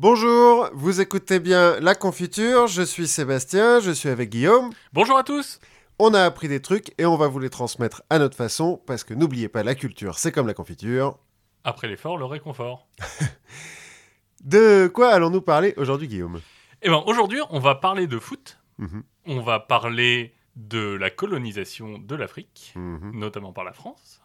Bonjour, vous écoutez bien La Confiture, je suis Sébastien, je suis avec Guillaume. Bonjour à tous On a appris des trucs et on va vous les transmettre à notre façon, parce que n'oubliez pas, la culture, c'est comme la confiture. Après l'effort, le réconfort. De quoi allons-nous parler aujourd'hui, Guillaume? Eh bien, aujourd'hui, on va parler de foot. Mhm, On va parler de la colonisation de l'Afrique, mhm. notamment par la France.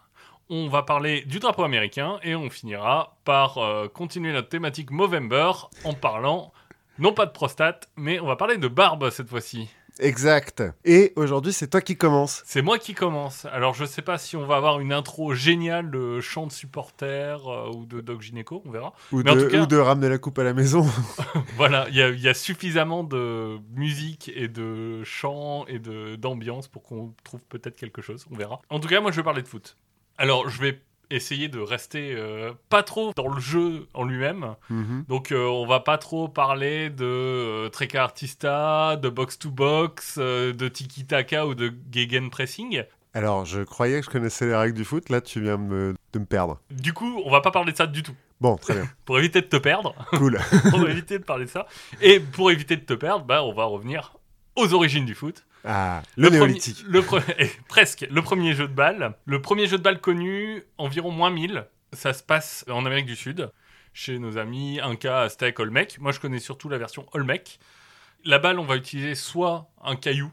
On va parler du drapeau américain et on finira par euh, continuer notre thématique Movember en parlant, non pas de prostate, mais on va parler de barbe cette fois-ci. Exact. Et aujourd'hui, c'est toi qui commence. C'est moi qui commence. Alors, je sais pas si on va avoir une intro géniale de chant de supporters euh, ou de Doc Gynéco, on verra. Ou Mais en de, tout cas- ou de ramener la coupe à la maison. Voilà, il y, a- il y a suffisamment de musique et de chant et de d'ambiance pour qu'on trouve peut-être quelque chose. On verra. En tout cas, moi, je vais parler de foot. Alors, je vais essayer de rester euh, pas trop dans le jeu en lui-même. Mhm. Donc, euh, on va pas trop parler de euh, Treca Artista, de box to box, euh, de tiki taka ou de gegenpressing. Alors, je croyais que je connaissais les règles du foot, là, tu viens de me, de me perdre. Du coup, on va pas parler de ça du tout. Bon, très bien, Pour éviter de te perdre, cool. va éviter de parler de ça. Et pour éviter de te perdre, bah, on va revenir aux origines du foot. Ah, le, néolithique. le pre- eh, presque. Le premier jeu de balle. Le premier jeu de balle connu, environ moins 1000. Ça se passe en Amérique du Sud, chez nos amis Inca, Aztèques, Olmec. Moi, je connais surtout la version Olmec. La balle, on va utiliser soit un caillou,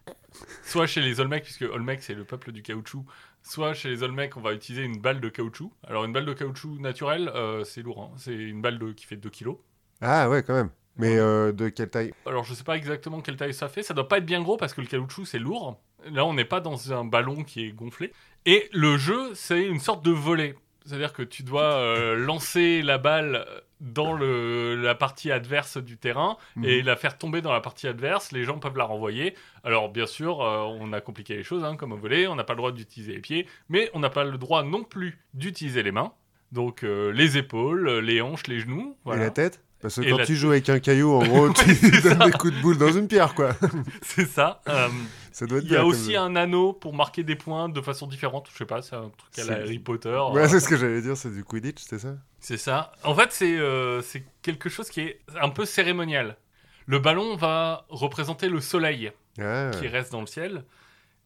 soit chez les Olmecs, puisque Olmec, c'est le peuple du caoutchouc. Soit chez les Olmecs, on va utiliser une balle de caoutchouc. Alors, une balle de caoutchouc naturelle, euh, c'est lourd. hein. C'est une balle de- qui fait 2 kilos. Ah ouais, quand même. Mais euh, de quelle taille? Alors je sais pas exactement quelle taille ça fait, ça doit pas être bien gros parce que le caoutchouc c'est lourd. Là on n'est pas dans un ballon qui est gonflé. Et le jeu c'est une sorte de volet. C'est-à-dire que tu dois euh, lancer la balle dans le, la partie adverse du terrain et Mhm. la faire tomber dans la partie adverse. Les gens peuvent la renvoyer. Alors bien sûr, euh, on a compliqué les choses hein, comme au volet. On n'a pas le droit d'utiliser les pieds, mais on n'a pas le droit non plus d'utiliser les mains. Donc euh, les épaules, les hanches, les genoux. Voilà. Et la tête? Parce que Et quand la tu joues avec un caillou, en gros, tu Ouais, donnes ça. des coups de boule dans une pierre, quoi. c'est ça. Euh, Ça doit être Il y a aussi un anneau pour marquer des points de façon différente. Je sais pas, c'est un truc à la Harry Potter. Ouais, Euh, c'est ce que j'allais dire, c'est du Quidditch, c'est ça? C'est ça. En fait, c'est euh, quelque chose qui est un peu cérémonial. Le ballon va représenter le soleil Ah, qui reste dans le ciel.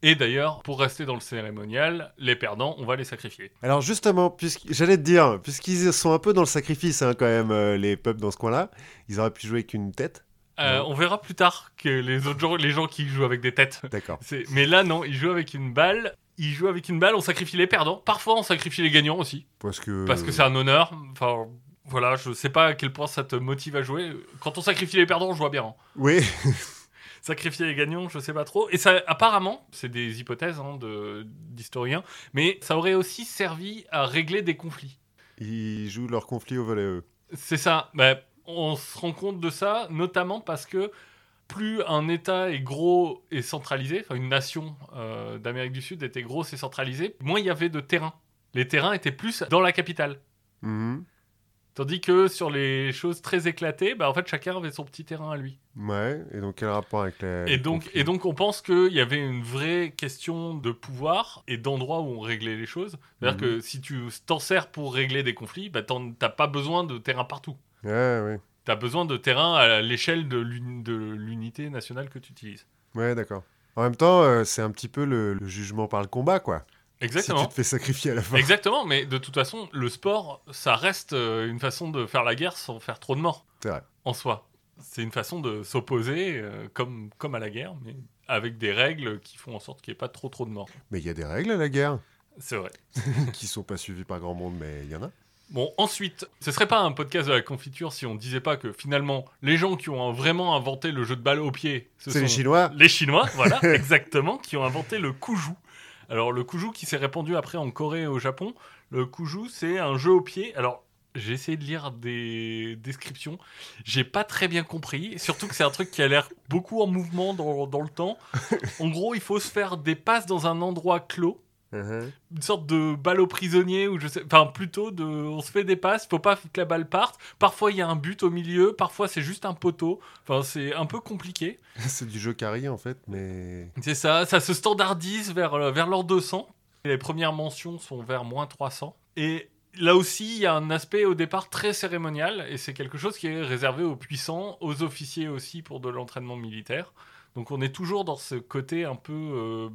Et d'ailleurs, pour rester dans le cérémonial, les perdants, on va les sacrifier. Alors justement, j'allais te dire, puisqu'ils sont un peu dans le sacrifice hein, quand même, euh, les peuples dans ce coin-là, ils auraient pu jouer avec une tête. Euh, on verra plus tard que les autres gens, les gens qui jouent avec des têtes. D'accord. Mais là, non, ils jouent avec une balle. Ils jouent avec une balle, on sacrifie les perdants. Parfois, on sacrifie les gagnants aussi. Parce que... Parce que c'est un honneur. Enfin, voilà, je sais pas à quel point ça te motive à jouer. Quand on sacrifie les perdants, je vois bien. hein. Oui, Sacrifier les gagnants, je sais pas trop. Et ça, apparemment, c'est des hypothèses hein, de- d'historiens, mais ça aurait aussi servi à régler des conflits. ils jouent leur conflit au volet, eux. C'est ça. Bah, on se rend compte de ça, notamment parce que plus un État est gros et centralisé, enfin une nation euh, d'Amérique du Sud était grosse et centralisée, moins il y avait de terrain. Les terrains étaient plus dans la capitale. Mhm. Tandis que sur les choses très éclatées, bah, en fait, chacun avait son petit terrain à lui. Ouais, et donc quel rapport avec les... Et donc, et donc, on pense qu'il y avait une vraie question de pouvoir et d'endroit où on réglait les choses. C'est-à-dire Mhm. que si tu t'en sers pour régler des conflits, bah, t'as pas besoin de terrain partout. Ouais, ouais. T'as besoin de terrain à l'échelle de l'uni- de l'unité nationale que tu utilises. Ouais, d'accord. En même temps, euh, c'est un petit peu le, le jugement par le combat, quoi. Si Exactement. tu te fais sacrifier à la fin. Exactement, mais de toute façon, le sport, ça reste euh, une façon de faire la guerre sans faire trop de morts. C'est vrai. En soi. C'est une façon de s'opposer euh, comme, comme à la guerre, mais avec des règles qui font en sorte qu'il n'y ait pas trop trop de morts. Mais il y a des règles à la guerre, C'est vrai. qui sont pas suivies par grand monde, mais il y en a. Bon, ensuite, ce serait pas un podcast de la confiture si on disait pas que finalement, les gens qui ont vraiment inventé le jeu de balle au pied, ce C'est les sont Chinois les Chinois, voilà, exactement, qui ont inventé le kuju. Alors, le kuju qui s'est répandu après en Corée et au Japon, le kuju, c'est un jeu au pied. Alors, j'ai essayé de lire des descriptions, j'ai pas très bien compris, surtout que c'est un truc qui a l'air beaucoup en mouvement dans, dans le temps. En gros, il faut se faire des passes dans un endroit clos Mhm. une sorte de balle au prisonnier ou je sais enfin plutôt de on se fait des passes il faut pas que la balle parte. Parfois il y a un but au milieu parfois c'est juste un poteau. Enfin c'est un peu compliqué. C'est du jeu carré, en fait, mais... c'est ça ça se standardise vers euh, vers l'or 200 les premières mentions sont vers moins 300 et Là aussi, il y a un aspect au départ très cérémonial, et c'est quelque chose qui est réservé aux puissants, aux officiers aussi pour de l'entraînement militaire. Donc on est toujours dans ce côté un peu euh,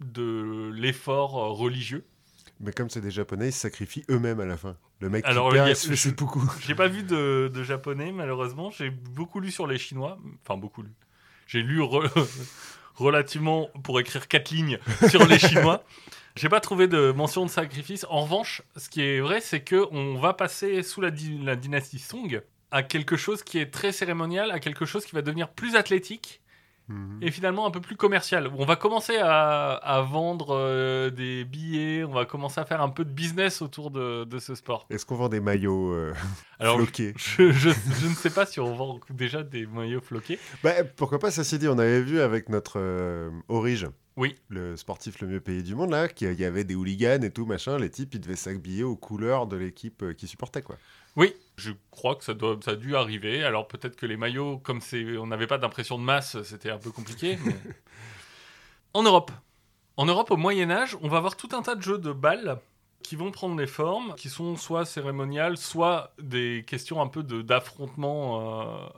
de l'effort euh, religieux. Mais comme c'est des Japonais, ils se sacrifient eux-mêmes à la fin. Le mec Alors, qui perd, il se seppuku. J'ai pas vu de, de japonais, malheureusement. J'ai beaucoup lu sur les Chinois. Enfin, beaucoup lu. J'ai lu re- relativement pour écrire quatre lignes sur les Chinois. J'ai pas trouvé de mention de sacrifice. En revanche, ce qui est vrai, c'est que on va passer sous la, di- la dynastie Song à quelque chose qui est très cérémonial, à quelque chose qui va devenir plus athlétique Mhm. et finalement un peu plus commercial. On va commencer à, à vendre euh, des billets, on va commencer à faire un peu de business autour de, de ce sport. Est-ce qu'on vend des maillots euh, Alors, floqués je, je- je ne sais pas si on vend déjà des maillots floqués. Bah, pourquoi pas, ça s'est dit, on avait vu avec notre euh, Orige, Oui. le sportif le mieux payé du monde, là, qu'il y avait des hooligans et tout, machin, les types, ils devaient s'habiller aux couleurs de l'équipe euh, qui supportait, quoi. Oui, je crois que ça, doit, ça a dû arriver. Alors peut-être que les maillots, comme on n'avait pas d'impression de masse, c'était un peu compliqué. mais- en Europe. En Europe, au Moyen Âge, on va avoir tout un tas de jeux de balles qui vont prendre des formes, qui sont soit cérémoniales, soit des questions un peu d'affrontement euh,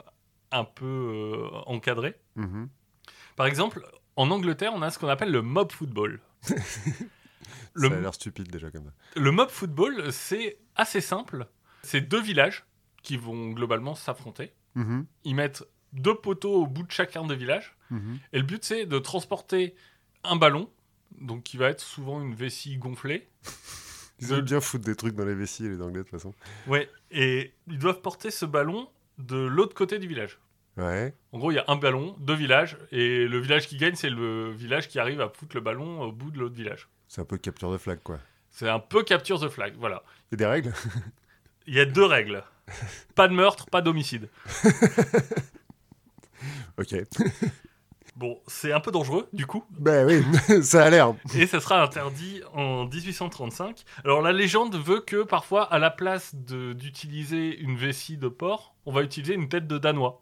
un peu euh, encadré. Mhm. Par exemple, en Angleterre, on a ce qu'on appelle le mob football. Le- Ça a l'air stupide déjà comme ça. Le mob football, c'est assez simple. C'est deux villages qui vont globalement s'affronter. Mhm. Ils mettent deux poteaux au bout de chacun des villages. Mhm. Et le but, c'est de transporter un ballon, donc qui va être souvent une vessie gonflée. Ils aiment bien foutre des trucs dans les vessies, les Anglais, de toute façon. Ouais, et ils doivent porter ce ballon de l'autre côté du village. Ouais. En gros, il y a un ballon, deux villages, et le village qui gagne, c'est le village qui arrive à foutre le ballon au bout de l'autre village. C'est un peu capture de flag, quoi. C'est un peu capture the flag, voilà. Il y a des règles? Il y a deux règles. Pas de meurtre, pas d'homicide. Ok. Bon, c'est un peu dangereux, du coup, Ben oui, ça a l'air. et ça sera interdit en 1835. Alors la légende veut que parfois, à la place d'utiliser une vessie de porc, on va utiliser une tête de Danois.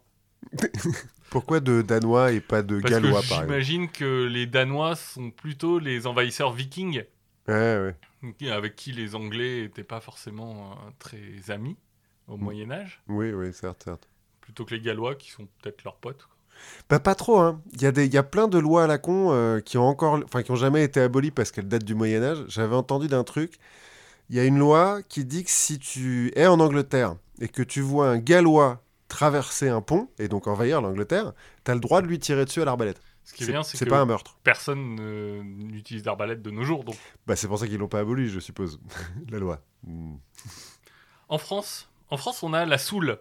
Pourquoi de Danois et pas de Parce Gallois, que par exemple j'imagine que les Danois sont plutôt les envahisseurs vikings, Ouais, ouais. avec qui les Anglais n'étaient pas forcément euh, très amis au Mm. Moyen Âge, Oui, oui, certes, certes. plutôt que les Gallois qui sont peut-être leurs potes. quoi. Bah pas trop, hein. Il y, a des- y a plein de lois à la con euh, qui ont encore, enfin qui ont jamais été abolies parce qu'elles datent du Moyen Âge. J'avais entendu d'un truc. Il y a une loi qui dit que si tu es en Angleterre et que tu vois un Gallois traverser un pont et donc envahir l'Angleterre, t'as le droit de lui tirer dessus à l'arbalète. Ce qui est bien, c'est que pas un meurtre. personne ne- n'utilise d'arbalète de nos jours, donc Bah c'est pour ça qu'ils l'ont pas aboli, je suppose, la loi. Hmm. En France, en France, on a la soule.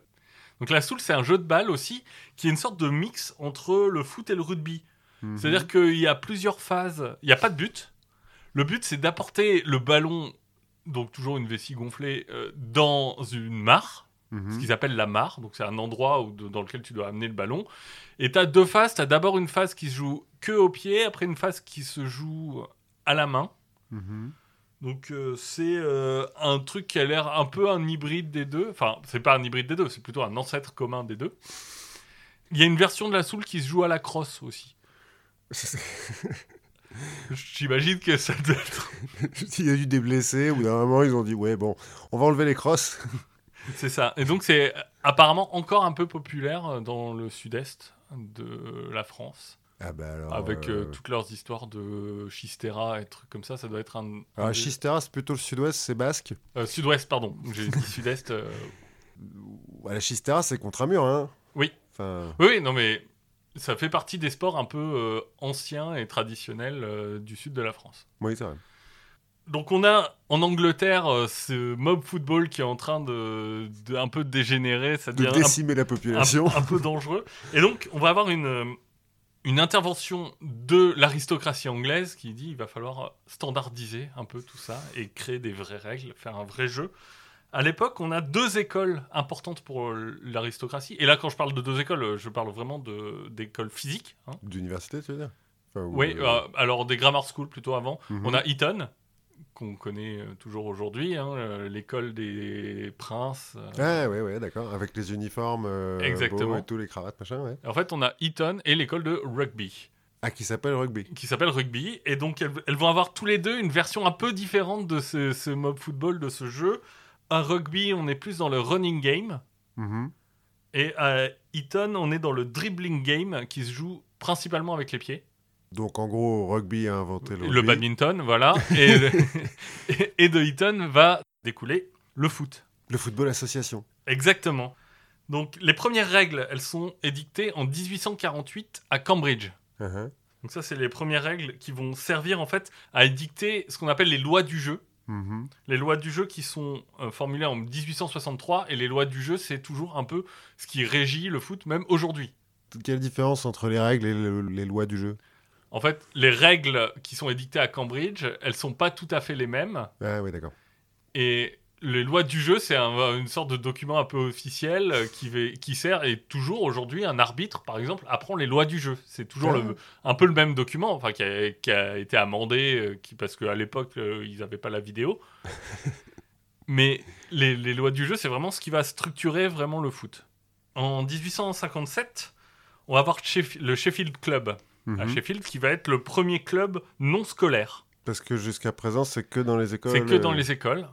Donc la soule, c'est un jeu de balle aussi, qui est une sorte de mix entre le foot et le rugby. Mhm. C'est-à-dire qu'il y a plusieurs phases. Il n'y a pas de but. Le but, c'est d'apporter le ballon, donc toujours une vessie gonflée, euh, dans une mare, Mhm. ce qu'ils appellent la mare. Donc c'est un endroit où- dans lequel tu dois amener le ballon. Et tu as deux phases. Tu as d'abord une phase qui se joue que au pied, après une phase qui se joue à la main. Mhm. Donc euh, c'est euh, un truc qui a l'air un peu un hybride des deux. Enfin, c'est pas un hybride des deux, c'est plutôt un ancêtre commun des deux. Il y a une version de la soule qui se joue à la crosse aussi. J'imagine que ça doit être... Il y a eu des blessés, bout d'un moment ils ont dit ouais bon, on va enlever les crosses. C'est ça. Et donc c'est apparemment encore un peu populaire dans le sud-est de la France. Ah bah alors. avec euh, euh, toutes leurs histoires de Chistera et trucs comme ça. Ça doit être un... un Alors des- Chistera c'est plutôt le sud-ouest, c'est basque. euh, sud-ouest, pardon. J'ai dit sud-est. euh, Ouais, la Chistera c'est contre un mur, hein. Oui. Enfin, Oui, oui, non, mais ça fait partie des sports un peu euh, anciens et traditionnels euh, du sud de la France. oui c'est vrai. Donc on a en Angleterre euh, ce mob football qui est en train de, de un peu dégénérer, ça De devient un- décimer la un, population. un peu dangereux. Et donc on va avoir une, euh, une intervention de l'aristocratie anglaise qui dit il va falloir standardiser un peu tout ça et créer des vraies règles, faire un vrai jeu. À l'époque, on a deux écoles importantes pour euh, l'aristocratie. Et là, quand je parle de deux écoles, je parle vraiment de- d'écoles physiques. hein. D'université, tu veux dire? Enfin, Oui, euh, alors des grammar schools plutôt avant. mhm. On a Eton, qu'on connaît euh, toujours aujourd'hui, hein, euh, l'école des princes. Ah ouais, ouais, d'accord. Avec les uniformes euh, Exactement. et tous les cravates, machin, ouais. En fait, on a Eton et l'école de rugby. Ah, qui s'appelle rugby. qui s'appelle Rugby. Et donc, elles, elles vont avoir tous les deux une version un peu différente de ce, ce mob football, de ce jeu. À Rugby, on est plus dans le running game. Mhm. Et à Eton, on est dans le dribbling game qui se joue principalement avec les pieds. Donc en gros, rugby a inventé le Le badminton, voilà. Et, et- et de Eton va découler le foot. Le football association. Exactement. Donc, les premières règles, elles sont édictées en 1848 à Cambridge. Mhm. Donc ça, c'est les premières règles qui vont servir en fait à édicter ce qu'on appelle les lois du jeu. Mhm. Les lois du jeu qui sont euh, formulées en 1863 et les lois du jeu, c'est toujours un peu ce qui régit le foot même aujourd'hui. Quelle différence entre les règles et le- les lois du jeu? En fait, les règles qui sont édictées à Cambridge, elles sont pas tout à fait les mêmes Ah oui, d'accord. et les lois du jeu, c'est un- une sorte de document un peu officiel euh, qui, sert et toujours aujourd'hui un arbitre, par exemple, apprend les lois du jeu. C'est toujours Ah. le, un peu le même document, enfin qui a, qui a été amendé euh, qui, parce qu'à l'époque euh, ils n'avaient pas la vidéo. Mais les, les lois du jeu, c'est vraiment ce qui va structurer vraiment le foot. En 1857, on va avoir le Sheffield Club à Mhm. Sheffield qui va être le premier club non scolaire. Parce que jusqu'à présent, c'est que dans les écoles. C'est que dans euh, les écoles.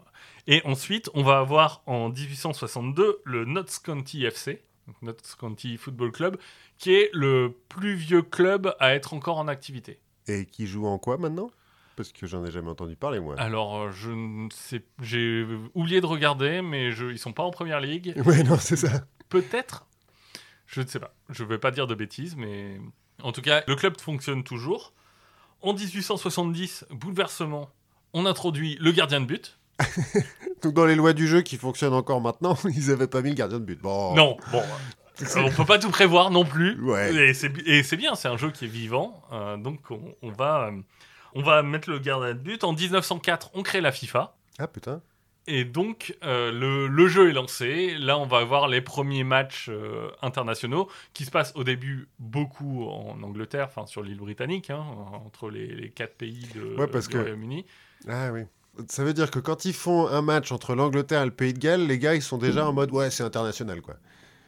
Et ensuite, on va avoir en 1862 le Notts County FC, Notts County Football Club, qui est le plus vieux club à être encore en activité. Et qui joue en quoi maintenant? Parce que j'en ai jamais entendu parler, moi. Alors, euh, je ne sais, j'ai oublié de regarder, mais je, ils sont pas en première ligue. Ouais, non, c'est ça. Peut-être, je ne sais pas. Je vais pas dire de bêtises, mais en tout cas, le club fonctionne toujours. En 1870, bouleversement, on introduit le gardien de but. Donc dans les lois du jeu qui fonctionnent encore maintenant, ils avaient pas mis le gardien de but. Bon. Non, bon, euh, on peut pas tout prévoir non plus. Ouais. Et c'est et c'est bien, c'est un jeu qui est vivant. euh, donc on, on va, euh, on va mettre le gardien de but. En 1904, on crée la FIFA. Ah putain. Et donc euh, le, le jeu est lancé. Là, on va avoir les premiers matchs euh, internationaux qui se passent au début beaucoup en Angleterre, enfin sur l'île britannique, hein, entre les, les quatre pays de, Ouais, parce du que- Royaume-Uni. Ah oui. Ça veut dire que quand ils font un match entre l'Angleterre et le Pays de Galles, les gars, ils sont déjà en mode ouais, c'est international quoi.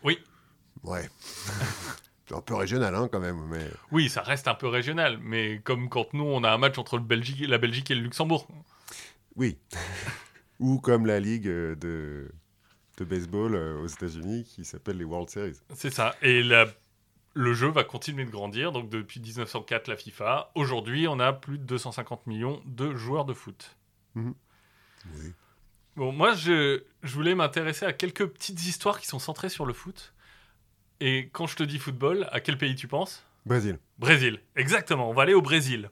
Oui. Ouais. c'est un peu régional hein, quand même, mais. Oui, ça reste un peu régional, mais comme quand nous on a un match entre le Belgique, la Belgique et le Luxembourg. Oui. Ou comme la ligue euh, de, de baseball euh, aux États-Unis qui s'appelle les World Series. C'est ça. Et la- le jeu va continuer de grandir. Donc depuis 1904, la FIFA. Aujourd'hui, on a plus de 250 millions de joueurs de foot. Oui. Bon, moi, je, je voulais m'intéresser à quelques petites histoires qui sont centrées sur le foot. Et quand je te dis football, à quel pays tu penses? Brésil. Brésil. Exactement. On va aller au Brésil.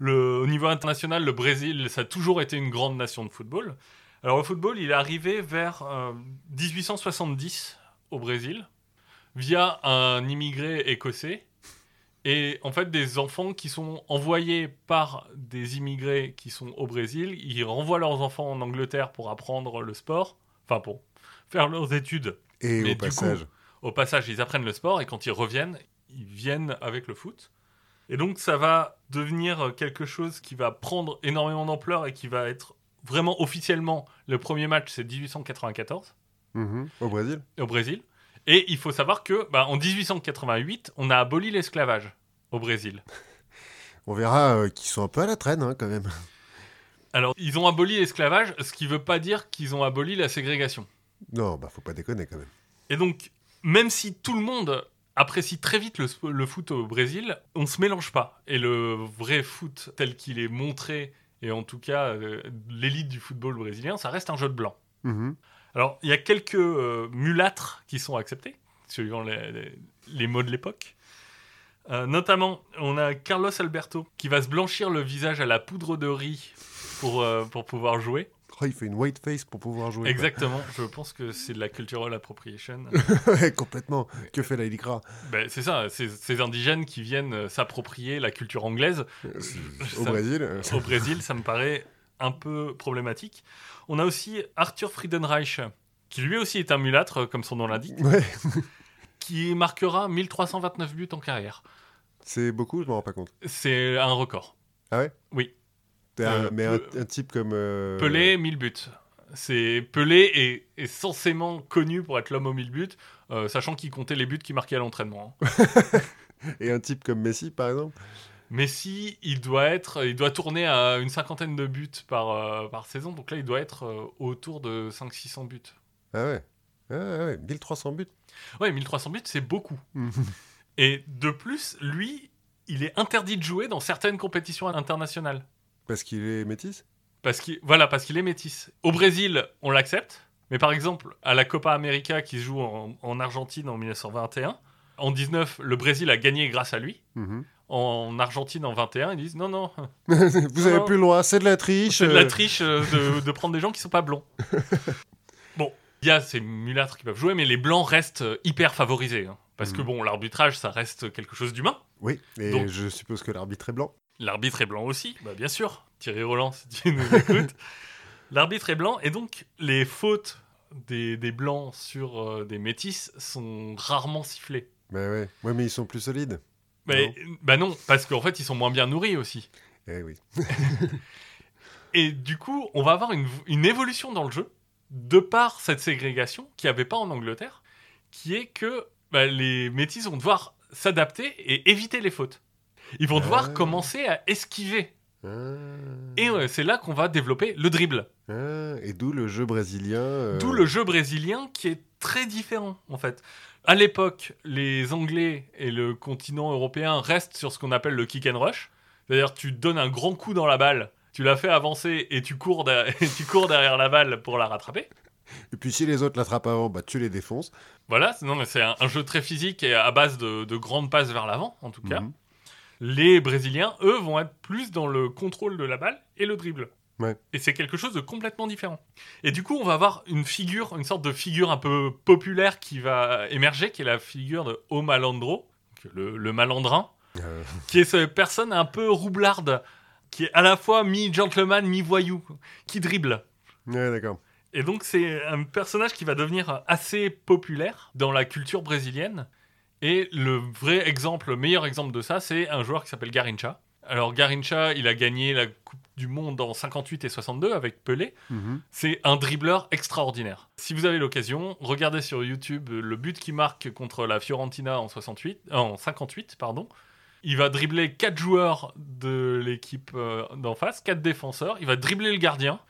Le, au niveau international, le Brésil, ça a toujours été une grande nation de football. Alors le football, il est arrivé vers euh, 1870 au Brésil via un immigré écossais. Et en fait, des enfants qui sont envoyés par des immigrés qui sont au Brésil, ils renvoient leurs enfants en Angleterre pour apprendre le sport, enfin pour faire leurs études. Et Mais au passage. Au passage, ils apprennent le sport et quand ils reviennent, ils viennent avec le foot. Et donc, ça va devenir quelque chose qui va prendre énormément d'ampleur et qui va être vraiment officiellement le premier match, c'est 1894 Mhm. Au Brésil au Brésil. Et il faut savoir que, bah, en 1888, on a aboli l'esclavage au Brésil. On verra euh, qu'ils sont un peu à la traîne hein, quand même. Alors, ils ont aboli l'esclavage, ce qui veut pas dire qu'ils ont aboli la ségrégation. Non, bah faut pas déconner quand même. Et donc, même si tout le monde apprécie très vite le, foot au Brésil, on se mélange pas. Et le vrai foot tel qu'il est montré, et en tout cas euh, l'élite du football brésilien, ça reste un jeu de blanc. Mhm. Alors, il y a quelques euh, mulâtres qui sont acceptés, suivant les, les- les mots de l'époque. Euh, notamment, on a Carlos Alberto qui va se blanchir le visage à la poudre de riz pour, pour pouvoir jouer. Oh, il fait une white face pour pouvoir jouer. Exactement, je pense que c'est de la cultural appropriation. complètement. Que fait la Lycra Ben, c'est ça, ces, ces indigènes qui viennent euh, s'approprier la culture anglaise Au Ça- Brésil euh, au Brésil, ça me paraît un peu problématique. On a aussi Arthur Friedenreich, qui lui aussi est un mulâtre, euh, comme son nom l'indique, Ouais. qui marquera 1329 buts en carrière. C'est beaucoup, je m'en rends pas compte. C'est un record. Ah ouais? Oui. Un- Euh, mais un, Pe- un type comme. euh, Pelé, 1000 buts. C'est Pelé est, est censément connu pour être l'homme aux 1000 buts. euh, sachant qu'il comptait les buts qu'il marquait à l'entraînement. hein. Et un type comme Messi, par exemple? Messi, il doit être, il doit tourner à une cinquantaine de buts par, euh, par saison, donc là, il doit être autour de 500-600 buts. Ah ouais. Ah ouais, 1300 buts. Ouais, 1300 buts, c'est beaucoup. Et de plus, lui, il est interdit de jouer dans certaines compétitions internationales. Parce qu'il est métis Parce qu'il voilà, parce qu'il est métis. Au Brésil, on l'accepte. Mais par exemple, à la Copa América qui se joue en, en Argentine en 1921, en 19, le Brésil a gagné grâce à lui. Mhm. En Argentine en 21, ils disent non, non, Vous avez Non. plus le droit, c'est de la triche. c'est de la euh. triche euh, de, de prendre des gens qui sont pas blonds. bon, il y a ces mulâtres qui peuvent jouer, mais les blancs restent euh, hyper favorisés. hein. parce que Mhm. bon, l'arbitrage, ça reste quelque chose d'humain. Oui, et Donc- je suppose que l'arbitre est blanc. L'arbitre est blanc aussi, bah bien sûr. Thierry Roland, si tu nous écoutes. L'arbitre est blanc, et donc les fautes des, des blancs sur euh, des métis sont rarement sifflées. Bah ouais. ouais, mais ils sont plus solides. Mais, bah non, parce qu'en fait, ils sont moins bien nourris aussi. Eh oui. Et du coup, on va avoir une, une évolution dans le jeu, de par cette ségrégation qu'il n'y avait pas en Angleterre, qui est que bah, les métis vont devoir s'adapter et éviter les fautes. Ils vont devoir Ah. commencer à esquiver. Ah. Et c'est là qu'on va développer le dribble. Ah, et d'où le jeu brésilien. euh, D'où le jeu brésilien qui est très différent en fait. À l'époque, les Anglais et le continent européen restent sur ce qu'on appelle le kick and rush. C'est-à-dire tu donnes un grand coup dans la balle, tu la fais avancer et tu cours, et tu cours derrière la balle pour la rattraper. Et puis si les autres l'attrapent avant, bah tu les défonces. Voilà, c'est- non, mais c'est un, un jeu très physique et à base de, de grandes passes vers l'avant en tout cas. Mhm. Les Brésiliens, eux, vont être plus dans le contrôle de la balle et le dribble. Ouais. Et c'est quelque chose de complètement différent. Et du coup, on va avoir une figure, une sorte de figure un peu populaire qui va émerger, qui est la figure de O Malandro, le malandrin, Euh, qui est cette personne un peu roublarde, qui est à la fois mi-gentleman, mi-voyou, qui dribble. Ouais, d'accord. Et donc c'est un personnage qui va devenir assez populaire dans la culture brésilienne. Et le vrai exemple, le meilleur exemple de ça, c'est un joueur qui s'appelle Garincha. Alors Garincha, il a gagné la Coupe du Monde en 58 et 62 avec Pelé. Mhm. C'est un dribbleur extraordinaire. Si vous avez l'occasion, regardez sur YouTube le but qu'il marque contre la Fiorentina en 68, euh, en 58, pardon. Il va dribbler quatre joueurs de l'équipe euh, d'en face, quatre défenseurs. Il va dribbler le gardien.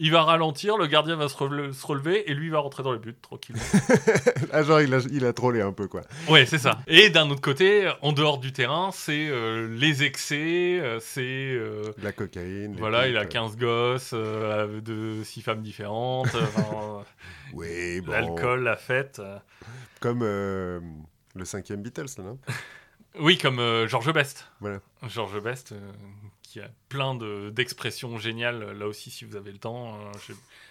Il va ralentir, le gardien va se rele- se relever et lui va rentrer dans le but tranquille. ah, genre, il a, il a trollé un peu, quoi. ouais, c'est ça. Et d'un autre côté, en dehors du terrain, c'est euh, les excès, euh, c'est euh, La cocaïne. voilà, il a pipes, 15 gosses, de six femmes différentes, enfin, Oui, bon. l'alcool, la fête. Comme le cinquième Beatles, là, non? Oui, comme Georges Best. Voilà. Georges Best, qui a plein de- d'expressions géniales, là aussi, si vous avez le temps. euh,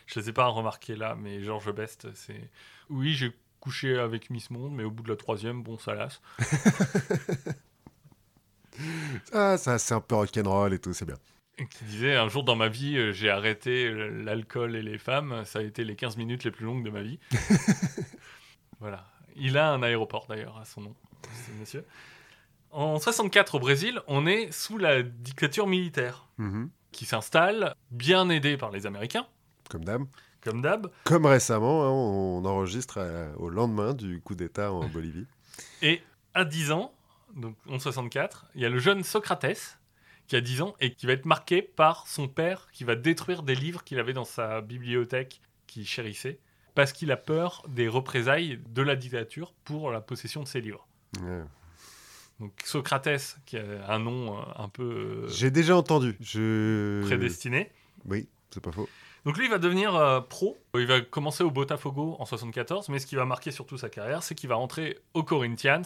je ne les ai pas remarquées là, mais Georges Best, c'est... Oui, j'ai couché avec Miss Monde, mais au bout de la troisième, bon, ça lasse. Ah, ça, c'est un peu rock'n'roll et tout, c'est bien. Qui disait, un jour dans ma vie, euh, j'ai arrêté l'alcool et les femmes, ça a été les 15 minutes les plus longues de ma vie. voilà. Il a un aéroport d'ailleurs à son nom, ce monsieur. En 64 au Brésil, on est sous la dictature militaire. Mhm. qui s'installe, bien aidé par les Américains, Comme d'hab. comme d'hab. Comme récemment, hein, on enregistre euh, au lendemain du coup d'État en Bolivie. Et à 10 ans, donc en 64, il y a le jeune Socrates qui a 10 ans et qui va être marqué par son père qui va détruire des livres qu'il avait dans sa bibliothèque qu'il chérissait parce qu'il a peur des représailles de la dictature pour la possession de ses livres. Ouais. Donc Socrates, qui a un nom euh, un peu euh, J'ai déjà entendu. Je... prédestiné. Oui, c'est pas faux. Donc lui, il va devenir euh, pro. Il va commencer au Botafogo en 74, mais ce qui va marquer surtout sa carrière, c'est qu'il va rentrer au Corinthians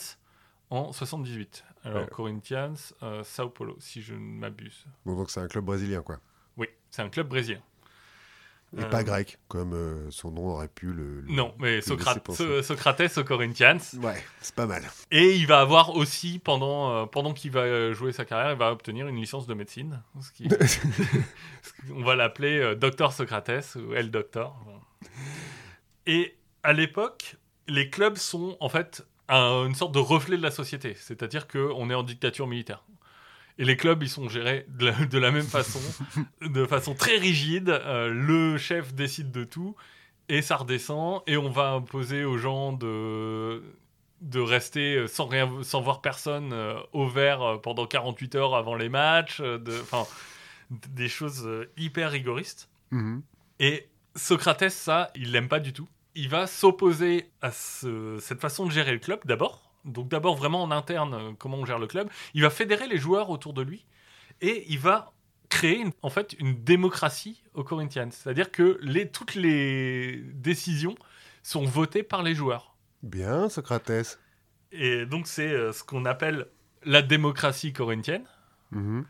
en 78. Alors Ouais. Corinthians, euh, Sao Paulo, si je ne m'abuse. Bon, donc c'est un club brésilien, quoi. Oui, c'est un club brésilien. Et pas grec, comme euh, son nom aurait pu le. le- Non, mais Socrate-. So- Socrates au Corinthians. Ouais, c'est pas mal. Et il va avoir aussi, pendant, euh, pendant qu'il va euh, jouer sa carrière, il va obtenir une licence de médecine. Ce qui- On va l'appeler Docteur Socrates ou El Doctor. Et à l'époque, les clubs sont en fait un- une sorte de reflet de la société. C'est-à-dire qu'on est en dictature militaire. Et les clubs, ils sont gérés de la, de la même façon, de façon très rigide. Euh, le chef décide de tout. et ça redescend, et on va imposer aux gens de de rester sans rien sans voir personne euh, au vert euh, pendant 48 heures avant les matchs de enfin des choses hyper rigoristes Mhm. et Socrates ça il l'aime pas du tout il va s'opposer à ce- cette façon de gérer le club d'abord donc d'abord vraiment en interne euh, comment on gère le club il va fédérer les joueurs autour de lui et il va créer une- en fait une démocratie au Corinthians c'est-à-dire que les toutes les décisions sont votées par les joueurs Bien, Socrates. et donc, c'est euh, ce qu'on appelle la démocratie corinthienne. Mhm.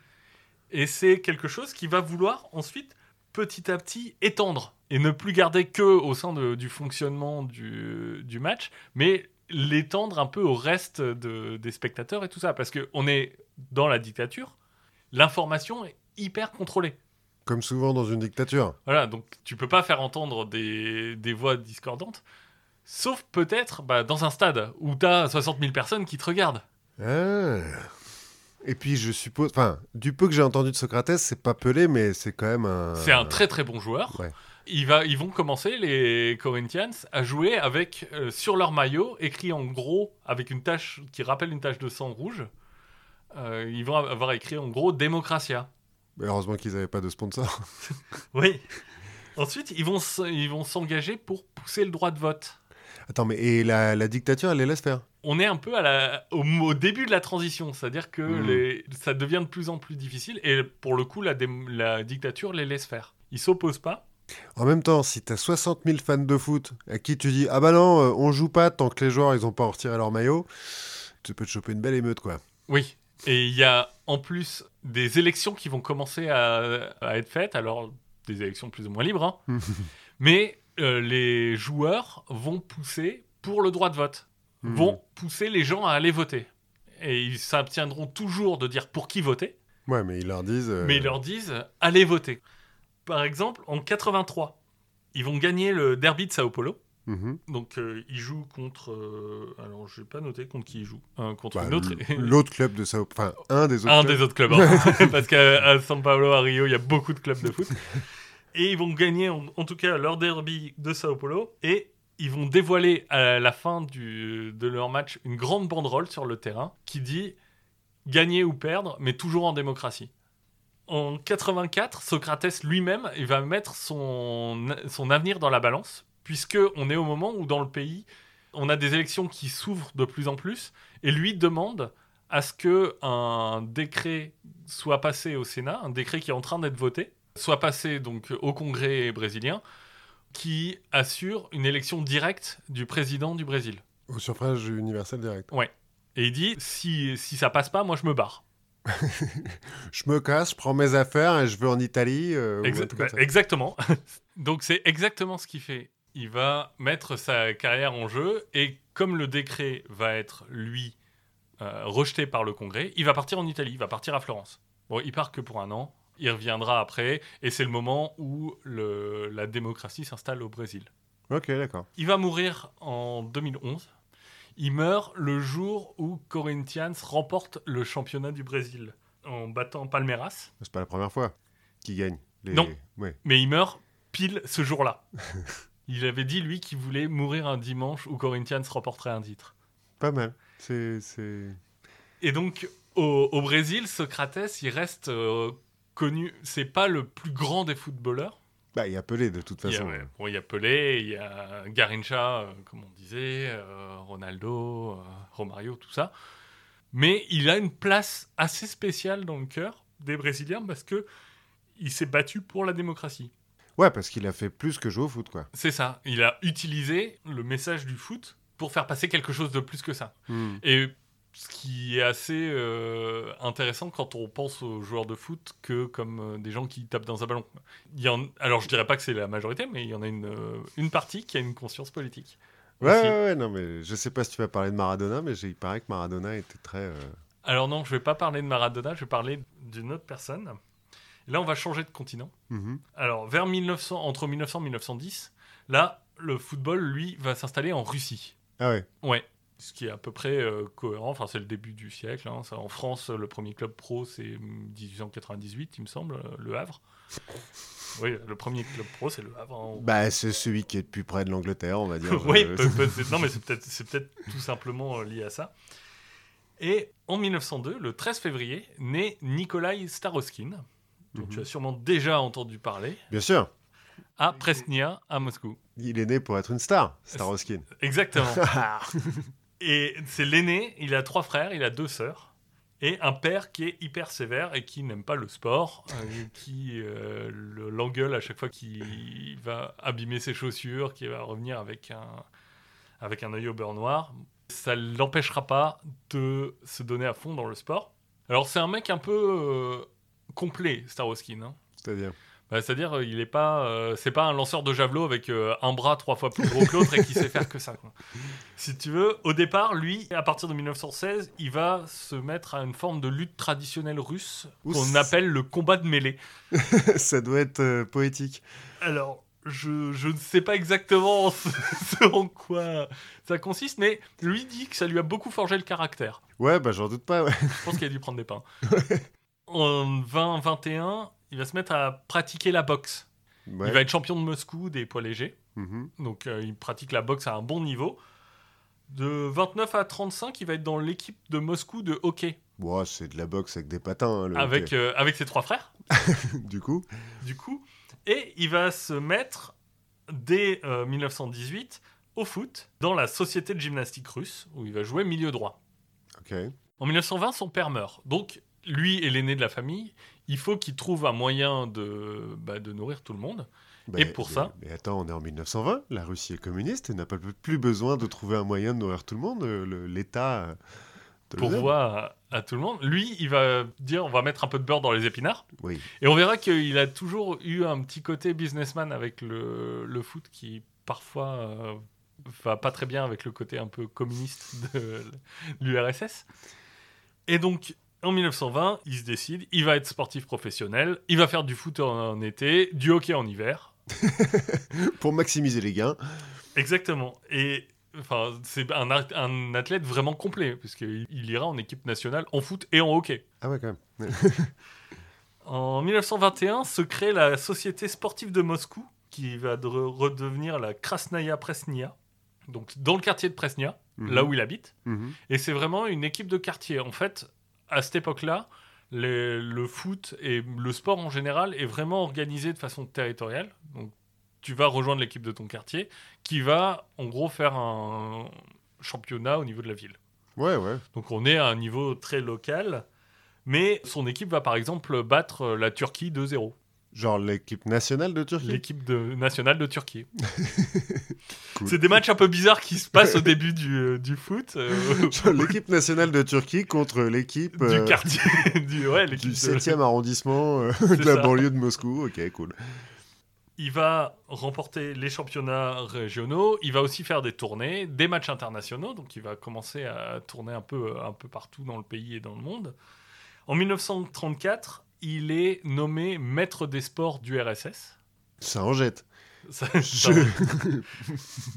Et c'est quelque chose qui va vouloir ensuite, petit à petit, étendre. Et ne plus garder que au sein de- du fonctionnement du, du match, mais l'étendre un peu au reste de- des spectateurs et tout ça. Parce qu'on est dans la dictature, l'information est hyper contrôlée. Comme souvent dans une dictature. Voilà, donc tu peux pas faire entendre des, des voix discordantes, sauf peut-être bah, dans un stade où tu as 60 000 personnes qui te regardent. Ah. Et puis je suppose, enfin, du peu que j'ai entendu de Socrates, c'est pas Pelé, mais c'est quand même un. C'est un très très bon joueur. Ouais. Il va, ils vont commencer, les Corinthians, à jouer avec, euh, sur leur maillot, écrit en gros, avec une tache qui rappelle une tache de sang rouge. euh, ils vont avoir écrit en gros Démocratia. Heureusement qu'ils n'avaient pas de sponsor. Oui. Ensuite, ils vont, s'engager pour pousser le droit de vote. Attends, mais et la, la dictature, elle les laisse faire? On est un peu à la, au, au début de la transition, c'est-à-dire que les, ça devient de plus en plus difficile et pour le coup, la, la dictature les laisse faire. Ils s'opposent pas. En même temps, si t'as 60 000 fans de foot à qui tu dis Ah bah non, euh, on joue pas tant que les joueurs ils ont pas retiré leur maillot, tu peux te choper une belle émeute quoi. Oui. Et il y a en plus des élections qui vont commencer à, à être faites, alors des élections plus ou moins libres, hein. mais euh, les joueurs vont pousser pour le droit de vote, Mhm. vont pousser les gens à aller voter. Et ils s'abstiendront toujours de dire pour qui voter. Ouais, mais ils leur disent. euh, mais ils leur disent allez voter. Par exemple, en 83, ils vont gagner le derby de Sao Paulo. mhm. Donc euh, ils jouent contre. euh, alors je vais pas noter contre qui ils jouent. Euh, contre Bah, autre. L'autre club de Sao Enfin, un des autres. Un clubs. des autres clubs. hein. Parce qu'à à São Paulo, à Rio, il y a beaucoup de clubs de foot. Et ils vont gagner en, en tout cas leur derby de Sao Paulo. Et ils vont dévoiler à la fin du, de leur match une grande banderole sur le terrain qui dit gagner ou perdre, mais toujours en démocratie. En 84, Socrates lui-même, il va mettre son, son avenir dans la balance, puisque on est au moment où dans le pays, on a des élections qui s'ouvrent de plus en plus, et lui demande à ce que un décret soit passé au Sénat, un décret qui est en train d'être voté, soit passé donc au Congrès brésilien, qui assure une élection directe du président du Brésil. Au suffrage universel direct. Et il dit si, si ça passe pas, moi je me barre. Je me casse, je prends mes affaires et je vais en Italie. euh, Exa- bah, exactement. Donc c'est exactement ce qu'il fait. Il va mettre sa carrière en jeu et comme le décret va être lui euh, rejeté par le Congrès, il va partir en Italie, il va partir à Florence. Bon, il part que pour un an, il reviendra après et c'est le moment où le- la démocratie s'installe au Brésil. Ok, d'accord. Il va mourir en 2011. Il meurt le jour où Corinthians remporte le championnat du Brésil en battant Palmeiras. C'est pas la première fois qu'il gagne. Les... Non. Ouais. Mais il meurt pile ce jour-là. il avait dit, lui, qu'il voulait mourir un dimanche où Corinthians remporterait un titre. Pas mal. C'est. Et donc, au, au Brésil, Socrates, il reste euh, connu. C'est pas le plus grand des footballeurs. Bah, il y a Pelé de toute Il y, a, façon. bon, il y a Pelé, il y a Garincha, euh, comme on disait, euh, Ronaldo, euh, Romario, tout ça. Mais il a une place assez spéciale dans le cœur des Brésiliens parce que il s'est battu pour la démocratie. Ouais, parce qu'il a fait plus que jouer au foot, quoi. C'est ça. Il a utilisé le message du foot pour faire passer quelque chose de plus que ça. Hmm. Et ce qui est assez euh, intéressant quand on pense aux joueurs de foot que comme euh, des gens qui tapent dans un ballon. Il y en... Alors je dirais pas que c'est la majorité, mais il y en a une, euh, une partie qui a une conscience politique. Ouais, Aussi. ouais, ouais, non, mais je sais pas si tu vas parler de Maradona, mais il paraît que Maradona était très. Alors non, je vais pas parler de Maradona, je vais parler d'une autre personne. Là, on va changer de continent. mhm. Alors, vers 1900, entre 1900 et 1910, là, le football, lui, va s'installer en Russie. Ah ouais. Ouais. Ce qui est à peu près euh, cohérent. Enfin, c'est le début du siècle. hein. Ça, en France, le premier club pro, c'est 1898, il me semble, euh, Le Havre. Oui, le premier club pro, c'est Le Havre. hein. Bah, c'est celui qui est le plus près de l'Angleterre, on va dire. oui, peut- peut- non, mais c'est peut-être c'est peut-être tout simplement euh, lié à ça. Et en 1902, le 13 février, naît Nikolai Staroskin, dont Mhm. tu as sûrement déjà entendu parler, Bien sûr. à Presnia, à Moscou. Il est né pour être une star, Staroskin. Exactement. Et c'est l'aîné, il a trois frères, il a deux sœurs, et un père qui est hyper sévère et qui n'aime pas le sport, euh, qui euh, le- l'engueule à chaque fois qu'il va abîmer ses chaussures, qui va revenir avec un, avec un œil au beurre noir. Ça ne l'empêchera pas de se donner à fond dans le sport. Alors c'est un mec un peu euh, complet, Staroskin. hein. C'est-à-dire? Bah, C'est-à-dire, euh, il est pas, euh, c'est pas un lanceur de javelot avec euh, un bras trois fois plus gros que l'autre et qui sait faire que ça. quoi. Si tu veux, au départ, lui, à partir de 1916, il va se mettre à une forme de lutte traditionnelle russe qu'on appelle le combat de mêlée. ça doit être euh, poétique. Alors, je, je ne sais pas exactement ce, ce en quoi ça consiste, mais lui dit que ça lui a beaucoup forgé le caractère. Ouais, bah, j'en doute pas, ouais. Je pense qu'il a dû prendre des pains. En 2021, il va se mettre à pratiquer la boxe. Ouais. Il va être champion de Moscou des poids légers. Mhm. Donc euh, il pratique la boxe à un bon niveau. De 29 à 35, il va être dans l'équipe de Moscou de hockey c'est de la boxe avec des patins, hein, le avec, euh, avec ses trois frères, Du coup, du coup. Et il va se mettre, dès euh, 1918, au foot dans la société de gymnastique russe, où il va jouer milieu droit. En 1920, son père meurt. Donc lui est l'aîné de la famille. Il faut qu'il trouve un moyen de, bah, de nourrir tout le monde. Bah, Et pour mais- ça Mais attends, on est en 1920, la Russie est communiste et n'a pas plus besoin de trouver un moyen de nourrir tout le monde. euh, L'État. euh, te le Pour donne. voir à, à tout le monde. Lui, il va dire on va mettre un peu de beurre dans les épinards. Oui. Et on verra qu'il a toujours eu un petit côté businessman avec le, le foot qui parfois euh, va pas très bien avec le côté un peu communiste de l'URSS. Et donc en 1920, il se décide, il va être sportif professionnel, il va faire du foot en, en été, du hockey en hiver. Pour maximiser les gains. Exactement. Et enfin, c'est un, athlète vraiment complet, puisqu'il il ira en équipe nationale en foot et en hockey. Ah ouais, quand même. En 1921 se crée la Société sportive de Moscou, qui va de- redevenir la Krasnaya Presnia, donc dans le quartier de Presnia, Mhm. là où il habite. Mhm. Et c'est vraiment une équipe de quartier. En fait, à cette époque-là, les- le foot et le sport en général est vraiment organisé de façon territoriale. Donc, tu vas rejoindre l'équipe de ton quartier, qui va en gros faire un championnat au niveau de la ville. Ouais, ouais. Donc on est à un niveau très local, mais son équipe va par exemple battre la Turquie 2-0, Genre l'équipe nationale de Turquie. l'équipe de- nationale de Turquie. Cool. C'est des matchs un peu bizarres qui se passent au début du, euh, du foot, euh, l'équipe nationale de Turquie contre l'équipe du euh, quartier, du, ouais, l'équipe du de- 7e arrondissement de la ça. banlieue de Moscou. Ok, cool. Il va remporter les championnats régionaux, il va aussi faire des tournées, des matchs internationaux, donc il va commencer à tourner un peu, un peu partout dans le pays et dans le monde. En 1934, il est nommé maître des sports du RSS. Ça en jette. Ça- Je-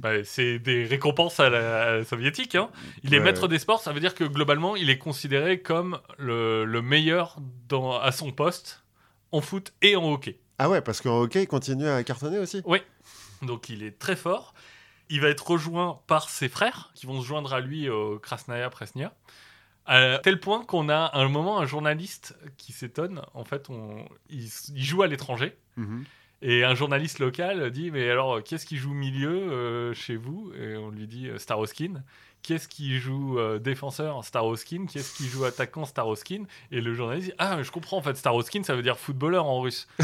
Bah, c'est des récompenses à la, à la soviétique. hein. Il est maître des sports, ça veut dire que globalement, il est considéré comme le, le meilleur dans, à son poste en foot et en hockey. Ah ouais, parce qu'en hockey, il continue à cartonner aussi? Donc il est très fort. Il va être rejoint par ses frères qui vont se joindre à lui au Krasnaya Presnia. À tel point qu'on a à un moment un journaliste qui s'étonne. En fait, on, il, il joue à l'étranger. Mhm. Et un journaliste local dit Mais alors, qu'est-ce qui joue milieu euh, chez vous? Et on lui dit euh, Staroskin. Qu'est-ce qui joue euh, défenseur? Staroskin Qu'est-ce qui joue attaquant? Staroskin Et le journaliste dit Ah, je comprends en fait, Staroskin ça veut dire footballeur en russe.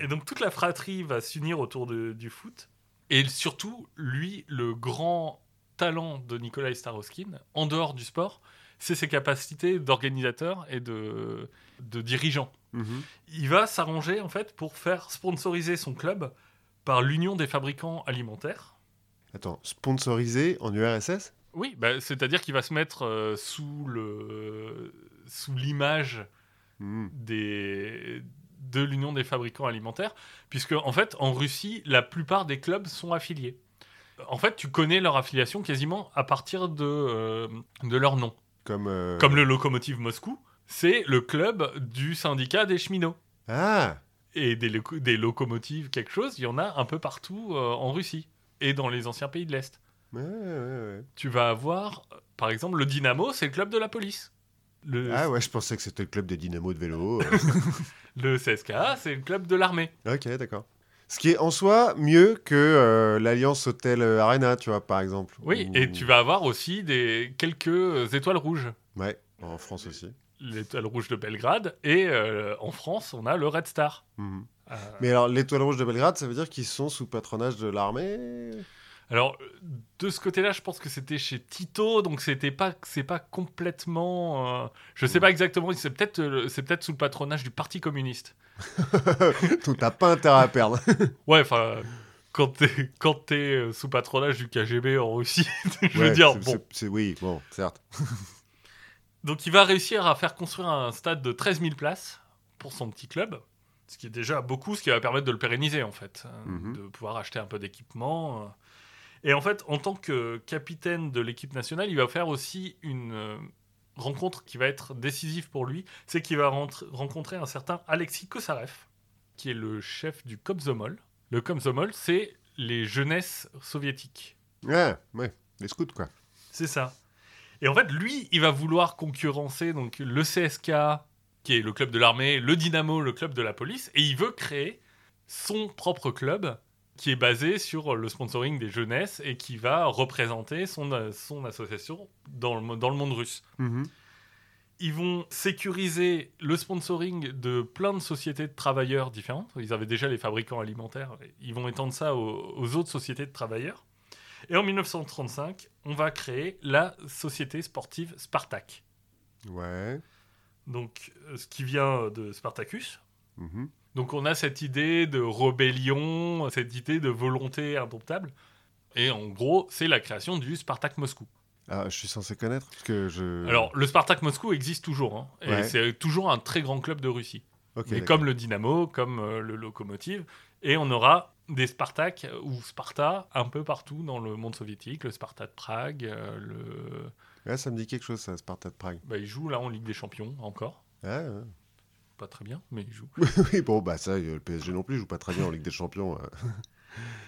et donc toute la fratrie va s'unir autour de- du foot. Et surtout, lui, le grand talent de Nikolai Staroskin, en dehors du sport, c'est ses capacités d'organisateur et de, de dirigeant Mhm. il va s'arranger en fait pour faire sponsoriser son club par l'Union des fabricants alimentaires. Attends, sponsorisé en URSS Oui, bah, c'est-à-dire qu'il va se mettre euh, sous le sous l'image Mhm. des de l'Union des fabricants alimentaires, puisque en fait en Russie la plupart des clubs sont affiliés. En fait, tu connais leur affiliation quasiment à partir de, euh, de leur nom. Comme. euh, Comme le Lokomotiv Moscou, c'est le club du syndicat des cheminots. Ah Et des, des locomotives, quelque chose, il y en a un peu partout euh, en Russie et dans les anciens pays de l'Est. Ouais, ouais, ouais. Tu vas avoir, par exemple, le Dynamo, c'est le club de la police. Le, Ah ouais, je pensais que c'était le club des dynamos de vélo. le CSKA, c'est le club de l'armée. ok, d'accord. Ce qui est en soi mieux que euh, l'Alliance Hôtel Arena, tu vois, par exemple. Oui, Ou- et tu vas avoir aussi des, quelques euh, étoiles rouges. Ouais, en France aussi. L'étoile rouge de Belgrade, et euh, en France, on a le Red Star. Mhm. Euh, Mais alors, l'étoile rouge de Belgrade, ça veut dire qu'ils sont sous patronage de l'armée? Alors, euh, de ce côté-là, je pense que c'était chez Tito, donc c'était pas, c'est pas complètement. euh, je sais pas exactement, c'est peut-être, euh, c'est peut-être sous le patronage du Parti communiste. Donc t'as pas intérêt à perdre. Ouais, enfin, quand t'es, quand t'es euh, sous patronage du KGB en Russie, je veux dire, c'est- bon. c'est- oui, bon, certes. Donc, il va réussir à faire construire un stade de 13 000 places pour son petit club, ce qui est déjà beaucoup, ce qui va permettre de le pérenniser, en fait, euh, Mhm. de pouvoir acheter un peu d'équipement. Et en fait, en tant que capitaine de l'équipe nationale, il va faire aussi une euh, rencontre qui va être décisive pour lui, c'est qu'il va rencontrer un certain Alexis Kosarev, qui est le chef du Komsomol. Le Komsomol, c'est les jeunesses soviétiques. Ouais, ouais, les scouts, quoi. C'est ça. Et en fait, lui, il va vouloir concurrencer donc le CSK, qui est le club de l'armée, le Dynamo, le club de la police, et il veut créer son propre club qui est basé sur le sponsoring des jeunesses et qui va représenter son, euh, son association dans le, dans le monde russe. Mhm. Ils vont sécuriser le sponsoring de plein de sociétés de travailleurs différentes. Ils avaient déjà les fabricants alimentaires. Ils vont étendre ça aux, aux autres sociétés de travailleurs. Et en 1935, on va créer la société sportive Spartak. Ouais. Donc, euh, ce qui vient de Spartacus. Mhm. Donc, on a cette idée de rébellion, cette idée de volonté indomptable. Et en gros, c'est la création du Spartak Moscou. Ah, je suis censé connaître parce que je. Alors, le Spartak Moscou existe toujours. hein, et Ouais. c'est toujours un très grand club de Russie. Comme le Dynamo, comme euh, le Lokomotiv. Et on aura des Spartak euh, ou Sparta un peu partout dans le monde soviétique. Le Sparta de Prague, euh, le... Ouais, ça me dit quelque chose, ça, Sparta de Prague. bah, il joue là en Ligue des Champions encore. Ah, ouais. Pas très bien, mais il joue. oui, bon, bah ça, euh, le PSG non plus joue pas très bien en Ligue des Champions. euh.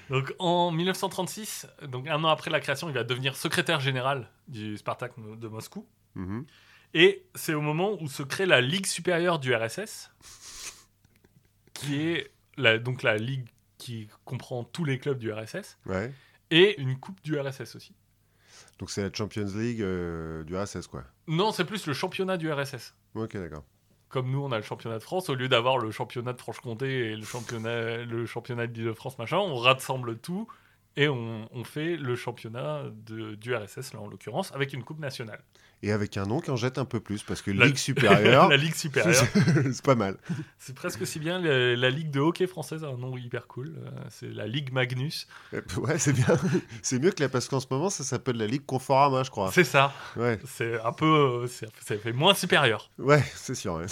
Donc en 1936, donc un an après la création, il va devenir secrétaire général du Spartak de Moscou. Mhm. Et c'est au moment où se crée la Ligue supérieure du RSS, qui est la, donc la ligue qui comprend tous les clubs du RSS, Ouais. et une coupe du RSS aussi. Donc c'est la Champions League euh, du RSS, quoi. Non, c'est plus le championnat du RSS. Ok, d'accord. Comme nous, on a le championnat de France, au lieu d'avoir le championnat de Franche-Comté et le championnat, le championnat de france machin, on rassemble tout et on, on fait le championnat de- du RSS, là en l'occurrence, avec une coupe nationale. Et avec un nom qui en jette un peu plus, parce que La- Ligue supérieure, la Ligue supérieure. c'est pas mal. C'est presque si bien. La, la Ligue de hockey française a un nom hyper cool. euh, C'est la Ligue Magnus. Euh, Ouais, c'est bien. C'est mieux que là, parce qu'en ce moment, ça s'appelle la Ligue Conforama, je crois. C'est ça. Ouais, C'est un peu. euh, c'est- Ça fait moins supérieur. ouais, c'est sûr. ouais.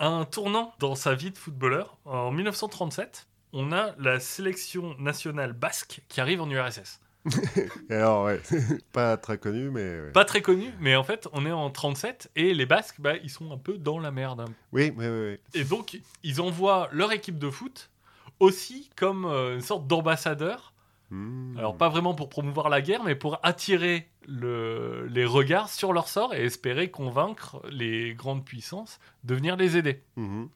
Un tournant dans sa vie de footballeur. En 1937, on a la sélection nationale basque qui arrive en URSS. Alors, ouais, pas très connu, mais. ouais. Pas très connu, mais en fait, on est en 37 et les Basques, bah, ils sont un peu dans la merde. Oui, oui, oui. oui. Et donc, ils envoient leur équipe de foot aussi comme euh, une sorte d'ambassadeur. Hmm. Alors, pas vraiment pour promouvoir la guerre, mais pour attirer le- les regards sur leur sort et espérer convaincre les grandes puissances de venir les aider. Mhm.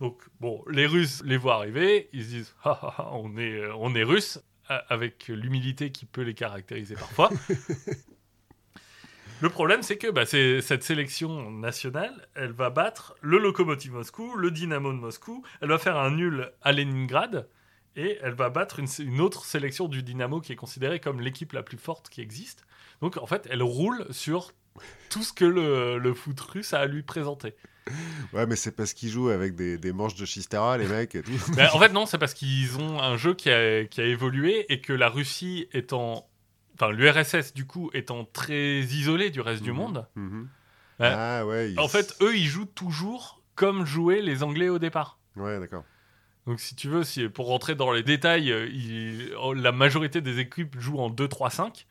Donc, bon, les Russes les voient arriver, ils se disent Ah, ah, ah, on est, euh, on est Russes, avec l'humilité qui peut les caractériser parfois. le problème, c'est que bah, cette sélection nationale, elle va battre le Lokomotiv Moscou, le Dynamo de Moscou, elle va faire un nul à Leningrad, et elle va battre une, une autre sélection du Dynamo qui est considérée comme l'équipe la plus forte qui existe. Donc, en fait, elle roule sur tout ce que le, le foot russe a à lui présenter. Ouais, mais c'est parce qu'ils jouent avec des, des manches de Chistera, les mecs et tout. Ben, en fait, non, c'est parce qu'ils ont un jeu qui a, qui a évolué et que la Russie étant. Enfin, l'URSS, du coup, étant très isolée du reste du Mhm. monde. Mhm. Ouais. Ah ouais. ils- En fait, eux, ils jouent toujours comme jouaient les Anglais au départ. Ouais, d'accord. Donc si tu veux, si, pour rentrer dans les détails, euh, il- oh, la majorité des équipes jouent en 2-3-5.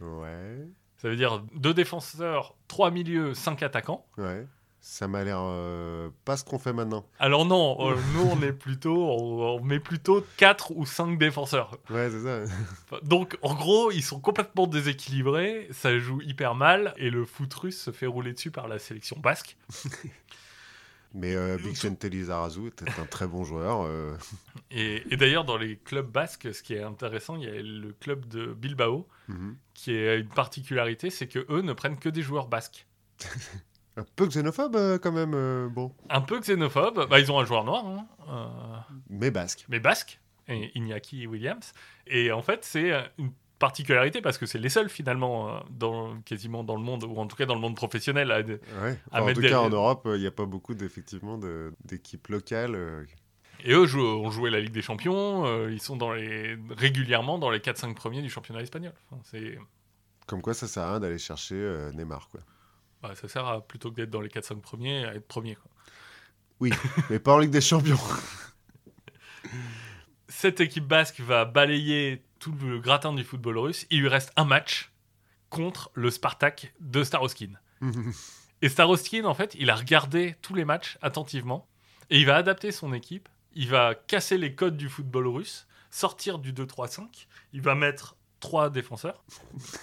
Ouais. Ça veut dire deux défenseurs, trois milieux, cinq attaquants. Ouais. Ça m'a l'air euh, pas ce qu'on fait maintenant. Alors non, euh, nous on est plutôt, on, on met plutôt 4 ou 5 défenseurs. Ouais, c'est ça. Donc en gros, ils sont complètement déséquilibrés, ça joue hyper mal et le foot russe se fait rouler dessus par la sélection basque. Mais euh, Vicente Lizarazu était un très bon joueur. euh, Et, et d'ailleurs, dans les clubs basques, ce qui est intéressant, il y a le club de Bilbao mhm. qui a une particularité, c'est que eux ne prennent que des joueurs basques. Un peu xénophobe euh, quand même, euh, bon. Un peu xénophobe, bah, ils ont un joueur noir, hein, Mais basque. mais basque, et Iñaki Williams. Et en fait, c'est une particularité parce que c'est les seuls finalement, euh, dans, quasiment dans le monde, ou en tout cas dans le monde professionnel, à, Ouais. À Enfin, en tout des- cas, en Europe, il n'y a pas beaucoup d'effectivement de- d'équipes locales. euh, Et eux jouent, ont joué la Ligue des Champions, euh, ils sont dans les, régulièrement dans les 4-5 premiers du championnat espagnol. Enfin, c'est, Comme quoi, ça sert à rien d'aller chercher euh, Neymar, quoi. bah, ça sert à, plutôt que d'être dans les 4-5 premiers, à être premier. quoi. Mais pas en Ligue des Champions. Cette équipe basque va balayer tout le gratin du football russe. Il lui reste un match contre le Spartak de Staroskin. Et Starostin, en fait, il a regardé tous les matchs attentivement et il va adapter son équipe. Il va casser les codes du football russe, sortir du 2-3-5. Il va mettre trois défenseurs,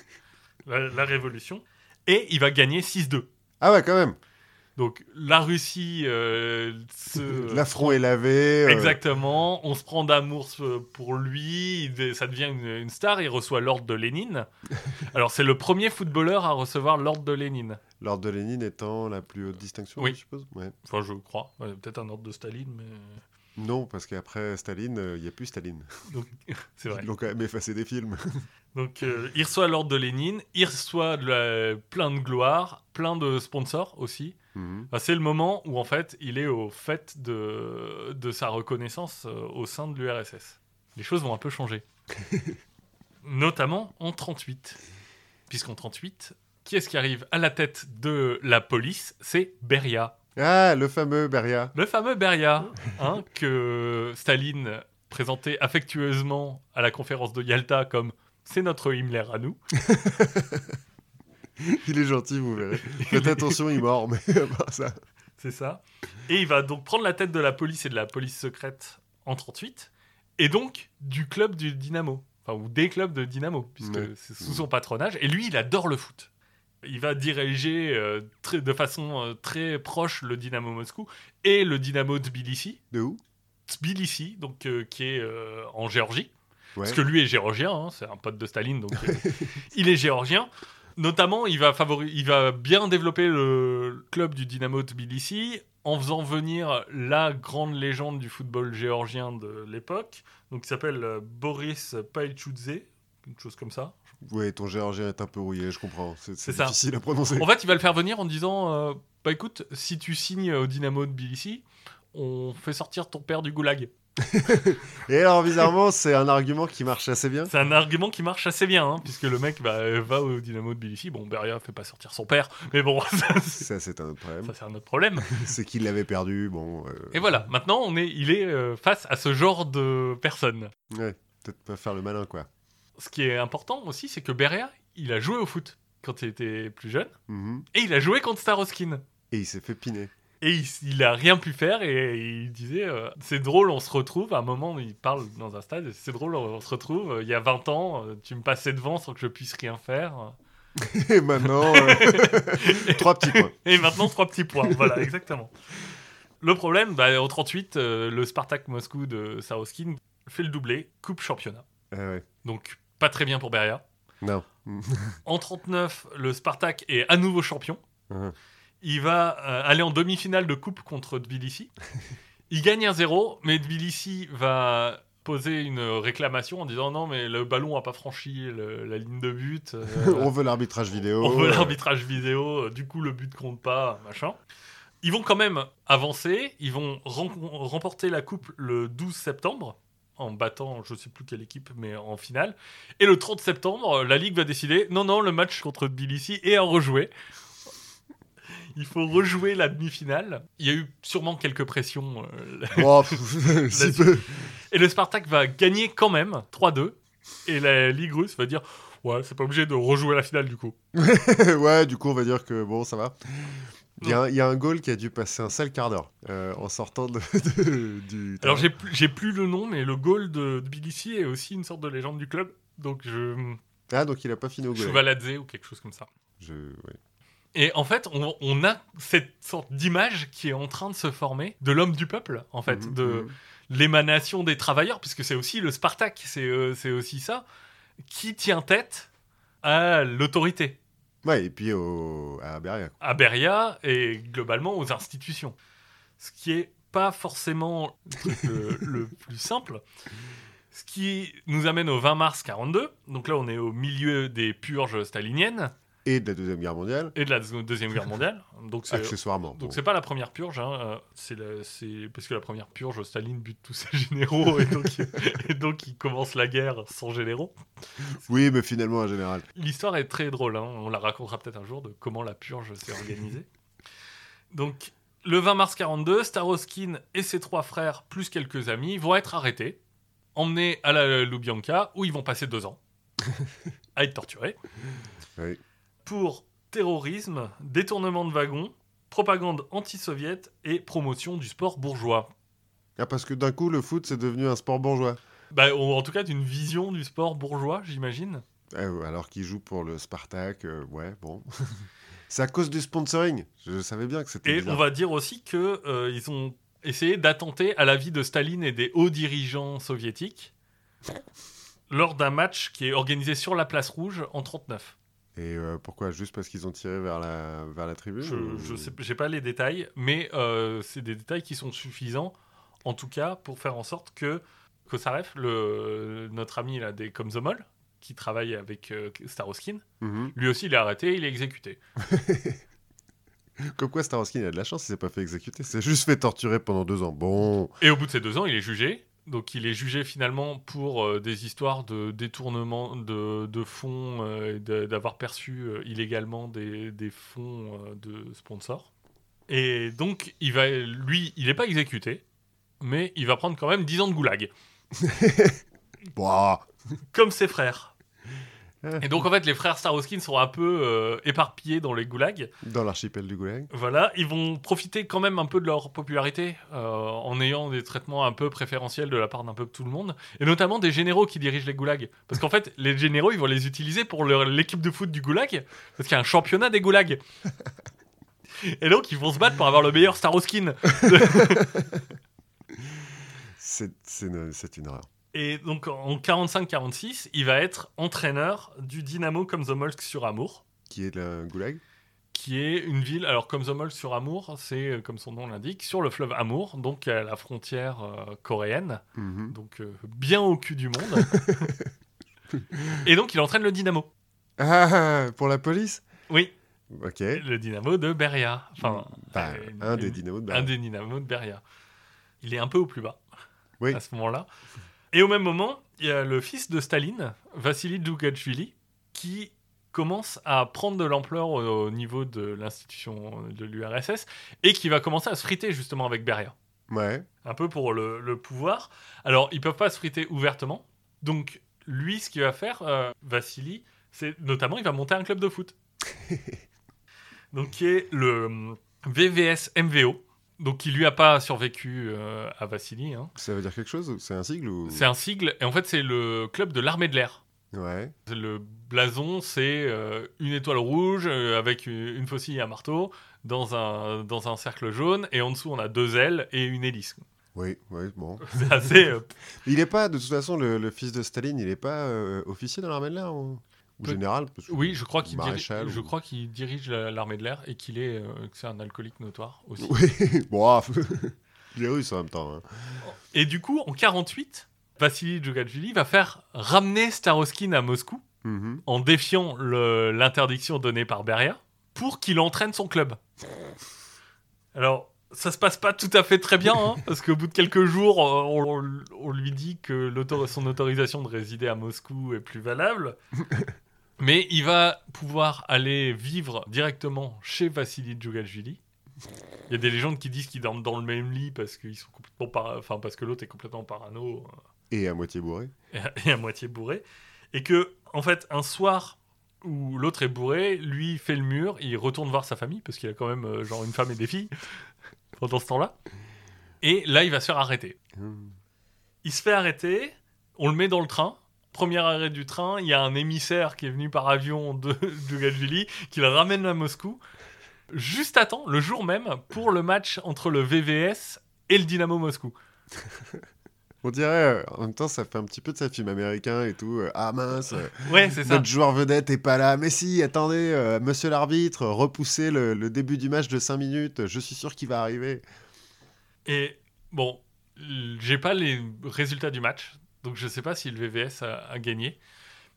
la, la révolution, et il va gagner 6-2. ah ouais, quand même. Donc la Russie euh, se... L'affront est lavé. euh, Exactement, on se prend d'amour euh, pour lui, ça devient une, une star, il reçoit l'ordre de Lénine. Alors c'est le premier footballeur à recevoir l'ordre de Lénine. L'ordre de Lénine étant la plus haute distinction, Oui. je suppose. Ouais. Enfin je crois, Ouais, peut-être un ordre de Staline, mais Non, parce qu'après Staline, euh, il n'y a plus Staline. c'est vrai. Ils l'ont quand même effacé des films. Donc euh, il reçoit l'ordre de Lénine, il reçoit de la- plein de gloire, plein de sponsors aussi. Mhm. Enfin, c'est le moment où en fait il est au fait de, de sa reconnaissance euh, au sein de l'URSS. Les choses vont un peu changer. Notamment en 38. Puisqu'en 38, qui est-ce qui arrive à la tête de la police? C'est Beria. Ah, le fameux Beria. Le fameux Beria, hein, que Staline présentait affectueusement à la conférence de Yalta comme c'est notre Himmler à nous. Il est gentil, vous verrez. Faites attention, il mord, mais ça. C'est ça. Et il va donc prendre la tête de la police et de la police secrète en 38, et donc du club du Dynamo, enfin ou des clubs de Dynamo, puisque Ouais. c'est sous son patronage. Et lui, il adore le foot. Il va diriger euh, très- de façon euh, très proche le Dynamo Moscou et le Dynamo Tbilissi. De où? Tbilissi, donc euh, qui est en Géorgie. Ouais. Parce que lui est géorgien, hein, c'est un pote de Staline, donc il est géorgien. Notamment, il va, favori- il va bien développer le club du Dynamo Tbilissi en faisant venir la grande légende du football géorgien de l'époque, donc qui s'appelle Boris Païchoudze, une chose comme ça. Ouais, ton géorgien est un peu rouillé, je comprends. C'est ça. difficile à prononcer. En fait, il va le faire venir en disant euh, Bah écoute, si tu signes au Dynamo Tbilissi, on fait sortir ton père du goulag. Et alors, bizarrement, c'est un argument qui marche assez bien. C'est un argument qui marche assez bien, hein, puisque le mec bah, va au Dynamo de Tbilissi. Bon, Beria fait pas sortir son père, mais bon, ça, c'est- Ça, c'est un autre problème. ça, c'est un autre problème. C'est qu'il l'avait perdu. Bon, euh, Et voilà, maintenant, on est, il est euh, face à ce genre de personnes. ouais, peut-être pas faire le malin, quoi. Ce qui est important aussi, c'est que Beria, il a joué au foot quand il était plus jeune, Mhm. et il a joué contre Staroskin. Et il s'est fait piner. Et il, il a rien pu faire, et il disait euh, C'est drôle, on se retrouve. À un moment, il parle dans un stade, c'est drôle, on se retrouve. euh, il y a 20 ans, euh, tu me passais devant sans que je puisse rien faire. Et maintenant, euh, trois petits points. Et maintenant, trois petits points. Voilà, exactement. Le problème, bah, en 38, euh, le Spartak Moscou de Saroskin fait le doublé, coupe championnat. Ah ouais. Donc, pas très bien pour Beria. Non. En 39, le Spartak est à nouveau champion. Mhm. Il va euh, aller en demi-finale de coupe contre Tbilissi. Il gagne 1-0, mais Tbilissi va poser une réclamation en disant non mais le ballon n'a pas franchi le- la ligne de but. euh, On veut l'arbitrage vidéo. on veut l'arbitrage vidéo, du coup le but compte pas, machin. Ils vont quand même avancer, ils vont remporter la coupe le 12 septembre en battant je sais plus quelle équipe mais en finale et le 30 septembre la ligue va décider non non le match contre Tbilissi est à rejouer. il faut rejouer la demi-finale. Il y a eu sûrement quelques pressions. euh, Oh, si peu. et le Spartak va gagner quand même 3-2. Et la Ligue russe va dire Ouais, c'est pas obligé de rejouer la finale du coup. ouais, du coup, on va dire que bon, ça va. Il y, a un- il y a un goal qui a dû passer un sale quart d'heure euh, en sortant de, de- du. Alors j'ai plus, le nom, mais le goal de Tbilissi est aussi une sorte de légende du club. Donc je. Ah, donc il a pas fini au goal. Chouvaladze ou quelque chose comme ça. Je... ouais. Et en fait, on, on a cette sorte d'image qui est en train de se former de l'homme du peuple, en fait, Mhm, de mhm. l'émanation des travailleurs, puisque c'est aussi le Spartak, c'est euh, c'est aussi ça, qui tient tête à l'autorité, Ouais, et puis au... à Beria. à Beria et globalement aux institutions. Ce qui est pas forcément le plus simple. Ce qui nous amène au 20 mars 42. Donc là, on est au milieu des purges staliniennes Et de la Deuxième Guerre mondiale, et de la Deuxième Guerre mondiale. Donc accessoirement. Donc bon. c'est pas la première purge, hein, euh, c'est parce que la première purge, Staline bute tous ses généraux et donc, et donc il commence la guerre sans généraux. Oui, mais finalement, en général. L'histoire est très drôle, hein, on la racontera peut-être un jour de comment la purge s'est organisée. Donc le 20 mars 42, Staroskin et ses trois frères plus quelques amis vont être arrêtés, emmenés à la Lubyanka où ils vont passer deux ans à être torturés Oui. Pour terrorisme, détournement de wagons, propagande anti-soviète et promotion du sport bourgeois. Ah, parce que d'un coup, le foot, c'est devenu un sport bourgeois. Bah, en tout cas d'une vision du sport bourgeois, j'imagine. Euh, alors qu'il joue pour le Spartak, euh, ouais, bon. c'est à cause du sponsoring. Je savais bien que c'était. Et bizarre. on va dire aussi que euh, ils ont essayé d'attenter à la vie de Staline et des hauts dirigeants soviétiques lors d'un match qui est organisé sur la place rouge en 39. Et euh, pourquoi? Juste parce qu'ils ont tiré vers la, vers la tribune Je, ou- je pas les détails, mais euh, c'est des détails qui sont suffisants, en tout cas, pour faire en sorte que Kosarev, le, notre ami là, des Komsomol, qui travaille avec euh, Staroskin, Mhm. lui aussi il est arrêté, il est exécuté. Comme quoi, Staroskin, a de la chance, il s'est pas fait exécuter. C'est juste fait torturer pendant deux ans. Bon. Et au bout de ces deux ans, il est jugé. Donc il est jugé finalement pour euh, des histoires de détournement de, de fonds, euh, d'avoir perçu euh, illégalement des, des fonds euh, de sponsors. Et donc il va, lui, il n'est pas exécuté, mais il va prendre quand même 10 ans de goulag, Bah. comme ses frères. Et donc en fait, les frères Staroskin sont un peu euh, éparpillés dans les goulags. Dans l'archipel du Goulag. Voilà, ils vont profiter quand même un peu de leur popularité euh, en ayant des traitements un peu préférentiels de la part d'un peu tout le monde, et notamment des généraux qui dirigent les goulags. Parce qu'en fait, les généraux, ils vont les utiliser pour l'équipe de foot du goulag, parce qu'il y a un championnat des goulags. Et donc, ils vont se battre pour avoir le meilleur Staroskin. C'est c'est une, une horreur. Et donc, en 45-46, il va être entraîneur du Dynamo Komsomolsk sur Amour. Qui est le Goulag qui est une ville, alors Komsomol sur Amour, c'est euh, comme son nom l'indique, sur le fleuve Amour, donc à la frontière euh, coréenne, Mhm. donc euh, bien au cul du monde. Et donc il entraîne le Dynamo. Ah, pour la police? Oui, Ok. le Dynamo de Beria. Enfin, Bah, euh, un des dynamos de un Berlin. des Dynamos de Beria. Il est un peu au plus bas Oui. à ce moment-là. Et au même moment, il y a le fils de Staline, Vassili Djougachvili, qui commence à prendre de l'ampleur au, au niveau de l'institution de l'URSS et qui va commencer à se friter justement avec Beria. Ouais. un peu pour le, le pouvoir. Alors, ils peuvent pas se friter ouvertement. Donc, lui, ce qu'il va faire, euh, Vassili, c'est notamment, il va monter un club de foot. donc, qui est le hum, VVS MVO. Donc, qui lui a pas survécu euh, à Vassili. hein. Ça veut dire quelque chose C'est un sigle ou? C'est un sigle, et en fait, c'est le club de l'armée de l'air. Ouais. Le blason, c'est euh, une étoile rouge euh, avec une, une faucille et un marteau dans un, dans un cercle jaune, et en dessous, on a deux ailes et une hélice. Oui, oui, bon. C'est assez. Il est pas, de toute façon, le, le fils de Staline, il est pas officier dans l'armée de l'air ou, ou général parce que- Oui, je crois qu'il dirige, ou- l'armée de l'air et qu'il est, euh, que c'est un alcoolique notoire aussi. Oui, bon, ah, il est russe en même temps. hein. Et du coup, en 48, Vassili Djougachvili va faire ramener Staroskin à Moscou Mhm. en défiant l'interdiction donnée par Beria pour qu'il entraîne son club. Alors, ça se passe pas tout à fait très bien, hein, parce qu'au bout de quelques jours, euh, on, on lui dit que son autorisation de résider à Moscou est plus valable. Mais il va pouvoir aller vivre directement chez Vassili Djougalvili. Il y a des légendes qui disent qu'ils dorment dans le même lit parce qu'ils sont complètement para- enfin parce que l'autre est complètement parano Et à moitié bourré. et à, et à moitié bourré et que en fait un soir où l'autre est bourré, lui fait le mur, il retourne voir sa famille parce qu'il a quand même euh, genre une femme et des filles pendant ce temps-là. Et là il va se faire arrêter. Hum. Il se fait arrêter, on le met dans le train. Premier arrêt du train, il y a un émissaire qui est venu par avion de Djougalvili qui le ramène à Moscou. Juste à temps, le jour même, pour le match entre le VVS et le Dynamo Moscou. On dirait, euh, en même temps, ça fait un petit peu de sa film américain et tout. euh, ah mince, euh, Ouais, ça. notre joueur vedette est pas là. Mais si, attendez, monsieur l'arbitre, repoussez le, le début du match de 5 minutes. Je suis sûr qu'il va arriver. Et bon, j'ai pas les résultats du match, donc je sais pas si le VVS a, a gagné.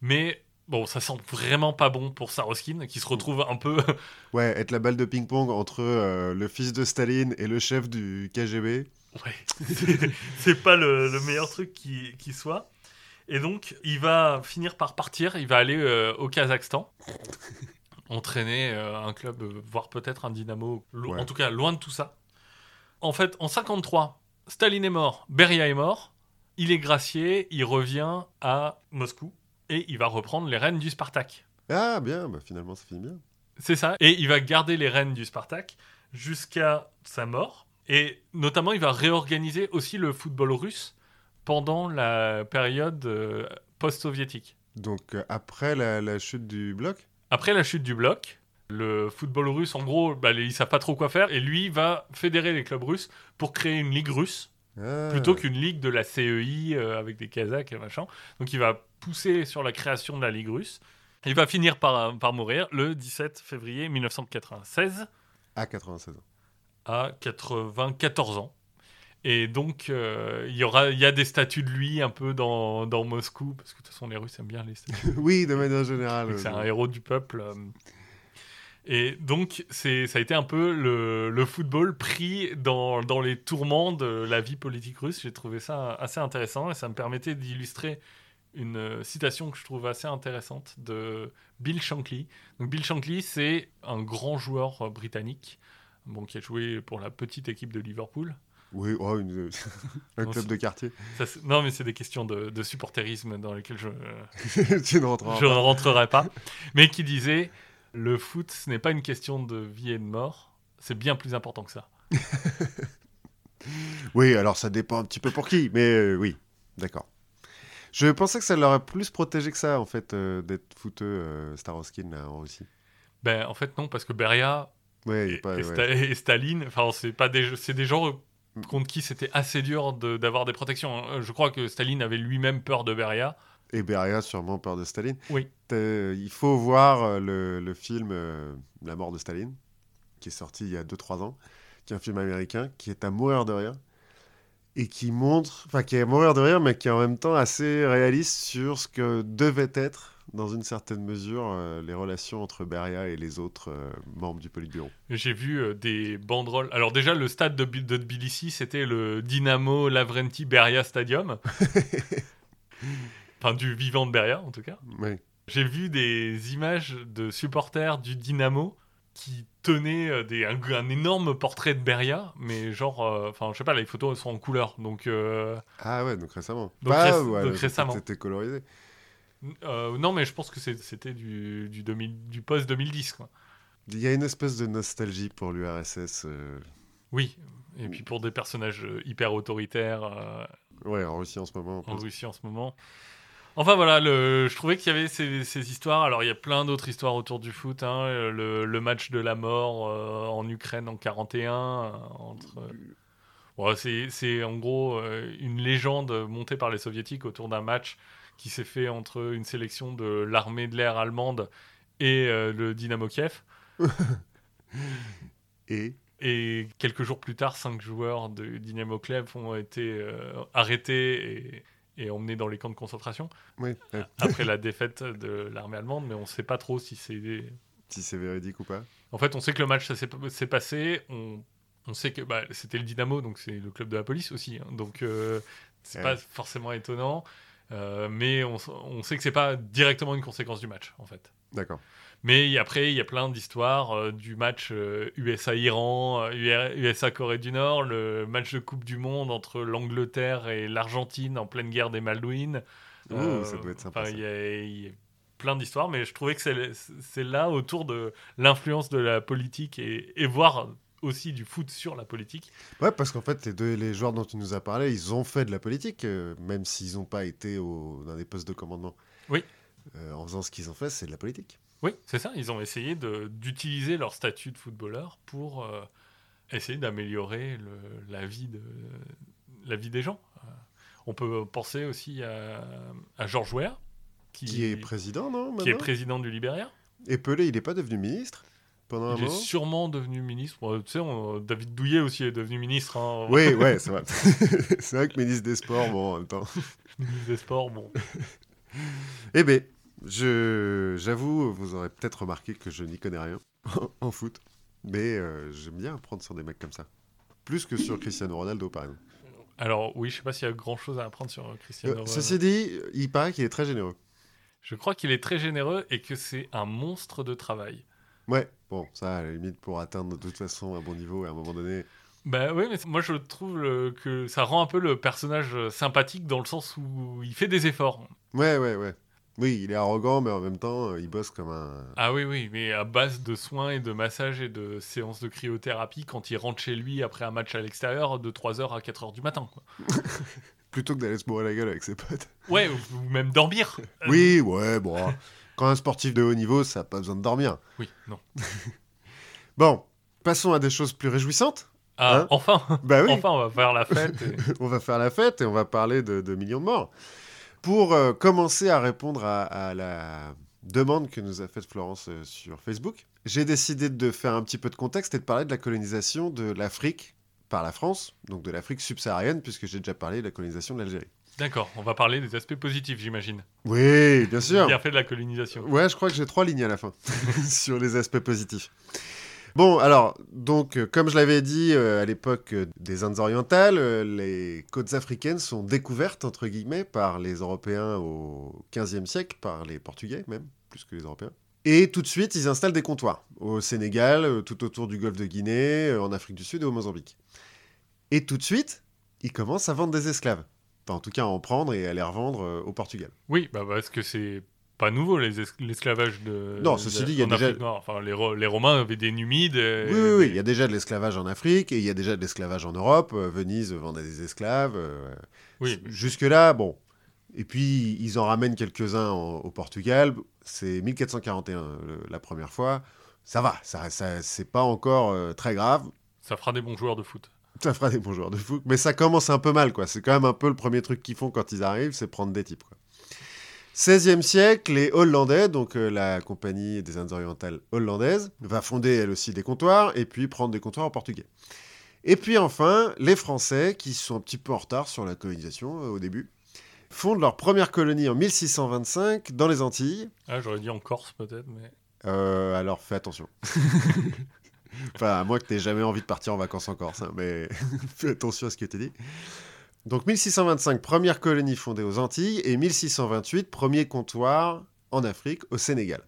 Mais bon, ça sent vraiment pas bon pour Saroskin, qui se retrouve un peu. Ouais, être la balle de ping-pong entre euh, le fils de Staline et le chef du KGB. Ouais, c'est- pas le, le meilleur truc qui, qui soit. Et donc, il va finir par partir, il va aller euh, au Kazakhstan, entraîner euh, un club, voire peut-être un Dynamo, Ouais. en tout cas loin de tout ça. En fait, en 53, Staline est mort, Beria est mort, il est gracié, il revient à Moscou et il va reprendre les rênes du Spartak. Ah, bien, bah, finalement, ça finit bien. C'est ça. Et il va garder les rênes du Spartak jusqu'à sa mort. Et notamment, il va réorganiser aussi le football russe pendant la période euh, post-soviétique. Donc, euh, après la, la chute du bloc? Après la chute du bloc, le football russe, en gros, bah, ils savent pas trop quoi faire. Et lui va fédérer les clubs russes pour créer une ligue russe Ah. plutôt qu'une ligue de la CEI euh, avec des Kazakhs et machin. Donc il va pousser sur la création de la ligue russe. Il va finir par, par mourir le 17 février 1996. À 96 ans. à 94 ans. Et donc, euh, il y aura, il y a des statues de lui un peu dans, dans Moscou, parce que de toute façon, les Russes aiment bien les statues. oui, de manière générale. C'est euh, un héros du peuple. euh. Et donc, c'est, ça a été un peu le, le football pris dans, dans les tourments de la vie politique russe. J'ai trouvé ça assez intéressant et ça me permettait d'illustrer une citation que je trouve assez intéressante de Bill Shankly. Donc, Bill Shankly, c'est un grand joueur britannique bon, qui a joué pour la petite équipe de Liverpool. Oui, oh, une- un club de quartier. Ça, non, mais c'est des questions de, de supporterisme dans lesquelles je, ne je rentrerai pas, mais qui disait le foot, ce n'est pas une question de vie et de mort, c'est bien plus important que ça. Oui, alors ça dépend un petit peu pour qui, mais euh, oui, d'accord. Je pensais que ça l'aurait plus protégé que ça, en fait, euh, d'être fouteux, euh, Staroskin, là, en Russie. Ben, en fait, non, parce que Beria Ouais, et, pas... et ouais. Sta- et Staline, enfin, c'est pas des, c'est des gens contre qui c'était assez dur de- d'avoir des protections. hein. Je crois que Staline avait lui-même peur de Beria. Et Beria, sûrement peur de Staline. Oui. T'as- Il faut voir euh, le, le film euh, La mort de Staline, qui est sorti il y a 2-3 ans, qui est un film américain, qui est à mourir de rire, et qui montre, enfin qui est à mourir de rire, mais qui est en même temps assez réaliste sur ce que devait être, dans une certaine mesure, euh, les relations entre Beria et les autres euh, membres du Politburo. J'ai vu euh, des banderoles. Alors déjà, le stade de, de Tbilissi, c'était le Dynamo Lavrenti Beria Stadium. enfin, du vivant de Beria, en tout cas. Oui. J'ai vu des images de supporters du Dynamo qui tenaient euh, des, un, un énorme portrait de Beria, mais genre, euh, enfin, je sais pas, les photos elles sont en couleur, donc euh, Ah ouais, donc récemment. Donc Bah, réc- ouais, donc peut-être récemment. C'était colorisé. euh, non, mais je pense que c'était du, du, 2000 du post 2010, quoi. Il y a une espèce de nostalgie pour l'URSS. euh, Oui, et puis pour des personnages euh, hyper autoritaires euh, Ouais, en Russie en ce moment. en. Russie en ce moment. Enfin voilà, le, je trouvais qu'il y avait ces, ces histoires. Alors il y a plein d'autres histoires autour du foot. hein, le, le match de la mort euh, en Ukraine en 41. euh, entre, euh, c'est, en gros euh, une légende montée par les soviétiques autour d'un match qui s'est fait entre une sélection de l'armée de l'air allemande et le Dynamo Kiev. Et? Et quelques jours plus tard, cinq joueurs de Dynamo Kiev ont été arrêtés et, et emmenés dans les camps de concentration oui, ouais, après la défaite de l'armée allemande, mais on ne sait pas trop si c'est. si c'est véridique ou pas. En fait, on sait que le match s'est s'est passé. On, on sait que bah, c'était le Dynamo, donc c'est le club de la police aussi. hein, donc euh, c'est Ouais. pas forcément étonnant. Euh, mais on, on sait que c'est pas directement une conséquence du match, en fait. D'accord. Mais après, il y a plein d'histoires euh, du match euh, USA-Iran, euh, USA-Corée du Nord, le match de Coupe du Monde entre l'Angleterre et l'Argentine en pleine guerre des Malouines. Ouh, Euh, ça doit être sympa. Il y, a- il y a plein d'histoires, mais je trouvais que c'est c'est là autour de l'influence de la politique et, et voir aussi du foot sur la politique. Ouais, parce qu'en fait, les, deux, les joueurs dont tu nous as parlé, ils ont fait de la politique, euh, même s'ils n'ont pas été au, dans des postes de commandement. Oui. Euh, en faisant ce qu'ils ont fait, c'est de la politique. Oui, c'est ça. Ils ont essayé d'utiliser leur statut de footballeur pour euh, essayer d'améliorer la vie de la vie des gens. Euh, on peut penser aussi à, à George Weah, qui, Qui est président, non qui est président du Libéria. Et Pelé, il n'est pas devenu ministre pendant un Il est moment sûrement devenu ministre. Bon, tu sais, on- David Douillet aussi est devenu ministre. hein. Oui, ouais, c'est vrai. c'est vrai que ministre des Sports, bon, en même temps. ministre des Sports. Bon, Eh bien, je, j'avoue, vous aurez peut-être remarqué que je n'y connais rien en foot. Mais euh, j'aime bien apprendre sur des mecs comme ça. Plus que sur Cristiano Ronaldo, par exemple. alors oui, je sais pas s'il y a grand chose à apprendre sur Cristiano. Euh, Ronaldo. ceci dit, il paraît qu'il est très généreux. Je crois qu'il est très généreux et que c'est un monstre de travail. Ouais, bon, ça, à la limite, pour atteindre de toute façon un bon niveau, à un moment donné. Bah oui, mais moi je trouve le- que ça rend un peu le personnage euh, sympathique dans le sens où il fait des efforts. Ouais, ouais, ouais. Oui, il est arrogant, mais en même temps, euh, il bosse comme un. Ah oui, oui, mais à base de soins et de massages et de séances de cryothérapie quand il rentre chez lui après un match à l'extérieur de 3h à 4h du matin. Quoi. Plutôt que d'aller se bourrer la gueule avec ses potes. Ouais, ou, même dormir. Oui, ouais, bon. Quand un sportif de haut niveau, ça n'a pas besoin de dormir. Oui, non. Bon, passons à des choses plus réjouissantes. Ah, Hein enfin, Bah oui, enfin, on va faire la fête. et- on va faire la fête et on va parler de, de millions de morts. Pour euh, commencer à répondre à, à la demande que nous a faite Florence euh, sur Facebook, j'ai décidé de faire un petit peu de contexte et de parler de la colonisation de l'Afrique par la France, donc de l'Afrique subsaharienne, puisque j'ai déjà parlé de la colonisation de l'Algérie. D'accord, on va parler des aspects positifs, j'imagine. Oui, bien sûr. Bien fait de la colonisation. Ouais, je crois que j'ai trois lignes à la fin sur les aspects positifs. Bon, alors, donc, euh, comme je l'avais dit euh, à l'époque euh, des Indes orientales, les côtes africaines sont découvertes, entre guillemets, par les Européens au XVe siècle, par les Portugais même, plus que les Européens. Et tout de suite, ils installent des comptoirs au Sénégal, tout autour du golfe de Guinée, en Afrique du Sud et au Mozambique. Et tout de suite, ils commencent à vendre des esclaves. Enfin, en tout cas, à en prendre et à les revendre au Portugal. Oui, bah parce que c'est pas nouveau les es- l'esclavage de. Non, ceci de- dit, il y a déjà- Afrique. Enfin, les, Ro- les Romains avaient des Numides. et- Oui, oui, oui, il y a déjà de l'esclavage en Afrique et il y a déjà de l'esclavage en Europe. Euh, Venise vendait des esclaves. euh, Oui, Jusque-là, bon. Et puis, ils en ramènent quelques-uns au Portugal. C'est 1441 le- la première fois. Ça va, ça, ça, c'est pas encore euh, très grave. ça fera des bons joueurs de foot. Ça fera des bons joueurs de foot. Mais ça commence un peu mal, quoi. C'est quand même un peu le premier truc qu'ils font quand ils arrivent, c'est prendre des types, quoi. 16e siècle, les Hollandais, donc euh, la compagnie des Indes orientales hollandaise, va fonder elle aussi des comptoirs et puis prendre des comptoirs en portugais. Et puis enfin, les Français, qui sont un petit peu en retard sur la colonisation euh, au début, fondent leur première colonie en 1625 dans les Antilles. Ah, j'aurais dit en Corse peut-être, mais. Euh, alors fais attention. enfin, à moins que tu jamais envie de partir en vacances en Corse, hein, mais fais attention à ce que tu dis. Donc 1625, première colonie fondée aux Antilles, et 1628, premier comptoir en Afrique, au Sénégal.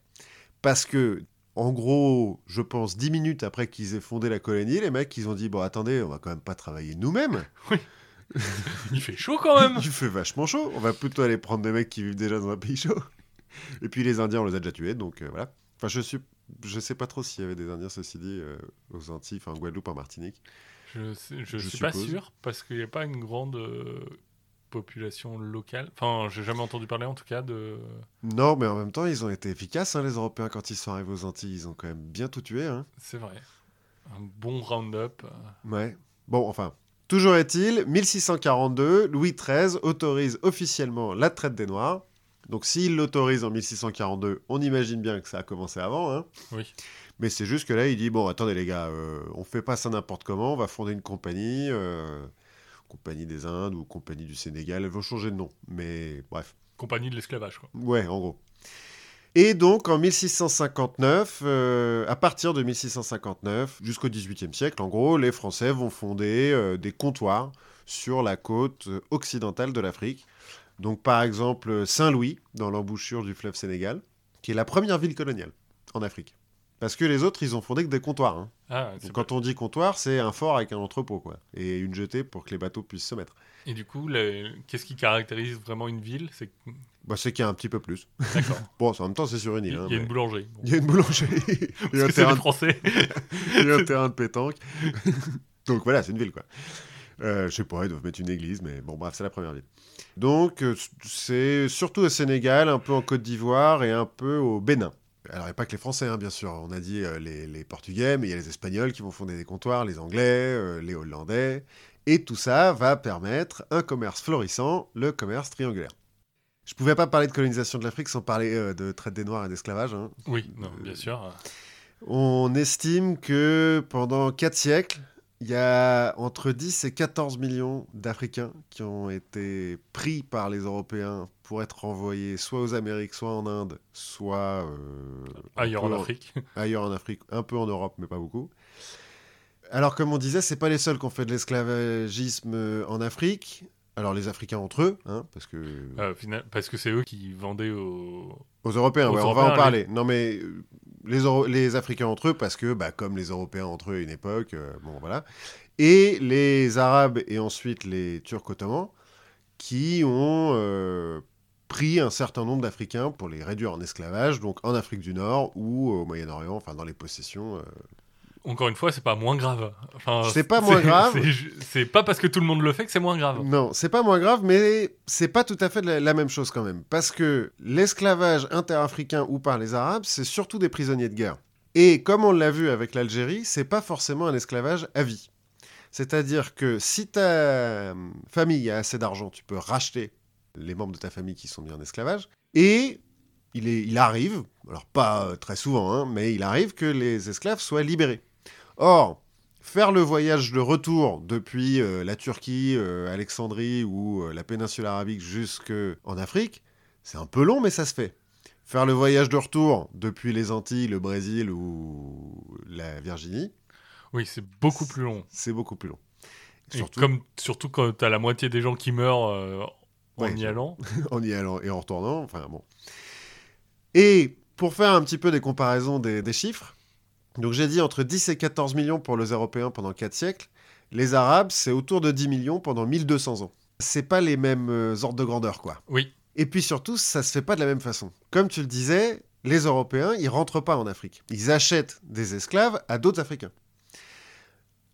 Parce que, en gros, je pense 10 minutes après qu'ils aient fondé la colonie, les mecs, ils ont dit, bon attendez, on va quand même pas travailler nous-mêmes. Il fait chaud quand même Il fait vachement chaud. On va plutôt aller prendre des mecs qui vivent déjà dans un pays chaud. Et puis les Indiens, on les a déjà tués, donc euh, voilà. Enfin, je suis, je sais pas trop s'il y avait des Indiens, ceci dit, euh, aux Antilles, enfin en Guadeloupe, en Martinique. Je, Je suis pas sûr, parce qu'il n'y a pas une grande euh, population locale. Enfin, j'ai jamais entendu parler en tout cas de. Non, mais en même temps, ils ont été efficaces, hein, les Européens, quand ils sont arrivés aux Antilles. Ils ont quand même bien tout tué. Hein. C'est vrai. Un bon round-up. euh, Ouais. Bon, enfin. Toujours est-il, 1642, Louis XIII autorise officiellement la traite des Noirs. Donc, s'il l'autorise en 1642, on imagine bien que ça a commencé avant. Hein. Oui. Mais c'est juste que là, il dit bon, attendez les gars, euh, on fait pas ça n'importe comment, on va fonder une compagnie, euh, compagnie des Indes ou compagnie du Sénégal, elles vont changer de nom. Mais bref, Compagnie de l'esclavage, quoi. ouais, en gros. Et donc en 1659, euh, à partir de 1659 jusqu'au XVIIIe siècle, en gros, les Français vont fonder euh, des comptoirs sur la côte occidentale de l'Afrique. Donc par exemple Saint-Louis, dans l'embouchure du fleuve Sénégal, qui est la première ville coloniale en Afrique. Parce que les autres, ils ont fondé que des comptoirs. hein. Ah, Donc, quand on dit comptoir, c'est un fort avec un entrepôt, quoi. Et une jetée pour que les bateaux puissent se mettre. Et du coup, le- qu'est-ce qui caractérise vraiment une ville C'est Bah, c'est qu'il y a un petit peu plus. D'accord. Bon, en même temps, c'est sur une Il île. y a hein, une boulangerie. Il y a une boulangerie. et, Parce un que c'est les terrain, Français. et un terrain de pétanque. Donc voilà, c'est une ville, quoi. Euh, je sais pas, ils doivent mettre une église, mais bon, bref, c'est la première ville. Donc, euh, c'est surtout au Sénégal, un peu en Côte d'Ivoire et un peu au Bénin. Alors, il n'y a pas que les Français, hein, bien sûr. On a dit euh, les, les Portugais, mais il y a les Espagnols qui vont fonder des comptoirs, les Anglais, euh, les Hollandais. Et tout ça va permettre un commerce florissant, le commerce triangulaire. Je pouvais pas parler de colonisation de l'Afrique sans parler euh, de traite des Noirs et d'esclavage. hein. Oui, non, bien sûr. On estime que pendant 4 siècles, il y a entre 10 et 14 millions d'Africains qui ont été pris par les Européens pour être envoyés soit aux Amériques, soit en Inde, soit euh, Ailleurs en Afrique. ailleurs en Afrique, un peu en Europe, mais pas beaucoup. Alors, comme on disait, c'est pas les seuls qui ont fait de l'esclavagisme euh, en Afrique. Alors, les Africains entre eux, hein, parce que Euh, parce que c'est eux qui vendaient aux. Aux Européens, Aux ouais, on va en parler. Non, mais les, Africains entre eux, parce que, bah, comme les Européens entre eux à une époque, euh, bon, voilà. Et les Arabes et ensuite les Turcs ottomans, qui ont euh, pris un certain nombre d'Africains pour les réduire en esclavage, donc en Afrique du Nord ou au Moyen-Orient, enfin dans les possessions. Euh. Encore une fois, c'est pas moins grave. Enfin, C'est pas moins grave. c'est pas parce que tout le monde le fait que c'est moins grave. Non, c'est pas moins grave, mais c'est pas tout à fait la, la même chose quand même. Parce que l'esclavage interafricain ou par les Arabes, c'est surtout des prisonniers de guerre. Et comme on l'a vu avec l'Algérie, c'est pas forcément un esclavage à vie. C'est-à-dire que si ta famille a assez d'argent, tu peux racheter les membres de ta famille qui sont mis en esclavage. Et il, est, il arrive, alors pas euh, très souvent, hein, mais il arrive que les esclaves soient libérés. Or, faire le voyage de retour depuis euh, la Turquie, euh, Alexandrie ou euh, la péninsule arabique jusqu'en Afrique, c'est un peu long, mais ça se fait. Faire le voyage de retour depuis les Antilles, le Brésil ou la Virginie, Oui, c'est beaucoup plus long. c'est beaucoup plus long. Et Surtout Comme, surtout quand t'as la moitié des gens qui meurent en Ouais, y allant. en y allant et en retournant. Enfin bon. Et pour faire un petit peu des comparaisons des, des chiffres, donc j'ai dit entre 10 et 14 millions pour les Européens pendant 4 siècles. Les Arabes, c'est autour de 10 millions pendant 1200 ans. C'est pas les mêmes euh, ordres de grandeur, quoi. Oui, Et puis surtout, ça se fait pas de la même façon. Comme tu le disais, les Européens, ils rentrent pas en Afrique. Ils achètent des esclaves à d'autres Africains.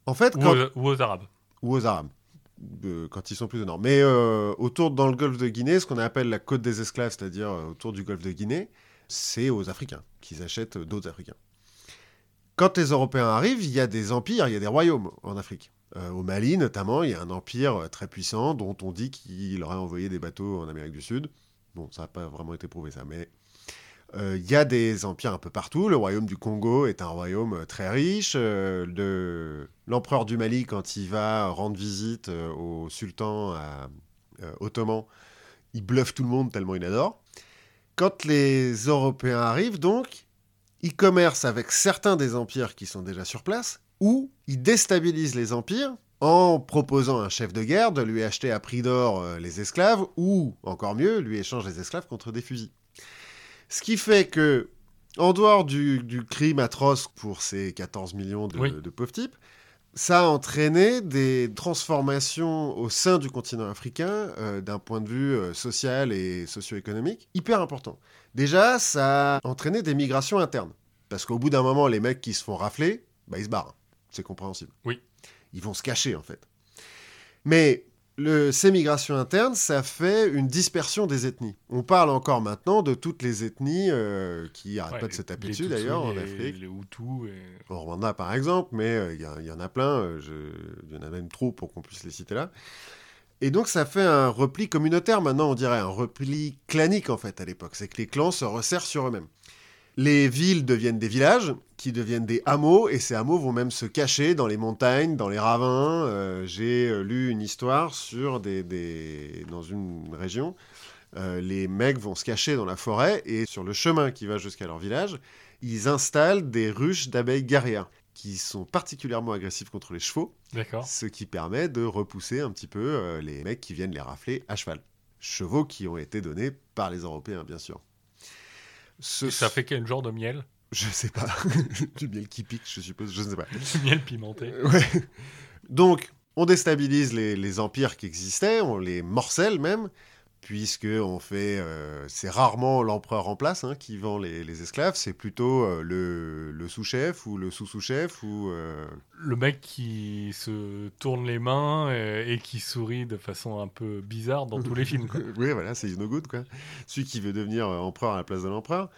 En fait, ou, quand aux, ou aux Arabes. ou aux Arabes, euh, quand ils sont plus au nord. Mais euh, autour, dans le golfe de Guinée, ce qu'on appelle la côte des esclaves, c'est-à-dire autour du golfe de Guinée, c'est aux Africains qu'ils achètent d'autres Africains. Quand les Européens arrivent, il y a des empires, il y a des royaumes en Afrique. Euh, au Mali, notamment, il y a un empire euh, très puissant dont on dit qu'il aurait envoyé des bateaux en Amérique du Sud. Bon, ça n'a pas vraiment été prouvé, ça, mais euh, il y a des empires un peu partout. Le royaume du Congo est un royaume très riche. Le- L'empereur du Mali, quand il va rendre visite au sultan ottoman, il bluffe tout le monde tellement il adore. Quand les Européens arrivent, donc, ils commercent avec certains des empires qui sont déjà sur place, ou ils déstabilisent les empires en proposant à un chef de guerre de lui acheter à prix d'or euh, les esclaves, ou, encore mieux, lui échange les esclaves contre des fusils. Ce qui fait que, en dehors du, du crime atroce pour ces 14 millions de, Oui. de pauvres types, ça a entraîné des transformations au sein du continent africain, euh, d'un point de vue euh, social et socio-économique, hyper important. Déjà, ça a entraîné des migrations internes. Parce qu'au bout d'un moment, les mecs qui se font rafler, bah, ils se barrent. C'est compréhensible. Oui. Ils vont se cacher, en fait. Mais le, ces migrations internes, ça fait une dispersion des ethnies. On parle encore maintenant de toutes les ethnies euh, qui arrêtent Ouais, pas de se taper dessus, d'ailleurs, en Afrique. Les Hutus. Et... Au Rwanda, par exemple, mais euh, il y, y en a plein. euh, Il y en a même trop pour qu'on puisse les citer là. Et donc, ça fait un repli communautaire maintenant, on dirait, un repli clanique, en fait, à l'époque. C'est que les clans se resserrent sur eux-mêmes. Les villes deviennent des villages, qui deviennent des hameaux, et ces hameaux vont même se cacher dans les montagnes, dans les ravins. Euh, J'ai euh, lu une histoire sur des, des- dans une région. euh, les mecs vont se cacher dans la forêt, et sur le chemin qui va jusqu'à leur village, ils installent des ruches d'abeilles guerrières qui sont particulièrement agressives contre les chevaux, ce qui permet de repousser un petit peu euh, les mecs qui viennent les rafler à cheval. chevaux qui ont été donnés par les Européens, bien sûr. Ce- ça fait quel genre de miel? Je sais pas. du miel qui pique, je suppose, je ne sais pas. Du miel pimenté. Ouais. Donc, on déstabilise les, les empires qui existaient, on les morcelle même, puisque on fait, euh, c'est rarement l'empereur en place hein, qui vend les, les esclaves, c'est plutôt euh, le, le sous-chef ou le sous-sous-chef ou euh, Le mec qui se tourne les mains et, qui sourit de façon un peu bizarre dans tous les films. quoi. oui, voilà, c'est no good quoi. Celui qui veut devenir empereur à la place de l'empereur.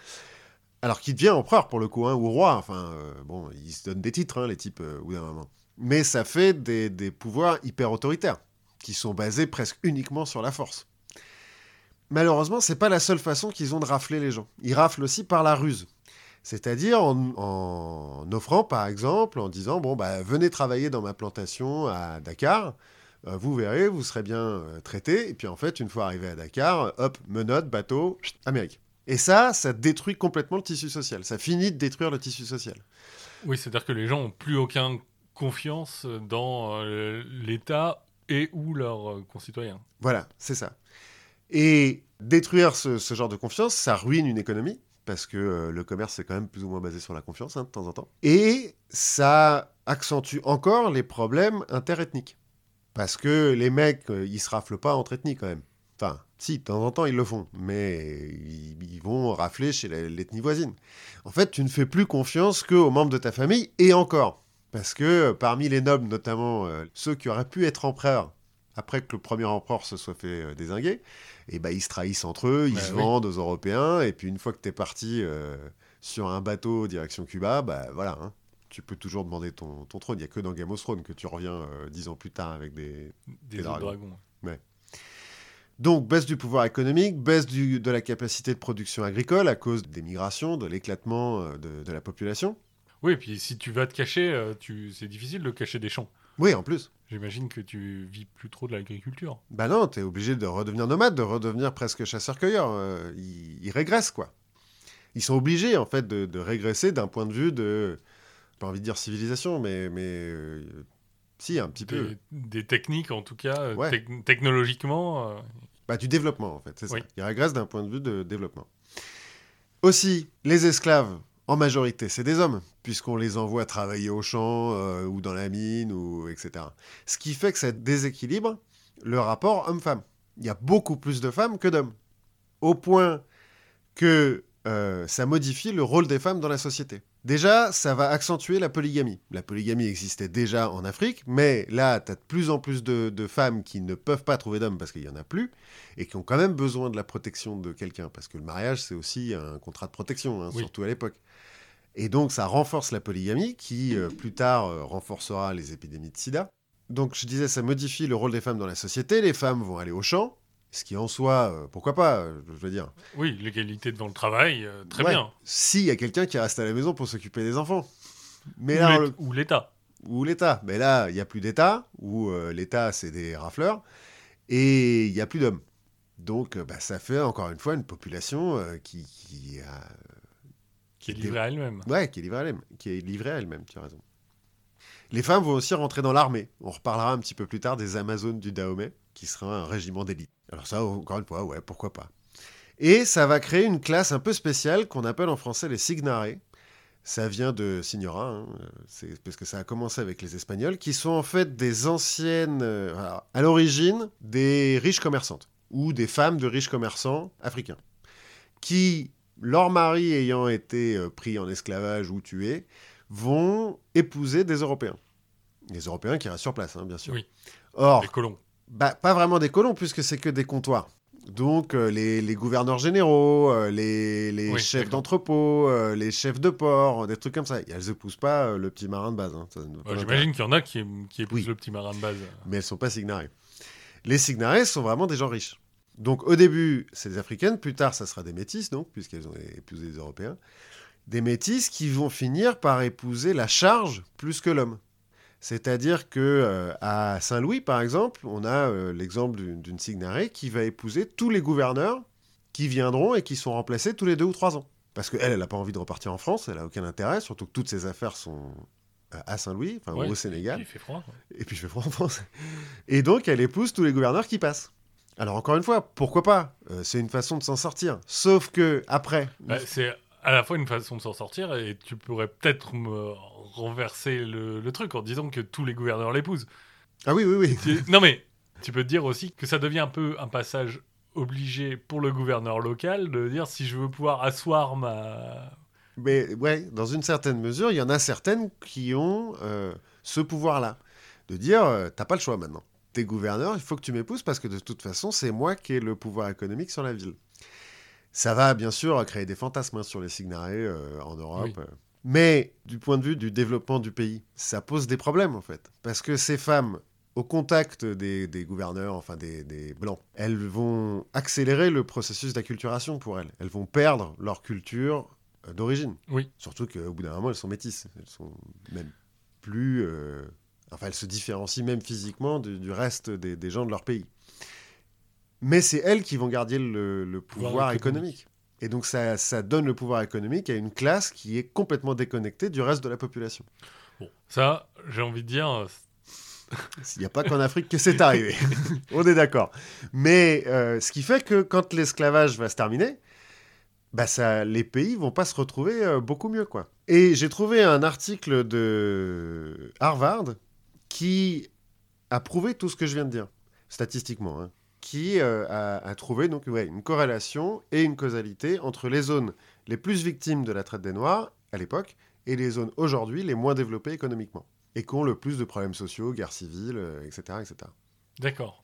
Alors qu'il devient empereur pour le coup, hein, ou roi. Enfin, bon, ils se donnent des titres, hein, les types, bout d'un moment. Mais ça fait des, des pouvoirs hyper autoritaires, qui sont basés presque uniquement sur la force. Malheureusement, c'est pas la seule façon qu'ils ont de rafler les gens. Ils raflent aussi par la ruse. C'est-à-dire en, en offrant, par exemple, en disant bon bah venez travailler dans ma plantation à Dakar. Euh, vous verrez, vous serez bien euh, traité. Et puis en fait, une fois arrivé à Dakar, hop, menottes, bateau, chut, Amérique. Et ça, ça détruit complètement le tissu social. Ça finit de détruire le tissu social. Oui, c'est-à-dire que les gens ont plus aucune confiance dans euh, l'État et ou leurs concitoyens. Voilà, c'est ça. Et détruire ce, genre de confiance, ça ruine une économie, parce que euh, le commerce, c'est quand même plus ou moins basé sur la confiance, hein, de temps en temps. Et ça accentue encore les problèmes interethniques. Parce que les mecs, euh, ils se raflent pas entre ethnies quand même. Enfin, si, de temps en temps, ils le font, mais ils, vont rafler chez l'ethnie voisine. En fait, tu ne fais plus confiance qu'aux membres de ta famille, et encore. Parce que euh, parmi les nobles, notamment euh, ceux qui auraient pu être empereurs, après que le premier empereur se soit fait euh, désinguer, et ben ils se trahissent entre eux, ils Bah se oui. vendent aux Européens, et puis une fois que t'es parti euh, sur un bateau direction Cuba, bah voilà, hein, tu peux toujours demander ton, ton trône. Il n'y a que dans Game of Thrones que tu reviens euh, dix ans plus tard avec des... Des Des autres dragons. Donc baisse du pouvoir économique, baisse du- de la capacité de production agricole à cause des migrations, de l'éclatement de, de la population. Oui, et puis si tu vas te cacher, tu... c'est difficile de cacher des champs. Oui, en plus. J'imagine que tu vis plus trop de l'agriculture. Bah non, t'es obligé de redevenir nomade, de redevenir presque chasseur-cueilleur. Euh, ils, ils régressent, quoi. Ils sont obligés, en fait, de, de régresser d'un point de vue de... Pas envie de dire civilisation, mais... mais euh, si, un petit peu. Des, techniques, en tout cas, euh, Ouais. technologiquement. euh, Bah, du développement, en fait, c'est ça. Ils régressent d'un point de vue de développement. Aussi, les esclaves, en majorité, c'est des hommes, puisqu'on les envoie travailler au champ euh, ou dans la mine, ou etc. Ce qui fait que ça déséquilibre le rapport homme-femme. Il y a beaucoup plus de femmes que d'hommes. Au point que euh, ça modifie le rôle des femmes dans la société. Déjà, ça va accentuer la polygamie. La polygamie existait déjà en Afrique, mais là, tu as de plus en plus de, de femmes qui ne peuvent pas trouver d'hommes parce qu'il n'y en a plus, et qui ont quand même besoin de la protection de quelqu'un, parce que le mariage, c'est aussi un contrat de protection, hein, Oui. surtout à l'époque. Et donc, ça renforce la polygamie, qui euh, plus tard euh, renforcera les épidémies de sida. Donc, je disais, ça modifie le rôle des femmes dans la société. Les femmes vont aller au champ, ce qui en soi, euh, pourquoi pas, je veux dire. Oui, l'égalité devant le travail, très Ouais, bien. S'il y a quelqu'un qui reste à la maison pour s'occuper des enfants. Mais Ou là, le- Ou l'État. ou l'État. Mais là, il n'y a plus d'État, ou euh, l'État, c'est des rafleurs, et il n'y a plus d'hommes. Donc, bah, ça fait encore une fois une population qui, qui, a- qui est livrée à elle-même. ouais, qui, est livrée à elle-même, qui est livrée à elle-même, tu as raison. Les femmes vont aussi rentrer dans l'armée. On reparlera un petit peu plus tard des Amazones du Dahomey, qui sera un régiment d'élite. Alors ça, encore une fois, ouais, pourquoi pas. Et ça va créer une classe un peu spéciale qu'on appelle en français les signare. Ça vient de signora, hein, c'est parce que ça a commencé avec les Espagnols, qui sont en fait des anciennes, euh, alors, à l'origine, des riches commerçantes, ou des femmes de riches commerçants africains, qui, leur mari ayant été euh, pris en esclavage ou tué, vont épouser des Européens. Les Européens qui restent sur place, hein, bien sûr. Oui. Or, Les colons. bah, pas vraiment des colons, puisque c'est que des comptoirs. Donc, euh, les, les gouverneurs généraux, euh, les, les Oui, chefs d'entrepôt, euh, les chefs de port, des trucs comme ça. Et elles épousent pas le petit marin de base. hein. J'imagine qu'il y en a qui, qui épousent Oui. le petit marin de base. Mais elles sont pas signarées. Les signarées sont vraiment des gens riches. Donc, au début, c'est des africaines. Plus tard, ça sera des métisses, donc, puisqu'elles ont épousé des Européens. Des métisses qui vont finir par épouser la charge plus que l'homme. C'est-à-dire que euh, à Saint-Louis, par exemple, on a euh, l'exemple d'une signarée qui va épouser tous les gouverneurs qui viendront et qui sont remplacés tous les deux ou trois ans. Parce qu'elle, elle n'a pas envie de repartir en France, elle n'a aucun intérêt, surtout que toutes ses affaires sont euh, à Saint-Louis, enfin Ouais, au Sénégal. Il fait froid. Et puis je fais froid en France. Et donc, elle épouse tous les gouverneurs qui passent. Alors encore une fois, pourquoi pas? Euh, C'est une façon de s'en sortir. Sauf que après, Bah, c'est à la fois une façon de s'en sortir et tu pourrais peut-être me renverser le, le truc en disant que tous les gouverneurs l'épousent. ah oui, oui, oui. Tu- non mais tu peux te dire aussi que ça devient un peu un passage obligé pour le gouverneur local de dire si je veux pouvoir asseoir ma... Mais ouais, dans une certaine mesure, il y en a certaines qui ont euh, ce pouvoir-là. De dire, euh, t'as pas le choix maintenant. T'es gouverneur, il faut que tu m'épouses parce que de toute façon, c'est moi qui ai le pouvoir économique sur la ville. Ça va bien sûr créer des fantasmes hein, sur les signarés euh, en Europe. Oui. euh. Mais du point de vue du développement du pays, ça pose des problèmes en fait. Parce que ces femmes, au contact des, des gouverneurs, enfin des, des blancs, elles vont accélérer le processus d'acculturation pour elles. Elles vont perdre leur culture euh, d'origine. Oui. Surtout qu'au bout d'un moment, elles sont métisses. Elles sont même plus. euh, Enfin, elles se différencient même physiquement du, du reste des, des gens de leur pays. Mais c'est elles qui vont garder le, le pouvoir, économique. Et donc, ça, ça donne le pouvoir économique à une classe qui est complètement déconnectée du reste de la population. Bon, ça, j'ai envie de dire, euh, Il n'y a pas qu'en Afrique que c'est arrivé. On est d'accord. Mais euh, ce qui fait que quand l'esclavage va se terminer, bah ça, les pays vont pas se retrouver euh, beaucoup mieux. quoi. Et j'ai trouvé un article de Harvard qui a prouvé tout ce que je viens de dire, statistiquement. hein, qui euh, a, a trouvé donc, ouais, une corrélation et une causalité entre les zones les plus victimes de la traite des Noirs à l'époque et les zones aujourd'hui les moins développées économiquement et qui ont le plus de problèmes sociaux, guerres civiles, euh, etc., etc. d'accord.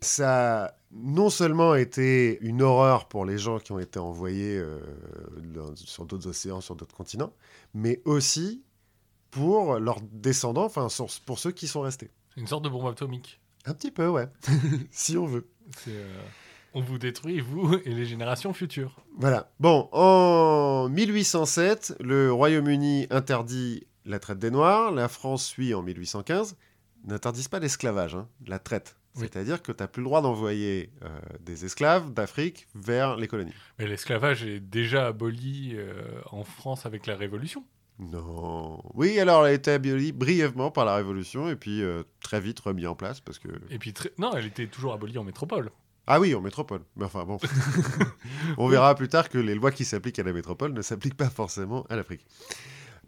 Ça a non seulement été une horreur pour les gens qui ont été envoyés euh, dans- sur d'autres océans, sur d'autres continents, mais aussi pour leurs descendants, enfin pour ceux qui sont restés. C'est une sorte de bombe atomique. Un petit peu, ouais, si on veut. Euh, on vous détruit, vous et les générations futures. Voilà. Bon, en 1807, le Royaume-Uni interdit la traite des Noirs, la France suit en 1815, n'interdisent pas l'esclavage, hein, la traite. Oui. C'est-à-dire que tu n'as plus le droit d'envoyer euh, des esclaves d'Afrique vers les colonies. Mais l'esclavage est déjà aboli euh, en France avec la Révolution. Non. Oui, alors elle a été abolie brièvement par la Révolution et puis euh, très vite remis en place parce que. Et puis, très- non, elle était toujours abolie en métropole. Ah oui, en métropole. Mais enfin bon. On verra plus tard que les lois qui s'appliquent à la métropole ne s'appliquent pas forcément à l'Afrique.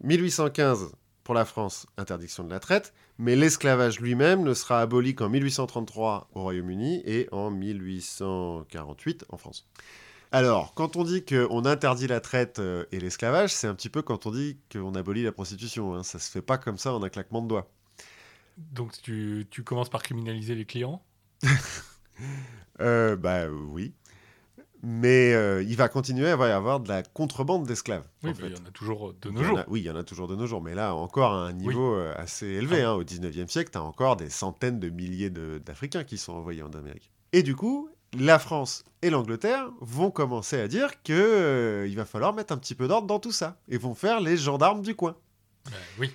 1815 pour la France, interdiction de la traite, mais l'esclavage lui-même ne sera aboli qu'en 1833 au Royaume-Uni et en 1848 en France. Alors, quand on dit qu'on interdit la traite euh, et l'esclavage, c'est un petit peu quand on dit qu'on abolit la prostitution. Hein. Ça se fait pas comme ça en un claquement de doigts. Donc, tu, tu commences par criminaliser les clients? Euh, bah oui. Mais euh, il va continuer à y avoir de la contrebande d'esclaves. Oui, bah, il y en a toujours de Il nos jours. a- oui, il y en a toujours de nos jours, mais là encore à un niveau euh, assez élevé. Ah. hein. Au 19e siècle, tu as encore des centaines de milliers de- d'Africains qui sont envoyés en Amérique. Et du coup, la France et l'Angleterre vont commencer à dire que euh, il va falloir mettre un petit peu d'ordre dans tout ça et vont faire les gendarmes du coin. Bah, oui,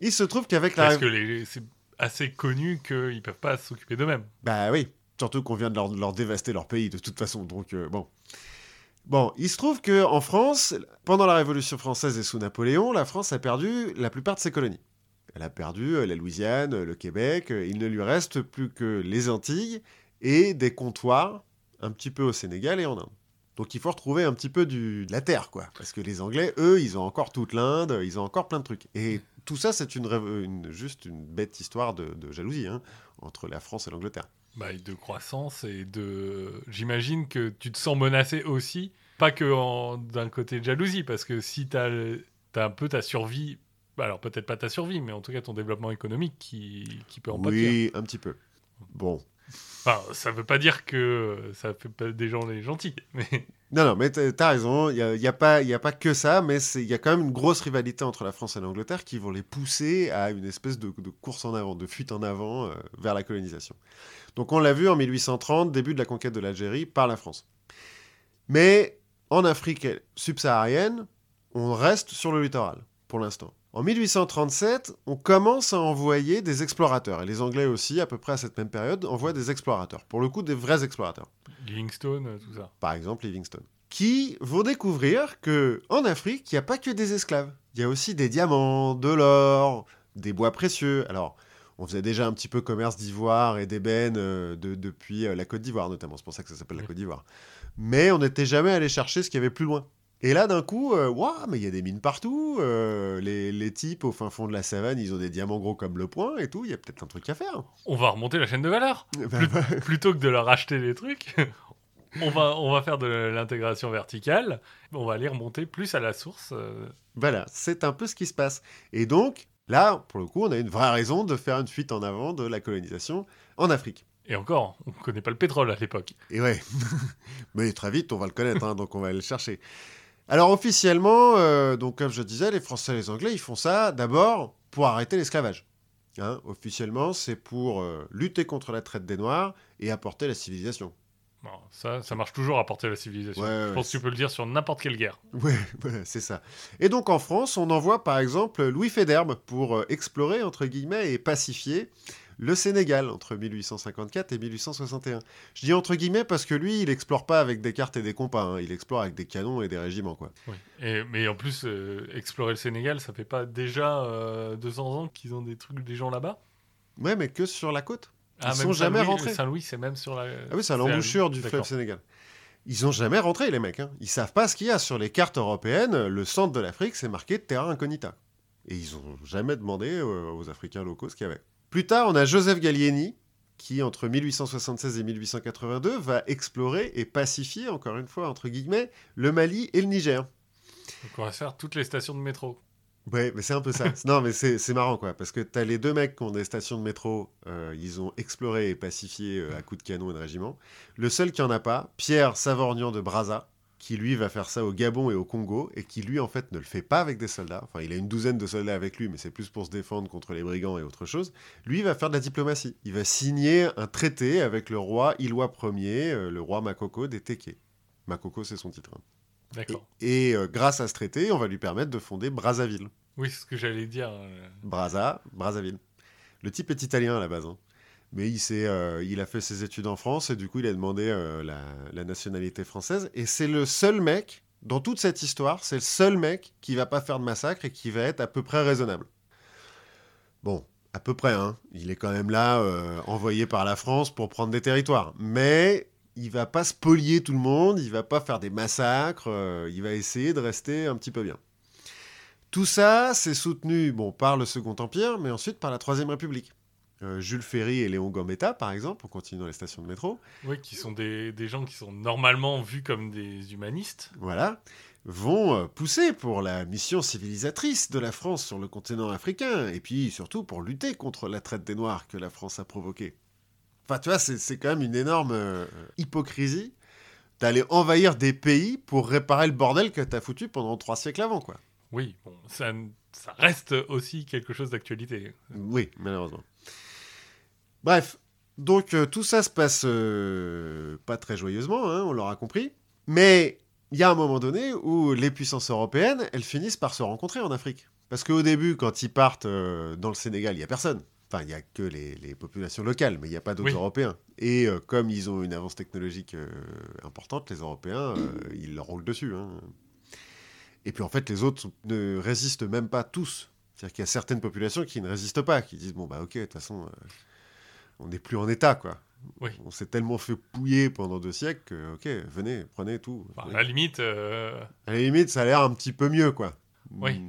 Il se trouve qu'avec la parce que les- c'est assez connu qu'ils ne peuvent pas s'occuper d'eux-mêmes. Bah oui, surtout qu'on vient de leur, leur dévaster leur pays de toute façon, donc euh, bon. Bon, il se trouve que en France, pendant la Révolution française et sous Napoléon, la France a perdu la plupart de ses colonies. Elle a perdu euh, la Louisiane, euh, le Québec, euh, il ne lui reste plus que les Antilles et des comptoirs un petit peu au Sénégal et en Inde. Donc il faut retrouver un petit peu du, de la terre, quoi. Parce que les Anglais, eux, ils ont encore toute l'Inde, ils ont encore plein de trucs. Et tout ça, c'est une, juste une bête histoire de, de jalousie hein, entre la France et l'Angleterre. Bah, de croissance et de. J'imagine que tu te sens menacé aussi, pas que en- d'un côté de jalousie, parce que si tu as, un peu ta survie, bah, alors peut-être pas ta survie, mais en tout cas ton développement économique qui, qui peut en pâtir. Oui, un petit peu. Bon. Enfin, ça veut pas dire que ça fait pas des gens les gentils, mais Non, non, mais t'as raison. Il n'y a, y a, pas- a pas que ça, mais il y a quand même une grosse rivalité entre la France et l'Angleterre qui vont les pousser à une espèce de, de course en avant, de fuite en avant euh, vers la colonisation. Donc on l'a vu en 1830, début de la conquête de l'Algérie par la France. Mais en Afrique subsaharienne, on reste sur le littoral, pour l'instant. En 1837, on commence à envoyer des explorateurs, et les Anglais aussi, à peu près à cette même période, envoient des explorateurs. Pour le coup, des vrais explorateurs Livingstone, euh, tout ça. par exemple Livingstone, qui vont découvrir que en Afrique, il n'y a pas que des esclaves. Il y a aussi des diamants, de l'or, des bois précieux. Alors, On faisait déjà un petit peu commerce d'ivoire et d'ébène euh, de- depuis euh, la Côte d'Ivoire, notamment. C'est pour ça que ça s'appelle la. Côte d'Ivoire. Mais on n'était jamais allé chercher ce qu'il y avait plus loin. Et là, d'un coup, euh, Ouah, mais il y a des mines partout. euh, les, les types au fin fond de la savane, ils ont des diamants gros comme le poing et tout. Il y a peut-être un truc à faire. On va remonter la chaîne de valeur. Bah, Plut- Plutôt que de leur acheter des trucs, on va, on va faire de l'intégration verticale. On va aller remonter plus à la source. euh, Voilà, c'est un peu ce qui se passe. Et donc, là, pour le coup, on a une vraie raison de faire une fuite en avant de la colonisation en Afrique. Et encore, on ne connaît pas le pétrole à l'époque. Et ouais, mais très vite, on va le connaître, hein, donc on va aller le chercher. Alors officiellement, euh, donc comme je disais, les Français et les Anglais, ils font ça d'abord pour arrêter l'esclavage. Hein, officiellement, c'est pour euh, lutter contre la traite des Noirs et apporter la civilisation. Bon, ça, ça marche toujours à porter la civilisation. Ouais, Je ouais, pense que tu peux le dire sur n'importe quelle guerre. Voilà, c'est ça. Et donc en France, on envoie par exemple Louis Féderbe pour euh, explorer, entre guillemets, et pacifier le Sénégal entre 1854 et 1861. Je dis entre guillemets parce que lui, il explore pas avec des cartes et des compas, hein, il explore avec des canons et des régiments, quoi. Oui. Et, mais en plus, euh, explorer le Sénégal, ça fait pas déjà euh, 200 ans qu'ils ont des trucs, des gens là-bas? Ouais, mais que sur la côte. Ils sont même jamais rentrés. Saint-Louis, c'est même sur la. Ah oui, c'est à l'embouchure du fleuve. Sénégal. Ils ont jamais rentré, les mecs. Hein. Ils savent pas ce qu'il y a sur les cartes européennes. Le centre de l'Afrique, c'est marqué terra incognita. Et ils ont jamais demandé euh, aux Africains locaux ce qu'il y avait. Plus tard, on a Joseph Gallieni, qui, entre 1876 et 1882, va explorer et pacifier, encore une fois, entre guillemets, le Mali et le Niger. Donc on va se faire toutes les stations de métro. Ouais, mais c'est un peu ça. non, mais c'est marrant, quoi. Parce que t'as les deux mecs qui ont des stations de métro, euh, ils ont exploré et pacifié euh, à coups de canon et de régiment. Le seul qui en a pas, Pierre Savorgnan de Brazza, qui lui va faire ça au Gabon et au Congo, et qui lui, en fait, ne le fait pas avec des soldats. Enfin, il a une douzaine de soldats avec lui, mais c'est plus pour se défendre contre les brigands et autre chose. Lui, va faire de la diplomatie. Il va signer un traité avec le roi Ilwa Ier, euh, le roi Makoko des Téké. Makoko, c'est son titre. hein. D'accord. Et, et, euh, grâce à ce traité, on va lui permettre de fonder Brazzaville. Oui, c'est ce que j'allais dire. euh, Brazza, Brazzaville. Le type est italien à la base. hein. Mais euh, il a fait ses études en France et du coup il a demandé euh, la, nationalité française. Et c'est le seul mec, dans toute cette histoire, c'est le seul mec qui va pas faire de massacre et qui va être à peu près raisonnable. Bon, à peu près, hein. Il est quand même là, euh, envoyé par la France pour prendre des territoires. Mais il va pas spolier tout le monde, il va pas faire des massacres, il va essayer de rester un petit peu bien. Tout ça, c'est soutenu par le Second Empire, mais ensuite par la Troisième République. Euh, Jules Ferry et Léon Gambetta, par exemple, on continue dans les stations de métro, Oui, qui sont des, des gens qui sont normalement vus comme des humanistes. voilà, vont euh, pousser pour la mission civilisatrice de la France sur le continent africain, et puis surtout pour lutter contre la traite des Noirs que la France a provoquée. Enfin, tu vois, c'est c'est quand même une énorme euh, hypocrisie d'aller envahir des pays pour réparer le bordel que t'as foutu pendant trois siècles avant, quoi. Oui, bon, ça, ça reste aussi quelque chose d'actualité. Oui, malheureusement. Bref, donc euh, tout ça se passe euh, pas très joyeusement, hein, on l'aura compris. Mais il y a un moment donné où les puissances européennes, elles finissent par se rencontrer en Afrique. Parce qu'au début, quand ils partent euh, dans le Sénégal, il n'y a personne. Enfin, il n'y a que les, les populations locales, mais il n'y a pas d'autres Oui. Européens. Et comme ils ont une avance technologique importante, les Européens, ils leur roulent dessus. hein. Et puis en fait, les autres ne résistent même pas tous. C'est-à-dire qu'il y a certaines populations qui ne résistent pas, qui disent bon bah ok, de toute façon, on n'est plus en état quoi. Oui. On s'est tellement fait pouiller pendant deux siècles que ok, venez, prenez tout. Enfin, à la limite, euh, À la limite, ça a l'air un petit peu mieux quoi. Oui.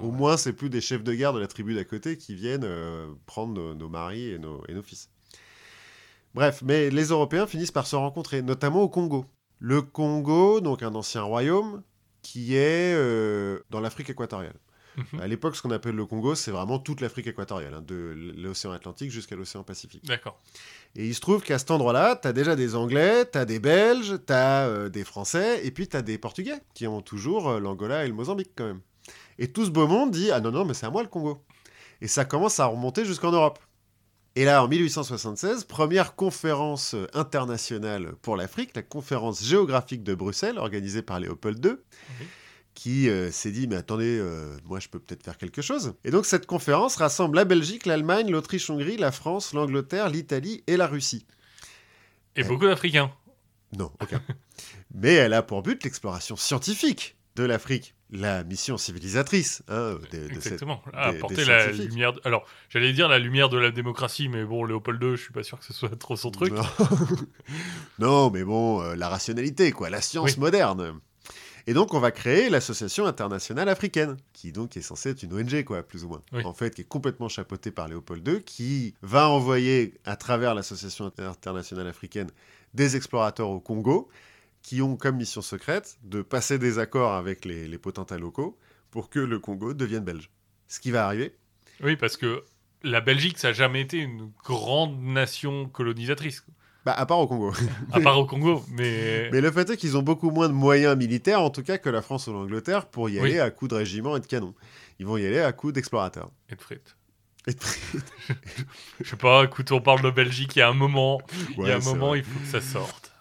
Au moins, c'est plus des chefs de guerre de la tribu d'à côté qui viennent euh, prendre nos, nos maris et nos, et nos fils. Bref, mais les Européens finissent par se rencontrer, notamment au Congo. Le Congo, donc un ancien royaume, qui est euh, dans l'Afrique équatoriale. Mhm. À l'époque, ce qu'on appelle le Congo, c'est vraiment toute l'Afrique équatoriale, hein, de l'océan Atlantique jusqu'à l'océan Pacifique. d'accord. Et il se trouve qu'à cet endroit-là, tu as déjà des Anglais, tu as des Belges, tu as des Français, et puis tu as des Portugais, qui ont toujours euh, l'Angola et le Mozambique quand même. Et tout ce beau monde dit Ah non, non, mais c'est à moi le Congo. Et ça commence à remonter jusqu'en Europe. Et là, en 1876, première conférence euh, internationale pour l'Afrique, la conférence géographique de Bruxelles, organisée par Léopold II, Oui. Qui euh, s'est dit, mais attendez, euh, moi je peux peut-être faire quelque chose. Et donc cette conférence rassemble la Belgique, l'Allemagne, l'Autriche-Hongrie, la France, l'Angleterre, l'Italie et la Russie. Et beaucoup d'Africains. Non, aucun. mais elle a pour but l'exploration scientifique de l'Afrique la mission civilisatrice hein, de, de cette- Exactement. des- apporter des la lumière. de- Alors, j'allais dire la lumière de la démocratie, mais bon, Léopold II, je suis pas sûr que ce soit trop son truc. Non, Non, mais bon, euh, la rationalité, quoi, la science Oui. moderne. Et donc, on va créer l'Association internationale africaine, qui donc est censée être une ONG, quoi, plus ou moins. Oui. En fait, qui est complètement chapeautée par Léopold II, qui va envoyer à travers l'Association internationale africaine des explorateurs au Congo, qui ont comme mission secrète de passer des accords avec les, les potentats locaux pour que le Congo devienne belge. Ce qui va arriver. Oui, parce que la Belgique, ça a jamais été une grande nation colonisatrice, Bah, à part au Congo. à part au Congo. Mais, Mais le fait est qu'ils ont beaucoup moins de moyens militaires, en tout cas, que la France ou l'Angleterre, pour y Oui. aller à coups de régiments et de canons. Ils vont y aller à coups d'explorateurs. et de frites. Et de- Je sais pas, écoute, on parle de Belgique, il y a un moment, il y a un moment, vrai. il faut que ça sorte.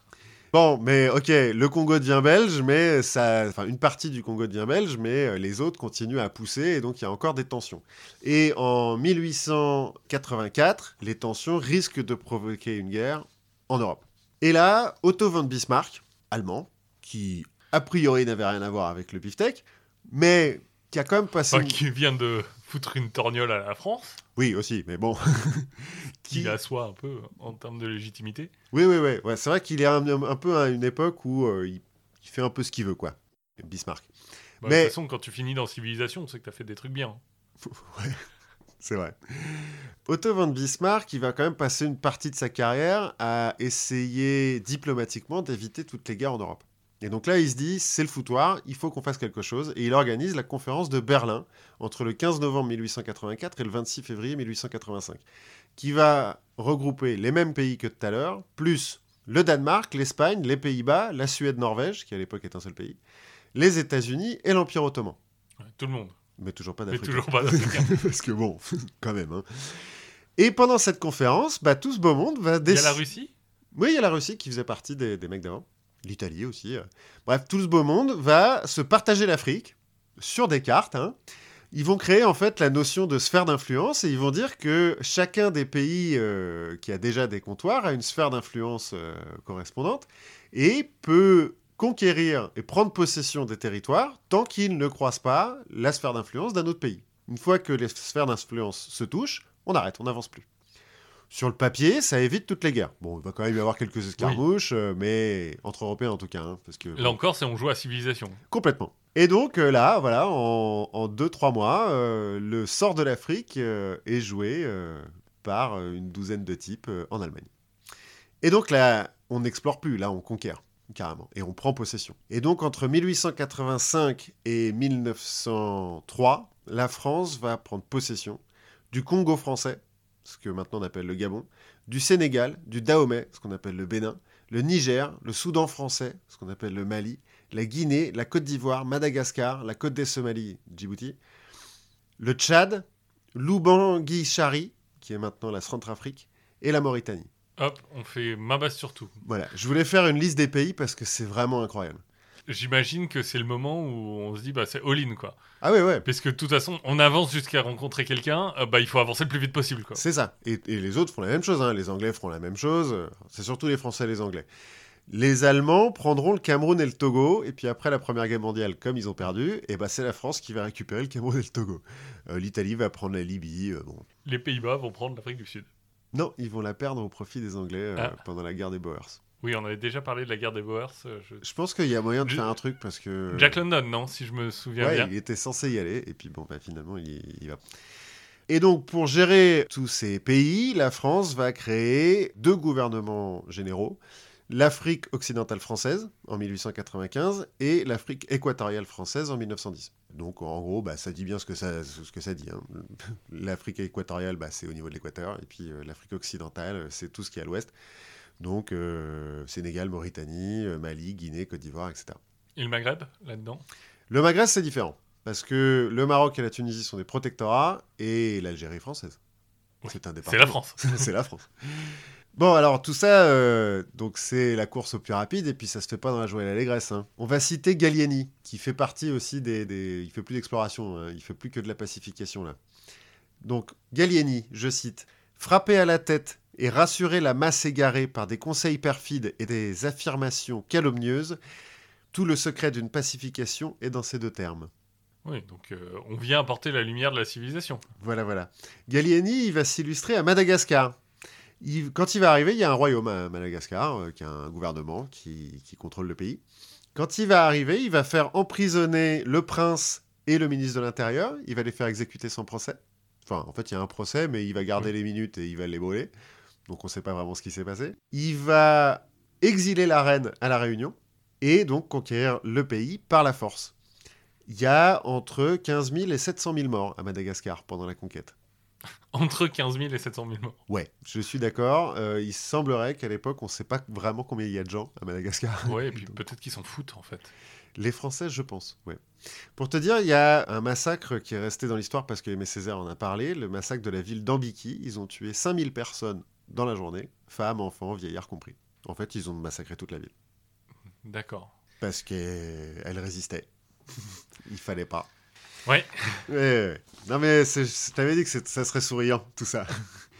Bon, mais ok, le Congo devient belge, mais ça, enfin, une partie du Congo devient belge, mais euh, les autres continuent à pousser, et donc il y a encore des tensions. Et en 1884, les tensions risquent de provoquer une guerre en Europe. Et là, Otto von Bismarck, allemand, qui a priori n'avait rien à voir avec le beefsteak, mais qui a quand même passé... Enfin, qui vient de foutre une torgnole à la France, Oui, aussi, mais bon. qui l'assoit un peu en termes de légitimité. Oui, oui, oui. Ouais, c'est vrai qu'il est un, un peu à une époque où euh, il, il fait un peu ce qu'il veut, quoi. Bismarck. Bah, Mais- De toute façon, quand tu finis dans Civilisation, c'est que t'as fait des trucs bien. C'est vrai. Otto von Bismarck, il va quand même passer une partie de sa carrière à essayer diplomatiquement d'éviter toutes les guerres en Europe. Et donc là, il se dit, c'est le foutoir, il faut qu'on fasse quelque chose. Et il organise la conférence de Berlin entre le 15 novembre 1884 et le 26 février 1885, qui va regrouper les mêmes pays que tout à l'heure, plus le Danemark, l'Espagne, les Pays-Bas, la Suède-Norvège, qui à l'époque est un seul pays, les États-Unis et l'Empire ottoman. Ouais, tout le monde. Mais toujours pas Mais d'Afrique. toujours pas d'Africains. Parce que bon, quand même. hein. Et pendant cette conférence, bah, tout ce beau monde va Il y a la Russie? Oui, il y a la Russie qui faisait partie des, des mecs d'avant. L'Italie aussi. euh. Bref, tout ce beau monde va se partager l'Afrique sur des cartes. hein. Ils vont créer en fait la notion de sphère d'influence et ils vont dire que chacun des pays euh, qui a déjà des comptoirs a une sphère d'influence euh, correspondante et peut conquérir et prendre possession des territoires tant qu'il ne croise pas la sphère d'influence d'un autre pays. Une fois que les sphères d'influence se touchent, on arrête, on n'avance plus. Sur le papier, ça évite toutes les guerres. Bon, il va quand même y avoir quelques escarmouches, euh, mais entre Européens en tout cas, hein, parce que Là encore, c'est on joue à Civilisation. complètement. Et donc euh, là, voilà, en, en deux trois mois, euh, le sort de l'Afrique euh, est joué euh, par une douzaine de types en Allemagne. Et donc là, on n'explore plus, là, on conquiert carrément, et on prend possession. Et donc entre 1885 et 1903, la France va prendre possession du Congo français, ce que maintenant on appelle le Gabon, du Sénégal, du Dahomey, ce qu'on appelle le Bénin, le Niger, le Soudan français, ce qu'on appelle le Mali, la Guinée, la Côte d'Ivoire, Madagascar, la Côte des Somalies, Djibouti, le Tchad, l'Oubangui-Chari, qui est maintenant la Centrafrique, et la Mauritanie. Hop, on fait ma base sur tout. Voilà, je voulais faire une liste des pays parce que c'est vraiment incroyable. J'imagine que c'est le moment où on se dit, bah, c'est all-in, quoi. Ah ouais, ouais, Parce que de toute façon, on avance jusqu'à rencontrer quelqu'un, euh, bah, il faut avancer le plus vite possible, quoi. c'est ça. Et, et les autres font la même chose, hein. les Anglais feront la même chose, c'est surtout les Français et les Anglais. Les Allemands prendront le Cameroun et le Togo, et puis après la Première Guerre mondiale, comme ils ont perdu, et ben c'est la France qui va récupérer le Cameroun et le Togo. Euh, L'Italie va prendre la Libye, euh, bon, Les Pays-Bas vont prendre l'Afrique du Sud. Non, ils vont la perdre au profit des Anglais Ah. pendant la guerre des Boers. Oui, on avait déjà parlé de la guerre des Boers. euh, je- Je pense qu'il y a moyen de Je- faire un truc parce que. Jack London, non, si je me souviens ouais, bien. il était censé y aller et puis bon, bah, finalement, il, y- il va. Et donc, pour gérer tous ces pays, la France va créer deux gouvernements généraux l'Afrique occidentale française en 1895 et l'Afrique équatoriale française en 1910. Donc, en gros, bah, ça dit bien ce que ça, ce que ça dit. hein. L'Afrique équatoriale, bah, c'est au niveau de l'équateur, et puis euh, l'Afrique occidentale, c'est tout ce qui est à l'ouest. Donc, euh, Sénégal, Mauritanie, euh, Mali, Guinée, Côte d'Ivoire, etc. Et le Maghreb, là-dedans Le Maghreb, c'est différent. Parce que le Maroc et la Tunisie sont des protectorats et l'Algérie française. Oui, C'est un C'est la France. c'est la France. Bon, alors tout ça, euh, donc c'est la course au plus rapide et puis ça se fait pas dans la joie et l'allégresse. hein. On va citer Gallieni, qui fait partie aussi des. des- Il fait plus d'exploration, hein, il fait plus que de la pacification là. Donc Gallieni, je cite, frapper à la tête et rassurer la masse égarée par des conseils perfides et des affirmations calomnieuses, Tout le secret d'une pacification est dans ces deux termes. Oui, donc euh, on vient apporter la lumière de la civilisation. Voilà, voilà. Gallieni, il va s'illustrer à Madagascar. Il- quand il va arriver, il y a un royaume à Madagascar, euh, qui a un gouvernement qui, qui contrôle le pays. Quand il va arriver, il va faire emprisonner le prince et le ministre de l'Intérieur. Il va les faire exécuter sans procès. Enfin, en fait, il y a un procès, mais il va garder les minutes et il va les brûler. Donc, on ne sait pas vraiment ce qui s'est passé. Il va exiler la reine à la Réunion et donc conquérir le pays par la force. Il y a entre 15 000 et 700 000 morts à Madagascar pendant la conquête. Entre 15 000 et 700 000 morts. Ouais, je suis d'accord. Euh, il semblerait qu'à l'époque, on ne sait pas vraiment combien il y a de gens à Madagascar. Ouais, et puis peut-être qu'ils s'en foutent en fait. Les Français, je pense, ouais. Pour te dire, il y a un massacre qui est resté dans l'histoire parce que Aimé Césaire en a parlé, le massacre de la ville d'Ambiki. Ils ont tué 5000 personnes dans la journée, femmes, enfants, vieillards compris. En fait, ils ont massacré toute la ville D'accord. parce qu'elle résistait. il fallait pas. Ouais. Ouais. Non mais je t'avais dit que ça serait souriant, tout ça.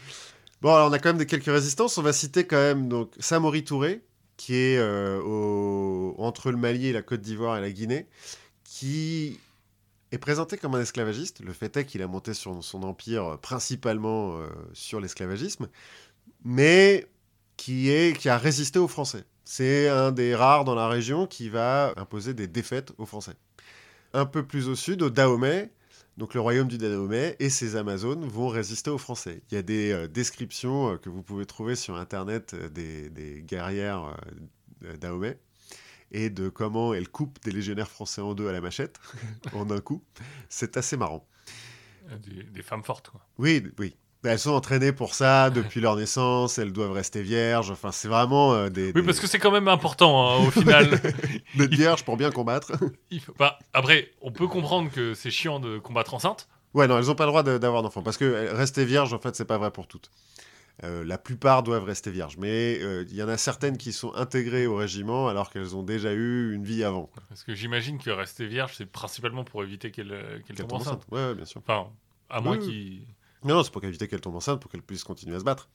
bon, alors on a quand même des quelques résistances. On va citer quand même donc Samori Touré, qui est euh, au- entre le Mali et la Côte d'Ivoire et la Guinée, qui est présenté comme un esclavagiste. Le fait est qu'il a monté sur son empire euh, principalement euh, sur l'esclavagisme, mais qui, est, qui a résisté aux Français. C'est un des rares dans la région qui va imposer des défaites aux Français. Un peu plus au sud, au Dahomey, donc le royaume du Dahomey et ses Amazones vont résister aux Français. Il y a des euh, descriptions euh, que vous pouvez trouver sur Internet euh, des, des guerrières Dahomey et de comment elles coupent des légionnaires français en deux à la machette, en un coup. C'est assez marrant. Des, des femmes fortes, quoi. Oui, oui. Elles sont entraînées pour ça depuis leur naissance, elles doivent rester vierges, enfin c'est vraiment euh, des, Oui, parce que c'est quand même important hein, au final. d'être vierges pour bien combattre. Il faut- bah, après, on peut comprendre que c'est chiant de combattre enceinte. Ouais, non, elles n'ont pas le droit de- d'avoir d'enfants. Parce que euh, rester vierge, en fait, c'est pas vrai pour toutes. Euh, la plupart doivent rester vierges. Mais euh, il y en a certaines qui sont intégrées au régiment alors qu'elles ont déjà eu une vie avant. Parce que j'imagine que rester vierge, c'est principalement pour éviter qu'elle euh, qu'elle Qu'elles tombe tombent enceinte. enceintes. Ouais, ouais, bien sûr. Enfin, à moins Oui, qu'il. Non, non, c'est pour éviter qu'elles tombent enceintes, pour qu'elles puissent continuer à se battre.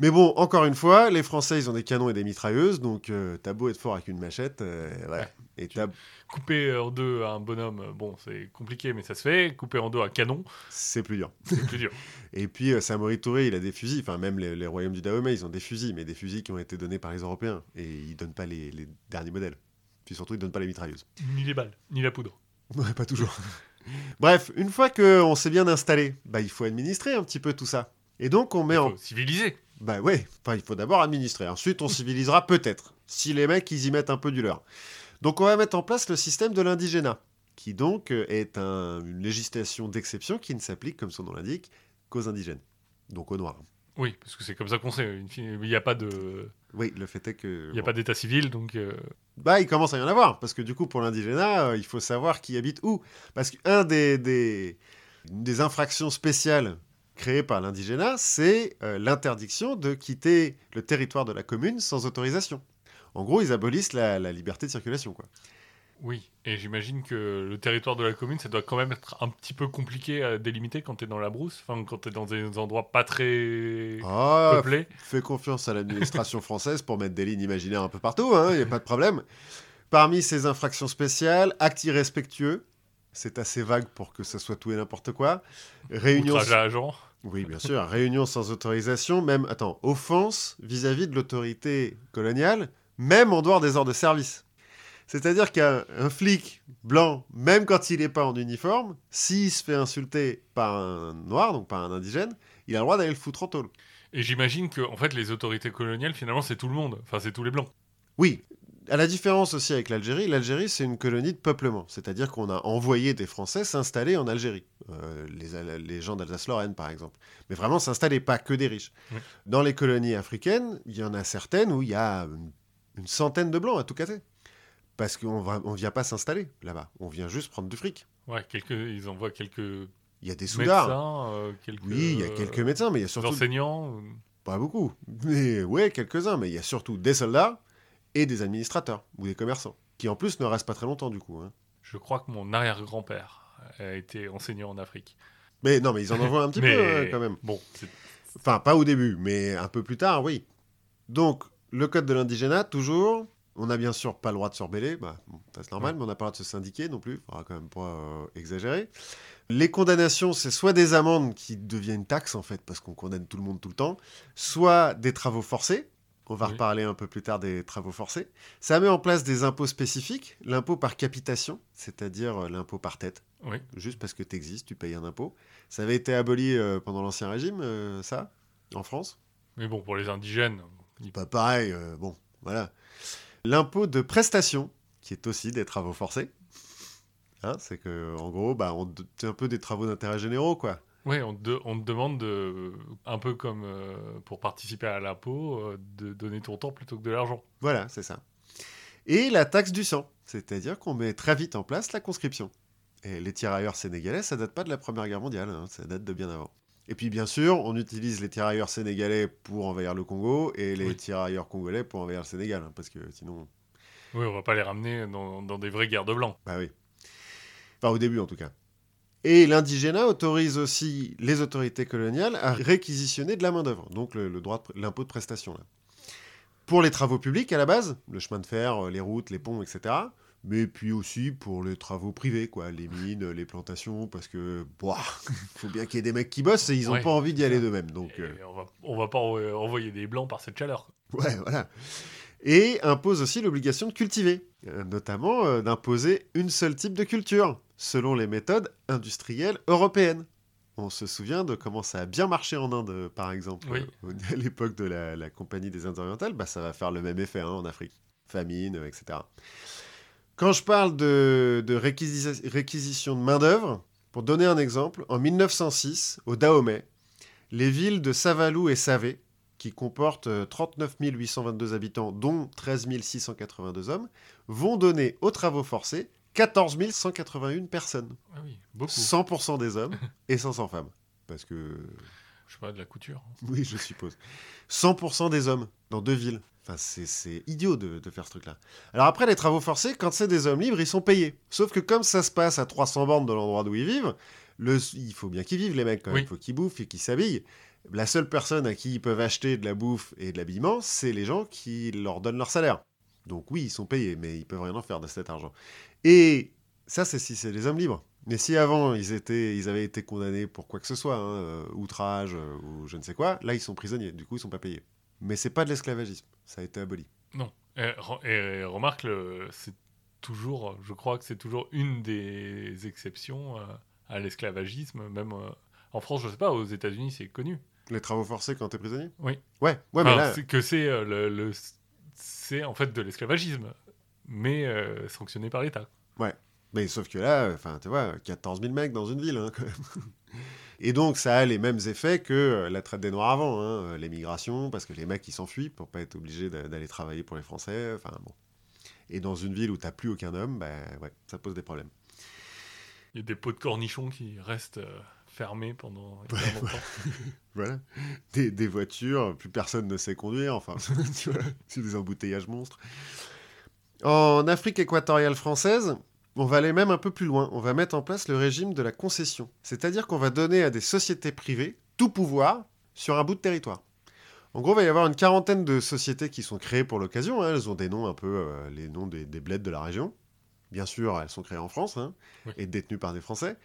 Mais bon, encore une fois, les Français, ils ont des canons et des mitrailleuses, donc euh, t'as beau être fort avec une machette, euh. Et t'as- Couper en deux un bonhomme, euh, bon, c'est compliqué, mais ça se fait. Couper en deux un canon, c'est plus dur. c'est plus dur. Et puis, euh, Samori Touré, il a des fusils. Enfin, même les, les royaumes du Dahomey, ils ont des fusils, mais des fusils qui ont été donnés par les Européens. Et ils donnent pas les, les derniers modèles. Puis surtout, ils donnent pas les mitrailleuses. Ni les balles, ni la poudre. Ouais, pas toujours. Bref, une fois qu'on s'est bien installé, bah, il faut administrer un petit peu tout ça. Et donc, on met Il en. faut civiliser. Bah ouais, enfin, il faut d'abord administrer. Ensuite, on civilisera peut-être, si les mecs, ils y mettent un peu du leur. Donc, on va mettre en place le système de l'indigénat, qui donc euh, est un- une législation d'exception qui ne s'applique, comme son nom l'indique, qu'aux indigènes. Donc aux noirs. Oui, parce que c'est comme ça qu'on sait. Il n'y a pas de, Oui, le fait est que. il y a bon. pas d'état civil, donc. euh, Bah, il commence à y en avoir, parce que du coup, pour l'indigénat, euh, il faut savoir qui habite où. Parce qu'un des, des, des infractions spéciales créées par l'indigénat, c'est euh, l'interdiction de quitter le territoire de la commune sans autorisation. En gros, ils abolissent la, la liberté de circulation, quoi. Oui, et j'imagine que le territoire de la commune, ça doit quand même être un petit peu compliqué à délimiter quand tu es dans la brousse, enfin quand tu es dans des endroits pas très Ah, peuplés. fais confiance à l'administration française pour mettre des lignes imaginaires un peu partout, il n'y a pas de problème. Parmi ces infractions spéciales, actes irrespectueux, c'est assez vague pour que ça soit tout et n'importe quoi. Réunion Outrage à agent. Oui, bien sûr. Réunion sans autorisation, même, attends, offense vis-à-vis de l'autorité coloniale, même en dehors des ordres de service. C'est-à-dire qu'un un flic blanc, même quand il n'est pas en uniforme, s'il se fait insulter par un noir, donc par un indigène, il a le droit d'aller le foutre en tôle. Et j'imagine que en fait, les autorités coloniales, finalement, c'est tout le monde. Enfin, c'est tous les blancs. Oui, à la différence aussi avec l'Algérie, l'Algérie c'est une colonie de peuplement, c'est-à-dire qu'on a envoyé des Français s'installer en Algérie, Euh, les, gens d'Alsace-Lorraine par exemple, mais vraiment s'installer, pas que des riches. Oui. Dans les colonies africaines, il y en a certaines où il y a une, une centaine de blancs à tout casser, parce qu'on ne vient pas s'installer là-bas, on vient juste prendre du fric. Ouais, quelques, ils envoient quelques Il y a des soudards, médecins, euh, quelques, oui, il y a quelques médecins, mais il y a surtout enseignants. euh, pas beaucoup, mais ouais quelques-uns, mais il y a surtout des soldats et des administrateurs ou des commerçants, qui en plus ne restent pas très longtemps du coup. hein. Je crois que mon arrière-grand-père a été enseignant en Afrique. Mais non, mais ils en envoient un petit Mais- peu euh, quand même. Bon, Enfin, pas au début, mais un peu plus tard, oui. Donc, le code de l'indigénat, toujours, On n'a bien sûr pas le droit de se rebeller, bah, bon, c'est normal, mais on n'a pas le droit de se syndiquer non plus, faudra quand même pas euh, exagérer. Les condamnations, c'est soit des amendes qui deviennent taxes en fait, parce qu'on condamne tout le monde tout le temps, soit des travaux forcés. On va Oui. reparler un peu plus tard des travaux forcés. Ça met en place des impôts spécifiques, l'impôt par capitation, c'est-à-dire euh, l'impôt par tête. Oui. Juste parce que tu existes, tu payes un impôt. Ça avait été aboli euh, pendant l'Ancien Régime, euh, ça, en France? Mais bon, pour les indigènes, Pas pareil, euh, bon, voilà. L'impôt de prestation, qui est aussi des travaux forcés. Hein, c'est que, en gros, bah, on- c'est un peu des travaux d'intérêt généraux, quoi. ouais, on, te, on te demande de, un peu comme euh, pour participer à l'impôt, euh, de donner ton temps plutôt que de l'argent. Voilà, c'est ça. Et la taxe du sang, c'est-à-dire qu'on met très vite en place la conscription. Et les tirailleurs sénégalais, ça date pas de la Première Guerre mondiale, hein, ça date de bien avant. Et puis bien sûr, on utilise les tirailleurs sénégalais pour envahir le Congo et les Oui. tirailleurs congolais pour envahir le Sénégal, hein, parce que sinon, Oui, on va pas les ramener dans, dans des vraies guerres de blanc. Bah oui. Enfin, au début, en tout cas. Et l'indigénat autorise aussi les autorités coloniales à réquisitionner de la main-d'œuvre, donc le, le droit l'impôt de prestation. Là. Pour les travaux publics, à la base, le chemin de fer, euh, les routes, les ponts, etc. Mais puis aussi pour les travaux privés, quoi, les mines, les plantations, parce que, il faut bien qu'il y ait des mecs qui bossent et ils n'ont Ouais. pas envie d'y aller d'eux-mêmes. Donc, euh, on, va, on va pas envoyer des blancs par cette chaleur. Ouais, voilà. Et impose aussi l'obligation de cultiver, euh, notamment euh, d'imposer une seule type de culture, selon les méthodes industrielles européennes. On se souvient de comment ça a bien marché en Inde, par exemple, Oui. euh, à l'époque de la, la Compagnie des Indes orientales, bah, ça va faire le même effet hein, en Afrique. Famine, etc. Quand je parle de, de réquisi- réquisition de main-d'œuvre, pour donner un exemple, en 1906, au Dahomey, les villes de Savalou et Savé, qui comportent euh, 39 822 habitants, dont 13 682 hommes, vont donner aux travaux forcés 14 181 personnes. Ah oui, beaucoup. 100% des hommes et 500 femmes. Parce que, Je sais pas, de la couture. oui, je suppose. 100% des hommes dans deux villes. Enfin, c'est- idiot de, de faire ce truc-là. Alors après, les travaux forcés, quand c'est des hommes libres, ils sont payés. Sauf que comme ça se passe à 300 bornes de l'endroit d'où ils vivent, le, il faut bien qu'ils vivent, les mecs, quand même. Oui. Il faut qu'ils bouffent et qu'ils s'habillent. La seule personne à qui ils peuvent acheter de la bouffe et de l'habillement, c'est les gens qui leur donnent leur salaire. Donc oui, ils sont payés, mais ils peuvent rien en faire de cet argent. Et ça, c'est si c'est les hommes libres. Mais si avant, ils, étaient, ils avaient été condamnés pour quoi que ce soit, hein, euh, outrage euh, ou je ne sais quoi, là, ils sont prisonniers. Du coup, ils sont pas payés. Mais c'est pas de l'esclavagisme. Ça a été aboli. Non. Et, re- et remarque, c'est toujours, je crois que c'est toujours une des exceptions euh, à l'esclavagisme. Même euh, en France, je sais pas, aux États-Unis, c'est connu. Les travaux forcés quand t'es prisonnier? Oui. Ouais, ouais, mais là... c'est que c'est euh, le, le- c'est en fait de l'esclavagisme, mais euh, sanctionné par l'État. Mais sauf que là, enfin, tu vois, 14 000 mecs dans une ville, hein, quand même. Et donc, ça a les mêmes effets que euh, la traite des Noirs avant, hein, euh, l'émigration, parce que les mecs, ils s'enfuient pour pas être obligés d'a- d'aller travailler pour les Français, enfin, bon. Et dans une ville où t'as plus aucun homme, bah, ouais, ça pose des problèmes. Il y a des pots de cornichons qui restent euh, fermés pendant hyper longtemps. Voilà. Des, des voitures, plus personne ne sait conduire, enfin, tu vois, c'est des embouteillages monstres. En Afrique équatoriale française, on va aller même un peu plus loin. On va mettre en place le régime de la concession. C'est-à-dire qu'on va donner à des sociétés privées tout pouvoir sur un bout de territoire. En gros, il va y avoir une quarantaine de sociétés qui sont créées pour l'occasion. hein. Elles ont des noms un peu, euh, les noms des, des bleds de la région. Bien sûr, elles sont créées en France hein, Oui. et détenues par des Français.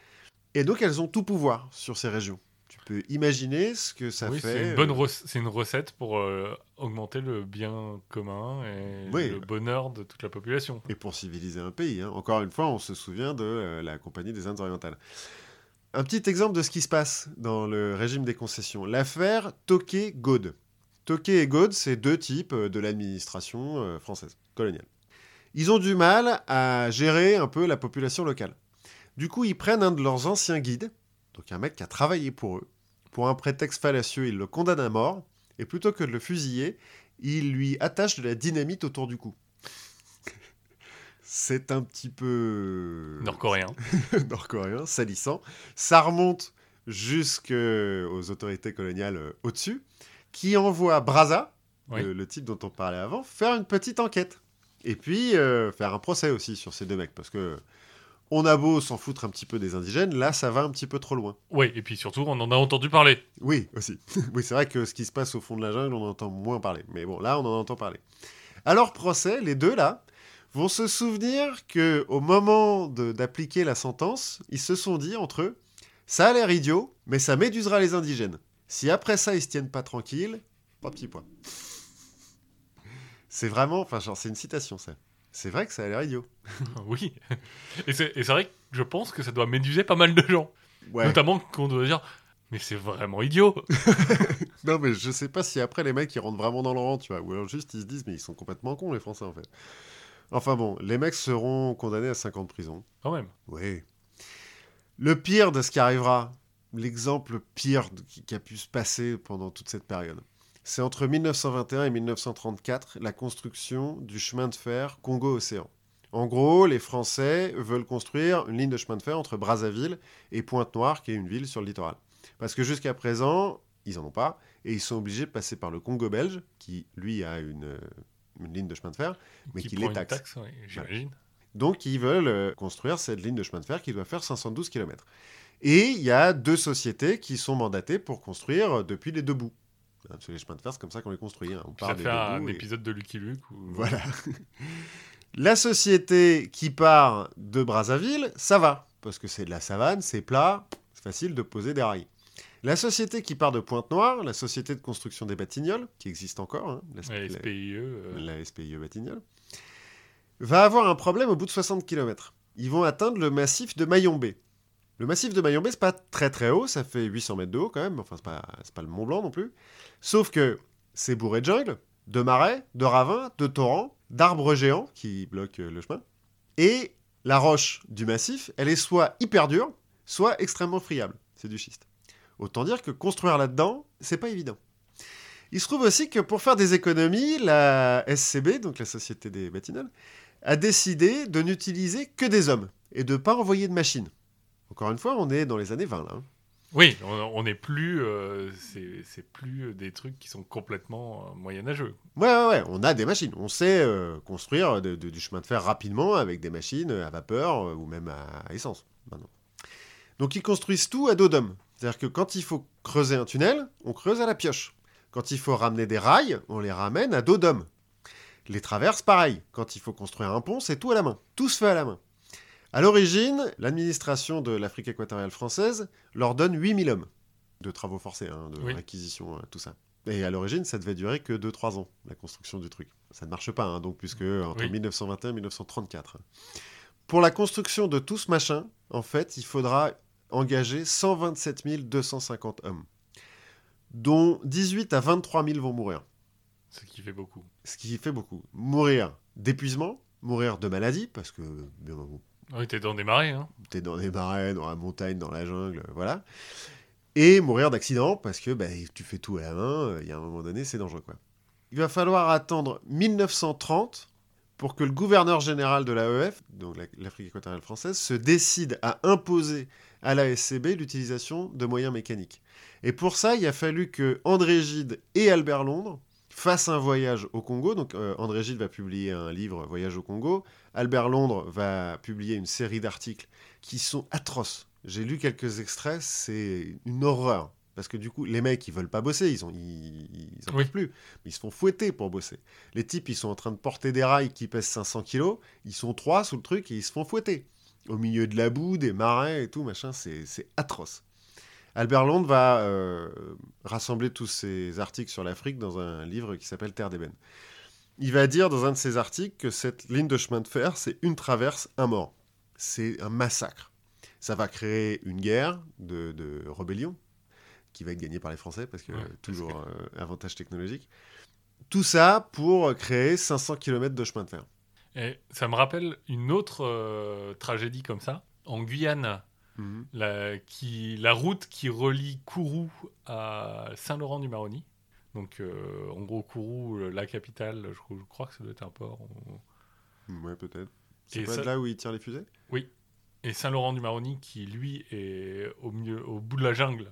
Et donc, elles ont tout pouvoir sur ces régions. Peux imaginer ce que ça oui, fait. c'est une bonne euh, rec- c'est une recette pour euh, augmenter le bien commun et Oui. le bonheur de toute la population. et pour civiliser un pays. hein. Encore une fois, on se souvient de euh, la Compagnie des Indes orientales. Un petit exemple de ce qui se passe dans le régime des concessions. L'affaire Toquet-Gaude. Toquet et Gaude, c'est deux types de l'administration française, coloniale. Ils ont du mal à gérer un peu la population locale. Du coup, ils prennent un de leurs anciens guides, donc un mec qui a travaillé pour eux. Pour un prétexte fallacieux, ils le condamnent à mort, et plutôt que de le fusiller, ils lui attachent de la dynamite autour du cou. C'est un petit peu Nord-coréen. nord-coréen, salissant. Ça remonte jusqu'aux autorités coloniales euh, au-dessus, qui envoient Braza, Oui. le, le type dont on parlait avant, faire une petite enquête. Et puis euh, faire un procès aussi sur ces deux mecs, parce que on a beau s'en foutre un petit peu des indigènes, là ça va un petit peu trop loin. Oui, et puis surtout, on en a entendu parler. Oui, aussi. oui, c'est vrai que ce qui se passe au fond de la jungle, on en entend moins parler. Mais bon, là, on en entend parler. Leur procès, les deux là vont se souvenir que au moment d'appliquer la sentence, ils se sont dit entre eux, ça a l'air idiot, mais ça médusera les indigènes. Si après ça ils se tiennent pas tranquilles, pas petit point. C'est vraiment, enfin genre c'est une citation ça. C'est vrai que ça a l'air idiot. oui. Et c'est vrai que je pense que ça doit méduser pas mal de gens. Ouais. Notamment qu'on doit dire Mais c'est vraiment idiot Non mais je sais pas si après les mecs ils rentrent vraiment dans le rang, tu vois, ou alors juste ils se disent mais ils sont complètement cons les Français en fait. Enfin bon, les mecs seront condamnés à 5 ans de prison. Quand même. Oui. Le pire de ce qui arrivera, l'exemple pire qui a pu se passer pendant toute cette période, c'est entre 1921 et 1934 la construction du chemin de fer Congo-Océan. En gros, les Français veulent construire une ligne de chemin de fer entre Brazzaville et Pointe-Noire, qui est une ville sur le littoral. Parce que jusqu'à présent, ils en ont pas, et ils sont obligés de passer par le Congo belge, qui lui a une, une ligne de chemin de fer, mais qui, prend les taxe. taxe, ouais, j'imagine. Donc, ils veulent euh, construire cette ligne de chemin de fer qui doit faire 512 km. Et il y a deux sociétés qui sont mandatées pour construire depuis les deux bouts. Parce que les chemins de fer, c'est comme ça qu'on les construit. hein. On part ça des un et- épisode de Lucky Luke. Voilà. La société qui part de Brazzaville, ça va. Parce que c'est de la savane, c'est plat, c'est facile de poser des rails. La société qui part de Pointe-Noire, la société de construction des Batignolles, qui existe encore, hein, la, SPIE. euh, la SPIE Batignolles, va avoir un problème au bout de 60 km. Ils vont atteindre le massif de Mayombe. Le massif de Mayombe, c'est pas très très haut, ça fait 800 mètres de haut quand même, enfin c'est pas, pas le Mont Blanc non plus. Sauf que c'est bourré de jungle, de marais, de ravins, de torrents, d'arbres géants qui bloquent euh, le chemin. Et la roche du massif, elle est soit hyper dure, soit extrêmement friable. C'est du schiste. Autant dire que construire là-dedans, c'est pas évident. Il se trouve aussi que pour faire des économies, la SCB, donc la Société des Batignolles, a décidé de n'utiliser que des hommes et de ne pas envoyer de machines. Encore une fois, on est dans les années 20 là. hein. Oui, on n'est plus. euh, c'est plus des trucs qui sont complètement euh, moyenâgeux. Ouais, ouais, ouais, on a des machines. On sait euh, construire de- de- du chemin de fer rapidement avec des machines à vapeur ou même à essence. maintenant. Donc ils construisent tout à dos d'homme. C'est-à-dire que quand il faut creuser un tunnel, on creuse à la pioche. Quand il faut ramener des rails, on les ramène à dos d'homme. Les traverses, pareil. Quand il faut construire un pont, c'est tout à la main. Tout se fait à la main. À l'origine, l'administration de l'Afrique équatoriale française leur donne 8000 hommes de travaux forcés, hein, de Oui. réquisition, euh, tout ça. Et à l'origine, ça devait durer que 2-3 ans, la construction du truc. Ça ne marche pas, hein, donc, puisque entre Oui. 1921 et 1934. Pour la construction de tout ce machin, en fait, il faudra engager 127 250 hommes, dont 18 à 23 000 vont mourir. Ce qui fait beaucoup. Ce qui fait beaucoup. Mourir d'épuisement, mourir de maladie, parce que bien, T'es dans des marais. Hein. t'es dans les marais, dans la montagne, dans la jungle, voilà. Et mourir d'accident, parce que bah, tu fais tout à la main, il y a un moment donné, c'est dangereux, quoi. Il va falloir attendre 1930 pour que le gouverneur général de l'AEF, donc la- l'Afrique équatoriale française, se décide à imposer à la SCB l'utilisation de moyens mécaniques. Et pour ça, il a fallu que André Gide et Albert Londres fassent un voyage au Congo. Donc euh, André Gide va publier un livre, Voyage au Congo. Albert Londres va publier une série d'articles qui sont atroces. J'ai lu quelques extraits, c'est une horreur. Parce que du coup, les mecs, ils veulent pas bosser, ils, ont, ils, ils en Oui. peuvent plus. Mais ils se font fouetter pour bosser. Les types, ils sont en train de porter des rails qui pèsent 500 kilos, ils sont trois sous le truc et ils se font fouetter. Au milieu de la boue, des marais et tout, machin, c'est atroce. Albert Londres va euh, rassembler tous ces articles sur l'Afrique dans un livre qui s'appelle Terre d'ébène. Il va dire dans un de ses articles que cette ligne de chemin de fer, c'est une traverse, un mort. C'est un massacre. Ça va créer une guerre de, de rébellion qui va être gagnée par les Français parce que Ouais, toujours que- euh, avantage technologique. Tout ça pour créer 500 km de chemin de fer. Et ça me rappelle une autre euh, tragédie comme ça. En Guyane, la, qui, la route qui relie Kourou à Saint-Laurent-du-Maroni. Donc, euh, en gros, Kourou, la capitale, je, je crois que ça doit être un port. ou- Ouais, peut-être. C'est pas ça- de là où ils tirent les fusées? Et Saint-Laurent-du-Maroni, qui lui est au, milieu, au bout de la jungle,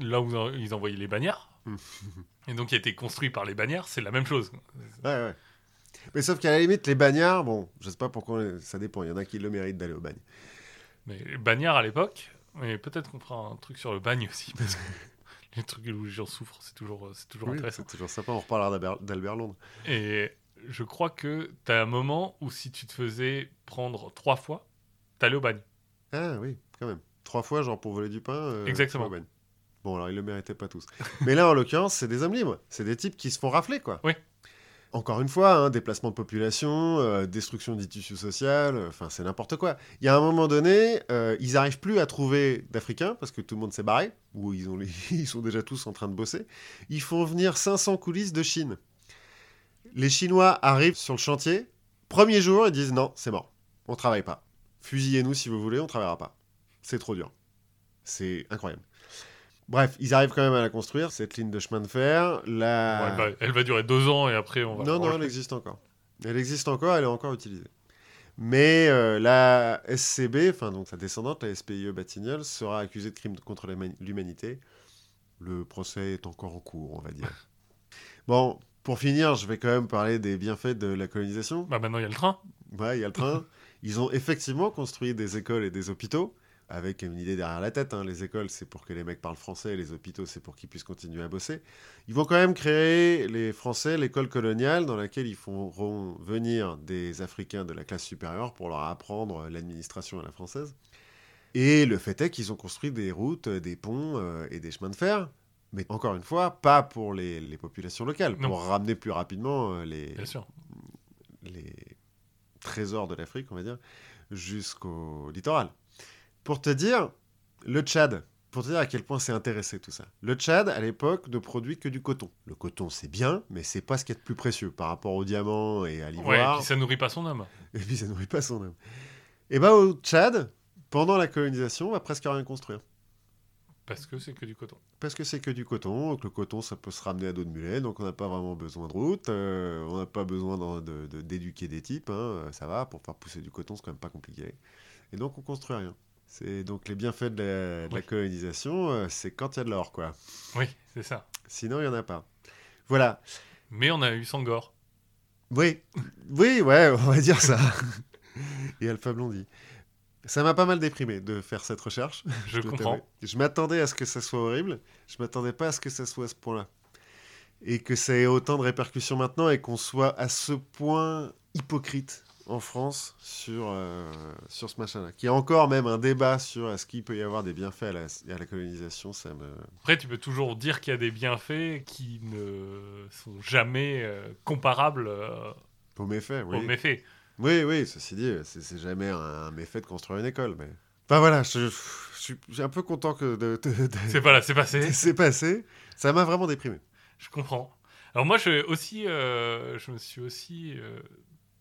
là où ils envoyaient les bannières. et donc, qui a été construit par les bannières, c'est la même chose. Ouais, ouais. Mais sauf qu'à la limite, les bagnards, bon, je sais pas pourquoi, ça dépend. Il y en a qui le méritent d'aller au bagne. Mais bannières à l'époque, mais peut-être qu'on fera un truc sur le bagne aussi, parce que les trucs où les gens souffrent, c'est toujours, c'est toujours Oui, intéressant. c'est toujours sympa. On reparlera d'Albert- Londres. Et je crois que t'as un moment où si tu te faisais prendre trois fois, t'allais au bagne. Ah oui, quand même. Trois fois, genre pour voler du pain. euh, Exactement. au bagne. Bon, alors ils le méritaient pas tous. Mais là, en l'occurrence, c'est des hommes libres. C'est des types qui se font rafler, quoi. Oui. Encore une fois, hein, déplacement de population, euh, destruction du tissu social, euh, enfin, c'est n'importe quoi. Il y a un moment donné, euh, ils n'arrivent plus à trouver d'Africains parce que tout le monde s'est barré, ou ils, ils sont déjà tous en train de bosser. Ils font venir 500 coulisses de Chine. Les Chinois arrivent sur le chantier. Premier jour, ils disent non, c'est mort. On travaille pas. Fusillez-nous si vous voulez, on travaillera pas. C'est trop dur. C'est incroyable. Bref, ils arrivent quand même à la construire, cette ligne de chemin de fer. La... Bon, elle, va, elle va durer deux ans et après on va. Non, non, elle existe encore. Elle existe encore, elle est encore utilisée. Mais euh, la SCB, enfin donc sa descendante, la SPIE Batignolles, sera accusée de crimes contre l'huma- l'humanité. Le procès est encore en cours, on va dire. Bon, pour finir, je vais quand même parler des bienfaits de la colonisation. Bah maintenant il y a le train. Ouais, il y a le train. Ils ont effectivement construit des écoles et des hôpitaux, avec une idée derrière la tête. hein. Les écoles, c'est pour que les mecs parlent français, les hôpitaux, c'est pour qu'ils puissent continuer à bosser. Ils vont quand même créer, les Français, l'école coloniale, dans laquelle ils feront venir des Africains de la classe supérieure pour leur apprendre l'administration à la française. Et le fait est qu'ils ont construit des routes, des ponts euh, et des chemins de fer. Mais encore une fois, pas pour les, les populations locales, Non. pour ramener plus rapidement euh, les, les trésors de l'Afrique, on va dire, jusqu'au littoral. Pour te dire, le Tchad, pour te dire à quel point c'est intéressé tout ça. Le Tchad, à l'époque, ne produit que du coton. Le coton, c'est bien, mais c'est pas ce qui est de plus précieux par rapport au diamant et à Ouais, et l'ivoire. puis ça nourrit pas son homme. Et puis ça nourrit pas son homme. Et bah au Tchad, pendant la colonisation, on va presque rien construire. Parce que c'est que du coton. Parce que c'est que du coton, que le coton ça peut se ramener à dos de mulet, donc on n'a pas vraiment besoin de route, euh, on n'a pas besoin d'en- de- de- d'éduquer des types, hein, ça va, pour faire pousser du coton c'est quand même pas compliqué. Et donc on construit rien. C'est donc les bienfaits de la, de la Oui. colonisation, euh, c'est quand il y a de l'or quoi. Oui, c'est ça. Sinon il y en a pas. Voilà. Mais on a eu Sangor. Oui, oui, ouais, on va dire ça. Et Alpha Blondie. Ça m'a pas mal déprimé de faire cette recherche. Je dois comprends. Je m'attendais à ce que ça soit horrible. Je m'attendais pas à ce que ça soit à ce point-là. Et que ça ait autant de répercussions maintenant et qu'on soit à ce point hypocrite en France sur, euh, sur ce machin-là. Qu'il y a encore même un débat sur est-ce qu'il peut y avoir des bienfaits à la, à la colonisation. Ça me... Après, tu peux toujours dire qu'il y a des bienfaits qui ne sont jamais euh, comparables euh, Au méfait, oui. aux méfaits. Oui, oui, ceci dit, c'est jamais un, un méfait de construire une école. Mais... Enfin voilà, je, je suis un peu content que de, de- de- C'est pas là, c'est passé. c'est passé. Ça m'a vraiment déprimé. Je comprends. Alors moi, je, aussi, je me suis aussi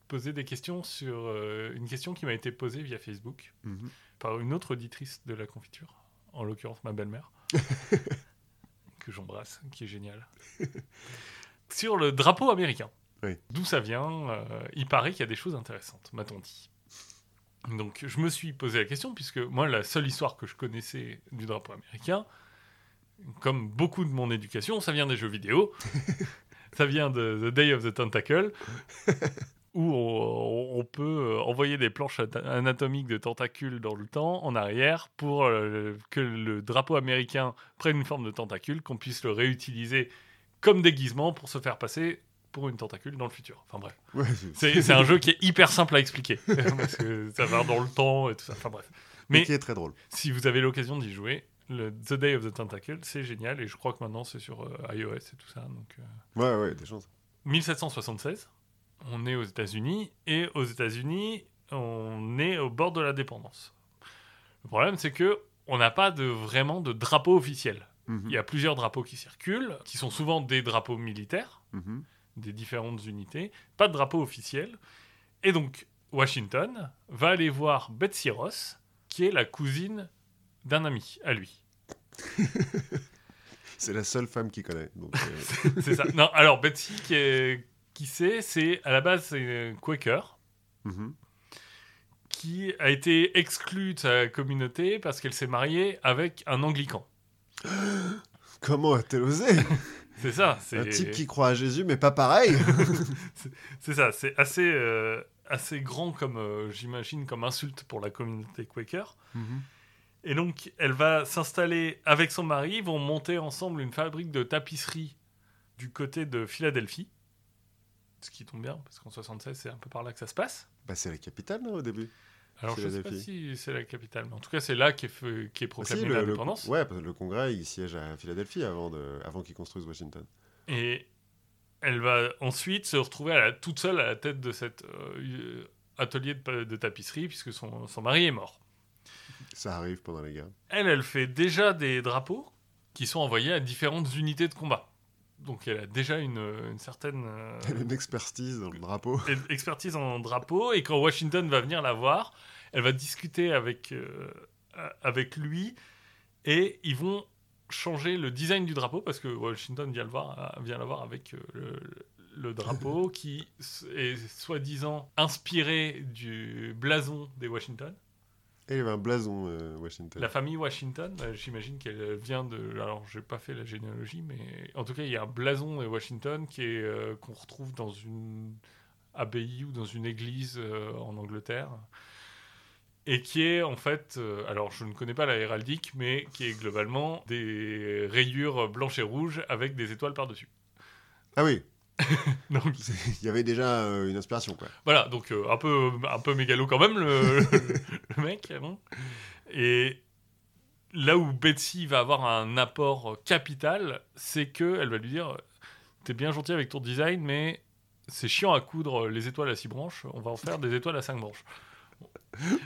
posé des questions sur euh, une question qui m'a été posée via Facebook par une autre auditrice de la confiture, en l'occurrence ma belle-mère, que j'embrasse, qui est géniale. sur le drapeau américain. Oui. D'où ça vient euh, Il paraît qu'il y a des choses intéressantes, m'a-t-on dit. Donc je me suis posé la question, puisque moi, la seule histoire que je connaissais du drapeau américain, comme beaucoup de mon éducation, ça vient des jeux vidéo. ça vient de The Day of the Tentacle, où on, on peut envoyer des planches at- anatomiques de tentacules dans le temps, en arrière, pour euh, que le drapeau américain prenne une forme de tentacule, qu'on puisse le réutiliser comme déguisement pour se faire passer pour une tentacule dans le futur. Enfin bref. Ouais, C'est c'est un jeu qui est hyper simple à expliquer, parce que ça va dans le temps et tout ça. Enfin bref. mais Mais qui est très drôle. si vous avez l'occasion d'y jouer, le The Day of the Tentacle, c'est génial et je crois que maintenant c'est sur euh, iOS et tout ça. Donc, euh, Ouais, ouais, des chances. 1776, on est aux États-Unis et aux États-Unis, on est au bord de la dépendance. Le problème, c'est que on n'a pas de vraiment de drapeau officiel. Mhm, Il y a plusieurs drapeaux qui circulent, qui sont souvent des drapeaux militaires, mhm. des différentes unités, pas de drapeau officiel. Et donc, Washington va aller voir Betsy Ross, qui est la cousine d'un ami à lui. C'est la seule femme qui connaît. Euh, C'est ça. Non, alors Betsy, qui, est, qui c'est C'est à la base c'est une Quaker mhm. qui a été exclue de sa communauté parce qu'elle s'est mariée avec un Anglican. Comment a-t-elle osé? C'est ça. C'est Un type qui croit à Jésus, mais pas pareil. C'est ça. C'est assez euh, assez grand comme euh, j'imagine comme insulte pour la communauté Quaker. Mhm. Et donc, elle va s'installer avec son mari, ils vont monter ensemble une fabrique de tapisserie du côté de Philadelphie. Ce qui tombe bien, parce qu'en 76, c'est un peu par là que ça se passe. Bah, c'est la capitale, non, au début Alors, je sais pas si c'est la capitale, mais en tout cas, c'est là qu'est fait- qu'est Ah, proclamée si, l'indépendance. ouais, parce que le Congrès, il siège à Philadelphie avant, de, avant qu'ils construisent Washington. Et elle va ensuite se retrouver à la- toute seule à la tête de cet euh, atelier de, de tapisserie, puisque son, son mari est mort. Ça arrive pendant les guerres. Elle, elle fait déjà des drapeaux qui sont envoyés à différentes unités de combat. Donc elle a déjà une, une certaine euh, Elle a une expertise dans le drapeau. expertise en drapeau, et quand Washington va venir la voir, elle va discuter avec, euh, avec lui, et ils vont changer le design du drapeau, parce que Washington vient, le voir, vient la voir avec euh, le, le drapeau, qui est soi-disant inspiré du blason des Washington. Et il y avait un blason, euh, Washington. La famille Washington, euh, j'imagine qu'elle vient de. Alors, j'ai pas fait la généalogie, mais en tout cas, il y a un blason de Washington qui est euh, qu'on retrouve dans une abbaye ou dans une église euh, en Angleterre, et qui est en fait, alors je ne connais pas la héraldique, mais qui est globalement des rayures blanches et rouges avec des étoiles par dessus. Ah oui, Donc il y avait déjà euh, une inspiration, quoi. Voilà, donc euh, un, peu, un peu mégalo quand même, le, le mec. bon. Et là où Betsy va avoir un apport capital, c'est que elle va lui dire T'es bien gentil avec ton design, mais c'est chiant à coudre les étoiles à six branches, on va en faire des étoiles à cinq branches.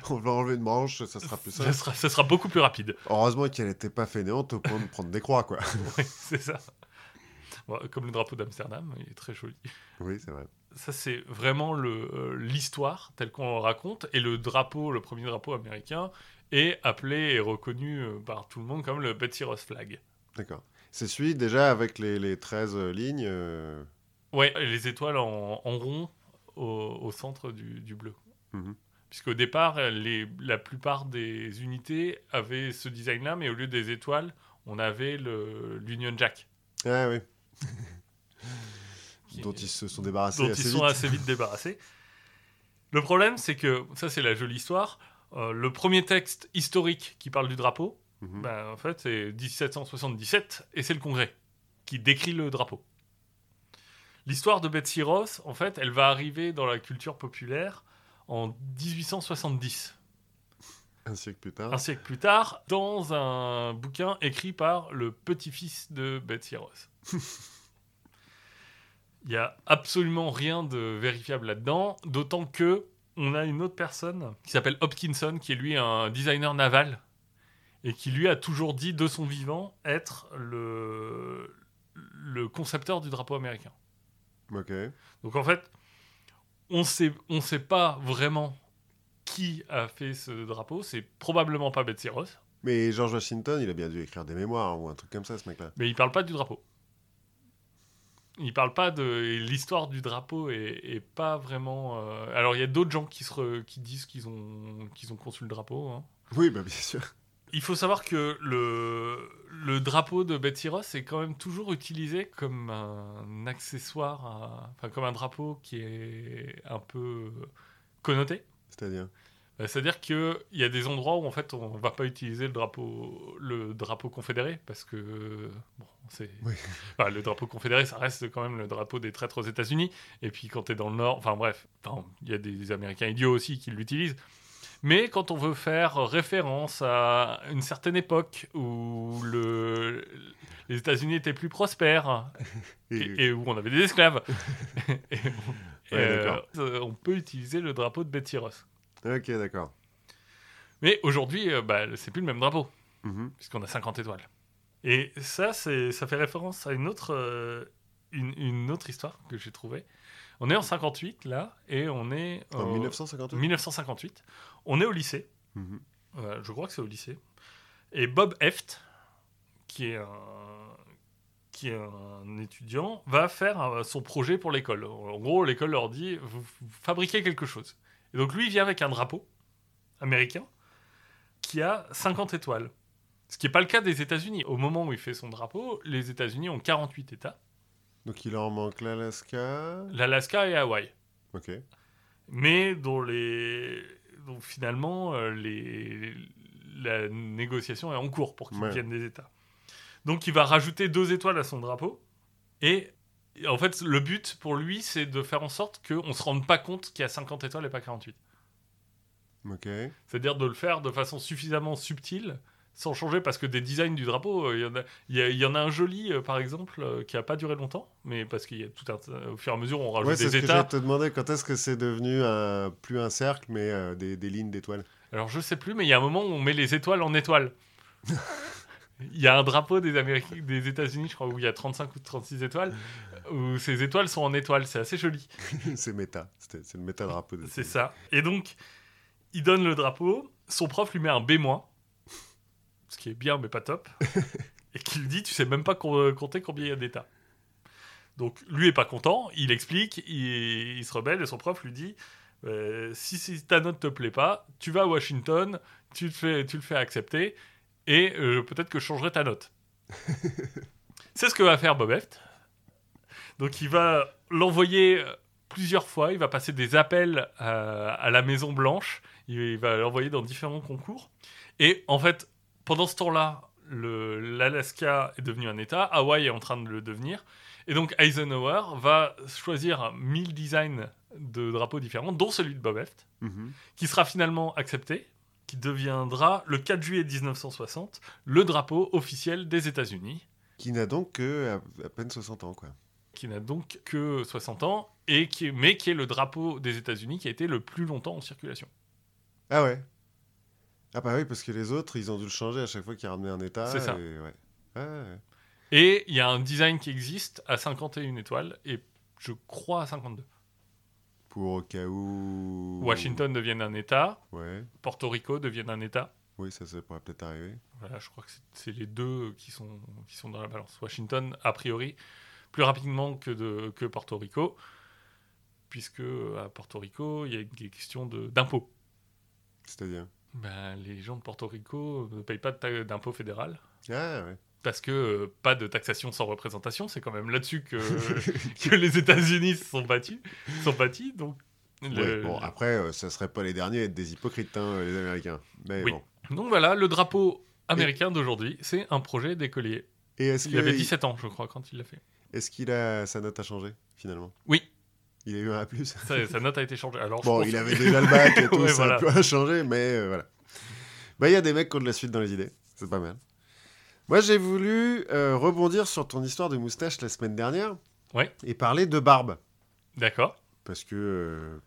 On va enlever une branche, ça sera plus Ça simple. sera, ça sera beaucoup plus rapide. Heureusement qu'elle n'était pas fainéante au point de prendre des croix, quoi. C'est ça. Bon, comme le drapeau d'Amsterdam, il est très joli. Oui, c'est vrai. Ça, c'est vraiment euh, l'histoire telle qu'on raconte. Et le drapeau, le premier drapeau américain, est appelé et reconnu euh, par tout le monde comme le Betsy Ross Flag. D'accord. C'est celui déjà avec les, les 13 lignes. euh, Ouais, les étoiles en, en rond au, au centre du, du bleu. Mhm. Puisqu'au départ, les, la plupart des unités avaient ce design-là, mais au lieu des étoiles, on avait l'Union Jack. Ah oui. Dont ils se sont débarrassés dont assez ils sont vite. assez vite débarrassés. Le problème, c'est que, ça c'est la jolie histoire, euh, le premier texte historique qui parle du drapeau, Mhm. ben, en fait c'est 1777, et c'est le Congrès qui décrit le drapeau. L'histoire de Betsy Ross, en fait, elle va arriver dans la culture populaire en 1870, Un siècle plus tard. un siècle plus tard, dans un bouquin écrit par le petit-fils de Betsy Ross. Il y a absolument rien de vérifiable là-dedans, d'autant que on a une autre personne qui s'appelle Hopkinson, qui est lui un designer naval et qui lui a toujours dit de son vivant être le, le concepteur du drapeau américain. Ok. Donc en fait, on sait, on sait pas vraiment qui a fait ce drapeau. C'est probablement pas Betsy Ross, Mais George Washington, il a bien dû écrire des mémoires ou un truc comme ça, ce mec-là. mais il parle pas du drapeau. Il parle pas de et l'histoire du drapeau est, est pas vraiment. euh, Alors il y a d'autres gens qui se re- qui disent qu'ils ont qu'ils ont conçu le drapeau. hein. Oui, bah bien sûr. Il faut savoir que le, le drapeau de Betsy Ross est quand même toujours utilisé comme un accessoire, à- enfin comme un drapeau qui est un peu connoté. C'est-à-dire? Euh, C'est-à-dire qu'il y a des endroits où en fait on va pas utiliser le drapeau, le drapeau confédéré parce que bon, c'est Oui. enfin, le drapeau confédéré, ça reste quand même le drapeau des traîtres aux États-Unis. Et puis quand tu es dans le Nord, enfin bref, enfin, il y a des Américains idiots aussi qui l'utilisent. Mais quand on veut faire référence à une certaine époque où le, les États-Unis étaient plus prospères Et- où on avait des esclaves, et- Ouais, d'accord. euh, on peut utiliser le drapeau de Betty Ross. Ok, d'accord. Mais aujourd'hui, euh, bah, c'est plus le même drapeau, Mhm. puisqu'on a 50 étoiles. Et ça, c'est, ça fait référence à une autre, euh, une, une autre histoire que j'ai trouvée. On est en 58, là, et on est En euh, 1958 1958. On est au lycée. Mhm. Euh, je crois que c'est au lycée. Et Bob Eft, qui est un, qui est un étudiant, va faire euh, son projet pour l'école. En gros, l'école leur dit vous, vous fabriquez quelque chose. Et donc lui, il vient avec un drapeau américain qui a 50 étoiles. Ce qui n'est pas le cas des États-Unis. Au moment où il fait son drapeau, les États-Unis ont 48 États, Donc il en manque l'Alaska. l'Alaska et Hawaï. Ok. mais dont les dont finalement euh, les la négociation est en cours pour qu'ils Ouais. deviennent des États. Donc il va rajouter deux étoiles à son drapeau Et en fait, le but pour lui, c'est de faire en sorte qu'on se rende pas compte qu'il y a 50 étoiles et pas 48. Ok. C'est-à-dire de le faire de façon suffisamment subtile, sans changer, parce que des designs du drapeau, euh, il y en a- il y, en a un joli, euh, par exemple, euh, qui a pas duré longtemps, mais parce qu'il y a tout un, au fur et à mesure, on rajoute Ouais, c'est ce des que états. te demander. Quand est-ce que c'est devenu un, plus un cercle, mais des, des lignes d'étoiles? Alors je sais plus, mais il y a un moment où on met les étoiles en étoiles. Il y a un drapeau des, des États-Unis, je crois, où il y a 35 ou 36 étoiles, où ces étoiles sont en étoiles. C'est assez joli. C'est méta. C'est le méta drapeau. C'est ça. Et donc, il donne le drapeau, son prof lui met un B-, ce qui est bien mais pas top, et qui lui dit Tu sais même pas com- compter combien il y a d'états. Donc, lui est pas content, il explique, il, il se rebelle, et son prof lui dit Euh, si, si ta note te plaît pas, tu vas à Washington, tu, te fais, tu le fais accepter, et euh, peut-être que je changerai ta note. C'est ce que va faire Bob Eft. Donc, il va l'envoyer euh, plusieurs fois. Il va passer des appels à, à la Maison Blanche. Il, il va l'envoyer dans différents concours. Et en fait, pendant ce temps-là, l'Alaska est devenu un État. Hawaï est en train de le devenir. Et donc Eisenhower va choisir 1000 designs de drapeaux différents, dont celui de Bob Eft, Mhm. qui sera finalement accepté, qui deviendra le 4 juillet 1960 le drapeau officiel des États-Unis, Qui n'a donc que à, à peine 60 ans, quoi. Qui n'a donc que 60 ans, et qui est- mais qui est le drapeau des États-Unis qui a été le plus longtemps en circulation. Ah ouais Ah bah oui, parce que les autres, ils ont dû le changer à chaque fois qu'ils ramenaient un état. C'est ça. et ouais. Ah ouais. Et il y a un design qui existe à 51 étoiles, et je crois à 52. Pour au cas où... Washington devienne un État, Ouais. Porto Rico devienne un État. Oui, ça, ça pourrait peut-être arriver. Voilà, je crois que c'est- c'est les deux qui sont, qui sont dans la balance. Washington, a priori, plus rapidement que, de, que Porto Rico, puisque à Porto Rico, il y a des questions de- d'impôts. C'est-à-dire? Ben, les gens de Porto Rico ne payent pas d'impôt fédéral. Ah ouais. Parce que euh, pas de taxation sans représentation, c'est quand même là-dessus que, que les États-Unis se sont battus, sont bâtis. Donc, le- Ouais, bon, après, euh, ça serait pas les derniers à être des hypocrites, hein, les Américains. Mais Oui. bon. donc voilà, le drapeau américain d'aujourd'hui, c'est un projet d'écolier. Et est-ce Il avait que- 17 ans, je crois, quand il l'a fait. Est-ce qu'il a sa note a changé finalement? Oui, Il a eu un A+. sa, sa note a été changée. Alors, Bon, il avait déjà le bac et tout, Ouais, ça voilà. a rien changé, mais euh, voilà. Bah, il y a des mecs qui ont de la suite dans les idées, c'est pas mal. Moi, j'ai voulu euh, rebondir sur ton histoire de moustache la semaine dernière Ouais. et parler de barbe, D'accord. parce que euh,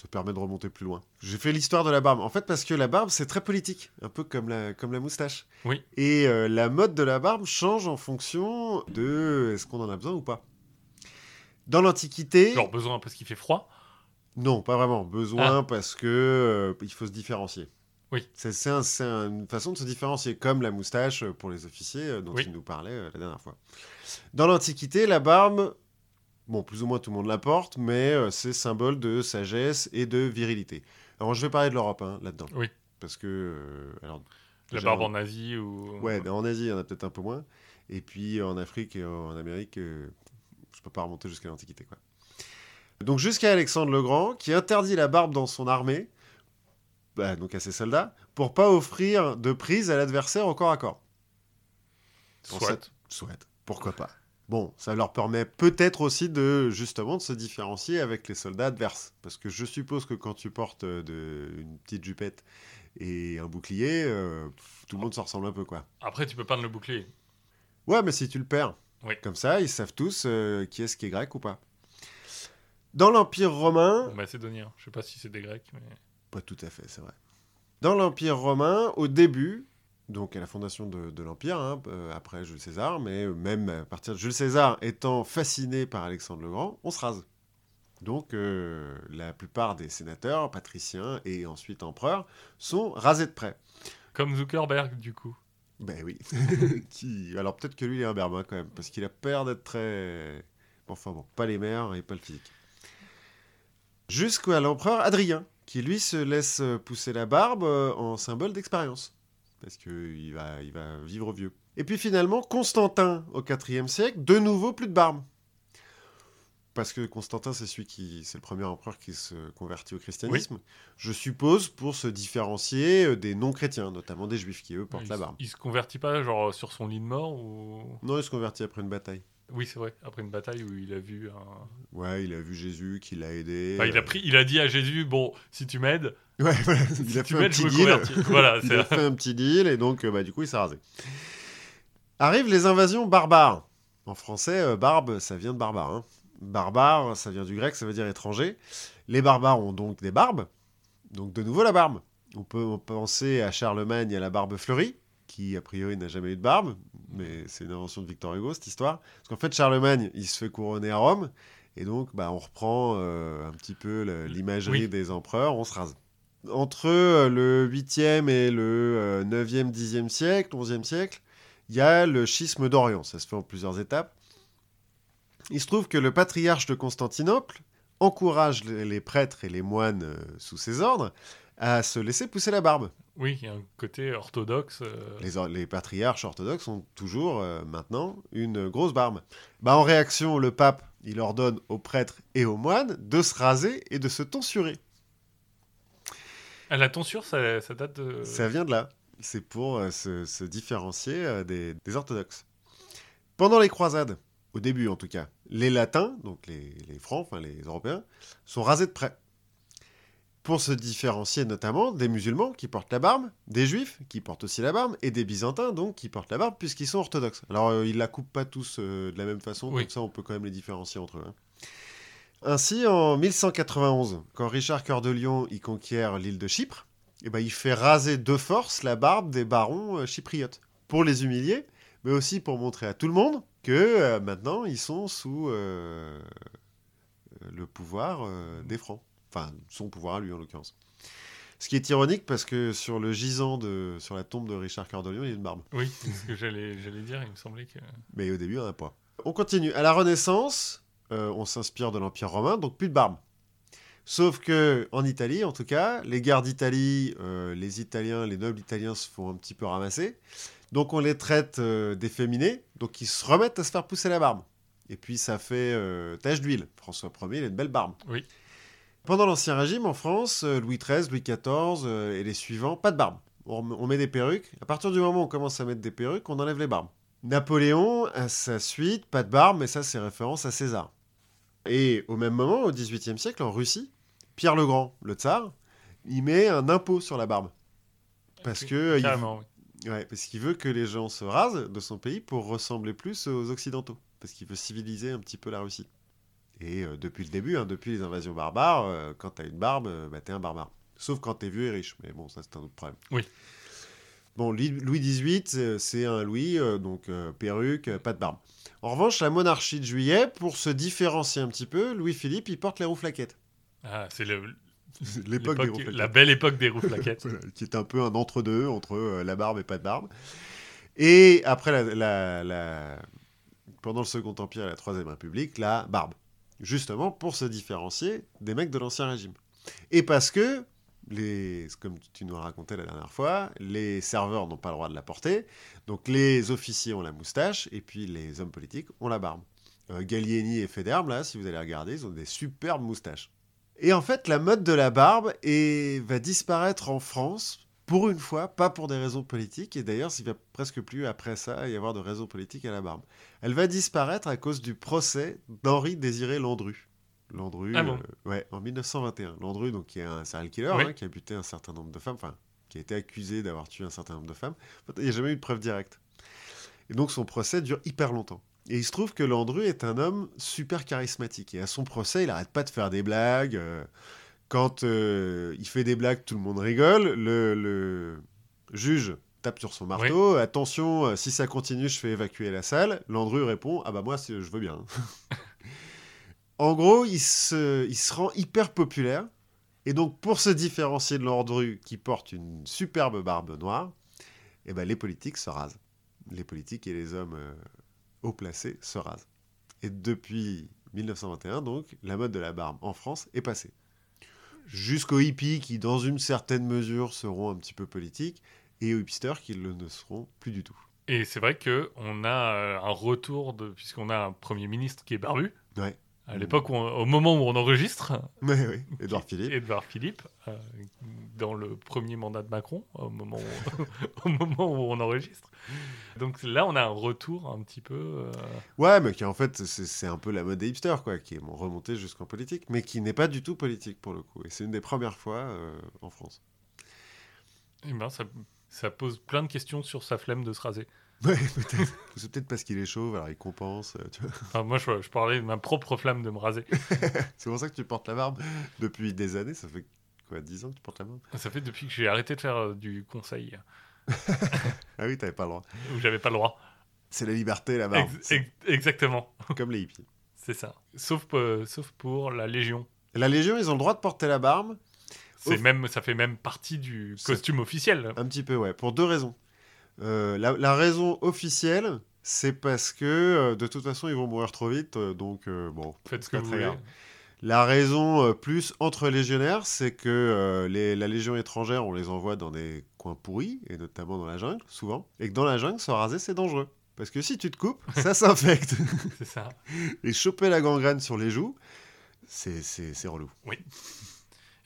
ça permet de remonter plus loin. J'ai fait l'histoire de la barbe, en fait, parce que la barbe, c'est très politique, un peu comme la, comme la moustache. Oui. Et euh, la mode de la barbe change en fonction de est-ce qu'on en a besoin ou pas. Dans l'Antiquité, Genre besoin parce qu'il fait froid? non, pas vraiment. Besoin parce que euh, il faut se différencier. Oui. C'est c'est un- c'est un- une façon de se différencier, comme la moustache pour les officiers euh, dont Oui. il nous parlait euh, la dernière fois. Dans l'Antiquité, la barbe, bon, plus ou moins tout le monde la porte, mais euh, c'est symbole de sagesse et de virilité. Alors, je vais parler de l'Europe hein, là-dedans. Oui. Parce que. euh, alors, La barbe en Asie ou. Ouais, en Asie, il y en a peut-être un peu moins. Et puis en Afrique et en Amérique, euh, je peux pas remonter jusqu'à l'Antiquité. quoi. Donc jusqu'à Alexandre le Grand, qui interdit la barbe dans son armée, bah, donc à ses soldats, pour pas offrir de prise à l'adversaire au corps à corps. Soit. Soit, pourquoi pas. Bon, ça leur permet peut-être aussi de justement de se différencier avec les soldats adverses, parce que je suppose que quand tu portes euh, de, une petite jupette et un bouclier, euh, tout le monde se ressemble un peu quoi. Après, tu peux peindre le bouclier. Ouais, mais si tu le perds, Oui. comme ça, ils savent tous euh, qui est-ce qui est grec ou pas. Dans l'Empire romain, Bon, macédonien. Je sais pas si c'est des Grecs, mais. pas tout à fait, c'est vrai. Dans l'Empire romain, au début, donc à la fondation de, de l'Empire, hein, euh, après Jules César, mais même à partir de Jules César étant fasciné par Alexandre le Grand, on se rase. Donc euh, la plupart des sénateurs, patriciens et ensuite empereurs sont rasés de près. Comme Zuckerberg, du coup. Ben oui. Qui... Alors peut-être que lui, il est un bermin quand même, parce qu'il a peur d'être très... Bon, Enfin bon, pas les mères et pas le physique. Jusqu'à l'empereur Adrien, qui lui se laisse pousser la barbe euh, en symbole d'expérience. Parce qu'il va, il va vivre vieux. Et puis finalement, Constantin, au IVe siècle, de nouveau plus de barbe. Parce que Constantin, c'est celui qui, c'est le premier empereur qui se convertit au christianisme. Je suppose pour se différencier euh, des non-chrétiens, notamment des juifs qui eux portent il, la barbe. il se convertit pas, genre, sur son lit de mort ou? Non, il se convertit après une bataille. Oui, c'est vrai. Après une bataille où il a vu un. Ouais, il a vu Jésus qui l'a aidé. Enfin, il a euh, pris, il a dit à Jésus, bon, si tu m'aides, Ouais, voilà, il a tu fait un petit deal. voilà, Il a fait un petit deal et donc euh, bah, du coup il s'est rasé. Arrivent les invasions barbares. En français, euh, barbe, ça vient de barbare. hein. Barbare, ça vient du grec, ça veut dire étranger. Les barbares ont donc des barbes. Donc de nouveau la barbe. On peut penser à Charlemagne et à la barbe fleurie, qui a priori n'a jamais eu de barbe, mais c'est une invention de Victor Hugo cette histoire. Parce qu'en fait Charlemagne, il se fait couronner à Rome, et donc bah, on reprend euh, un petit peu l'imagerie Oui. des empereurs, on se rase. Entre euh, le 8e et le euh, 9e, 10e siècle, 11e siècle, il y a le schisme d'Orient. Ça se fait en plusieurs étapes. Il se trouve que le patriarche de Constantinople encourage les prêtres et les moines euh, sous ses ordres à se laisser pousser la barbe. Oui, il y a un côté orthodoxe. euh, Les, or- les patriarches orthodoxes ont toujours euh, maintenant une grosse barbe. Bah, en réaction, le pape, il ordonne aux prêtres et aux moines de se raser et de se tonsurer. Ah, la tonsure, ça, ça date de. Ça vient de là. C'est pour euh, se, se différencier des, des orthodoxes. Pendant les croisades, au début en tout cas, les latins, donc les, les francs, enfin les européens, sont rasés de près. Pour se différencier notamment des musulmans qui portent la barbe, des juifs qui portent aussi la barbe, et des byzantins donc qui portent la barbe puisqu'ils sont orthodoxes. Alors euh, ils la coupent pas tous euh, de la même façon, Oui. comme ça on peut quand même les différencier entre eux. hein. Ainsi, en 1191, quand Richard Cœur de Lion y conquiert l'île de Chypre, eh ben, il fait raser de force la barbe des barons euh, chypriotes pour les humilier, mais aussi pour montrer à tout le monde que euh, maintenant ils sont sous le pouvoir des Francs. Enfin, son pouvoir à lui en l'occurrence. Ce qui est ironique parce que sur le gisant de, sur la tombe de Richard Cœur de Lion, il y a une barbe. Oui, c'est ce que j'allais j'allais dire. Il me semblait que. Mais au début, on n'a pas. On continue. À la Renaissance, euh, on s'inspire de l'Empire romain, donc plus de barbe. Sauf que en Italie, en tout cas, les guerres d'Italie, euh, les Italiens, les nobles italiens se font un petit peu ramasser. Donc on les traite euh, d'efféminés, donc ils se remettent à se faire pousser la barbe. Et puis ça fait euh, tache d'huile. François Ier, il a une belle barbe. Oui. Pendant l'Ancien Régime, en France, euh, Louis XIII, Louis XIV euh, et les suivants, pas de barbe. On, met des perruques. À partir du moment où on commence à mettre des perruques, on enlève les barbes. Napoléon, à sa suite, pas de barbe, mais ça c'est référence à César. Et au même moment, au XVIIIe siècle, en Russie, Pierre le Grand, le tsar, il met un impôt sur la barbe. Parce que euh, il- Carrément, oui. Ouais, parce qu'il veut que les gens se rasent de son pays pour ressembler plus aux Occidentaux. Parce qu'il veut civiliser un petit peu la Russie. Et euh, depuis le début, hein, depuis les invasions barbares, euh, quand t'as une barbe, euh, bah, t'es un barbare. Sauf quand t'es vieux et riche. Mais bon, ça c'est un autre problème. Oui. Bon, Louis XVIII, c'est un Louis, donc perruque, pas de barbe. En revanche, la monarchie de juillet, pour se différencier un petit peu, Louis-Philippe, il porte les rouflaquettes. Ah, c'est le- L'époque la belle époque des rouflaquettes. Voilà, qui est un peu un entre-deux entre euh, la barbe et pas de barbe. Et après, la, la- la- pendant le Second Empire et la Troisième République, la barbe. Justement pour se différencier des mecs de l'Ancien Régime. Et parce que, les, comme tu nous racontais la dernière fois, les serveurs n'ont pas le droit de la porter, donc les officiers ont la moustache, et puis les hommes politiques ont la barbe. Euh, Gallieni et Federme, là, si vous allez regarder, ils ont des superbes moustaches. Et en fait, la mode de la barbe va disparaître en France, pour une fois, pas pour des raisons politiques, et d'ailleurs, il va presque plus après ça y avoir de raisons politiques à la barbe. Elle va disparaître à cause du procès d'Henri Désiré Landru. Landru, Ah bon euh, ouais, en 1921. Landru, donc, qui est un serial killer, Oui. hein, qui a buté un certain nombre de femmes, enfin, qui a été accusé d'avoir tué un certain nombre de femmes. Il n'y a jamais eu de preuve directe. Et donc, son procès dure hyper longtemps. Et il se trouve que Landru est un homme super charismatique. Et à son procès, il arrête pas de faire des blagues. euh, quand euh, il fait des blagues, tout le monde rigole. Le, le juge tape sur son marteau. Attention, euh, si ça continue, je fais évacuer la salle. Landru répond Ah bah moi, je veux bien. en gros, il se, il se rend hyper populaire. Et donc, pour se différencier de Landru, qui porte une superbe barbe noire, eh ben, les politiques se rasent. Les politiques et les hommes euh, haut placés se rasent. Et depuis 1921, donc, la mode de la barbe en France est passée. Jusqu'aux hippies qui, dans une certaine mesure, seront un petit peu politiques, et aux hipsters qui le ne seront plus du tout. Et c'est vrai que on a euh, un retour de puisqu'on a un premier ministre qui est barbu. Ouais. À l'époque, au moment où on enregistre, oui, Édouard Philippe. Édouard Philippe, euh, dans le premier mandat de Macron, au moment où, au moment où on enregistre. Donc là, on a un retour un petit peu. euh, Ouais, mais qui en fait, c'est un peu la mode des hipsters, quoi, qui est remontée jusqu'en politique, mais qui n'est pas du tout politique pour le coup. Et c'est une des premières fois euh, en France. eh ça, ça pose plein de questions sur sa flemme de se raser. Ouais, peut-être. c'est peut-être parce qu'il est chauve, alors il compense, euh, tu vois. Enfin, moi, je, je parlais de ma propre flamme de me raser. C'est pour ça que tu portes la barbe depuis des années. Ça fait quoi, 10 ans que tu portes la barbe? Ça fait depuis que j'ai arrêté de faire euh, du conseil, Ah oui, t'avais pas le droit. où j'avais pas le droit. C'est la liberté, la barbe. Ex- C'est ex- exactement, comme les hippies. c'est ça. Sauf, euh, sauf pour la Légion. La Légion, ils ont le droit de porter la barbe, C'est Ouf. même, ça fait même partie du costume officiel. un petit peu, ouais, pour deux raisons. Euh, la, la raison officielle, c'est parce que euh, de toute façon, ils vont mourir trop vite, euh, donc bon, Faites ce que vous voulez. La raison plus entre légionnaires, c'est que les- la Légion étrangère, on les envoie dans des coins pourris, et notamment dans la jungle, souvent, et que dans la jungle, se raser, c'est dangereux. Parce que si tu te coupes, ça s'infecte. C'est ça. et choper la gangrène sur les joues, c'est c'est- c'est relou.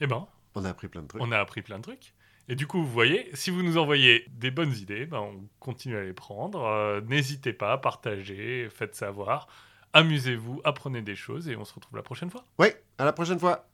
Eh ben, On a appris plein de trucs. on a appris plein de trucs. Et du coup, vous voyez, si vous nous envoyez des bonnes idées, ben, on continue à les prendre. Euh, N'hésitez pas, partagez, faites savoir. Amusez-vous, apprenez des choses et on se retrouve la prochaine fois. Ouais, à la prochaine fois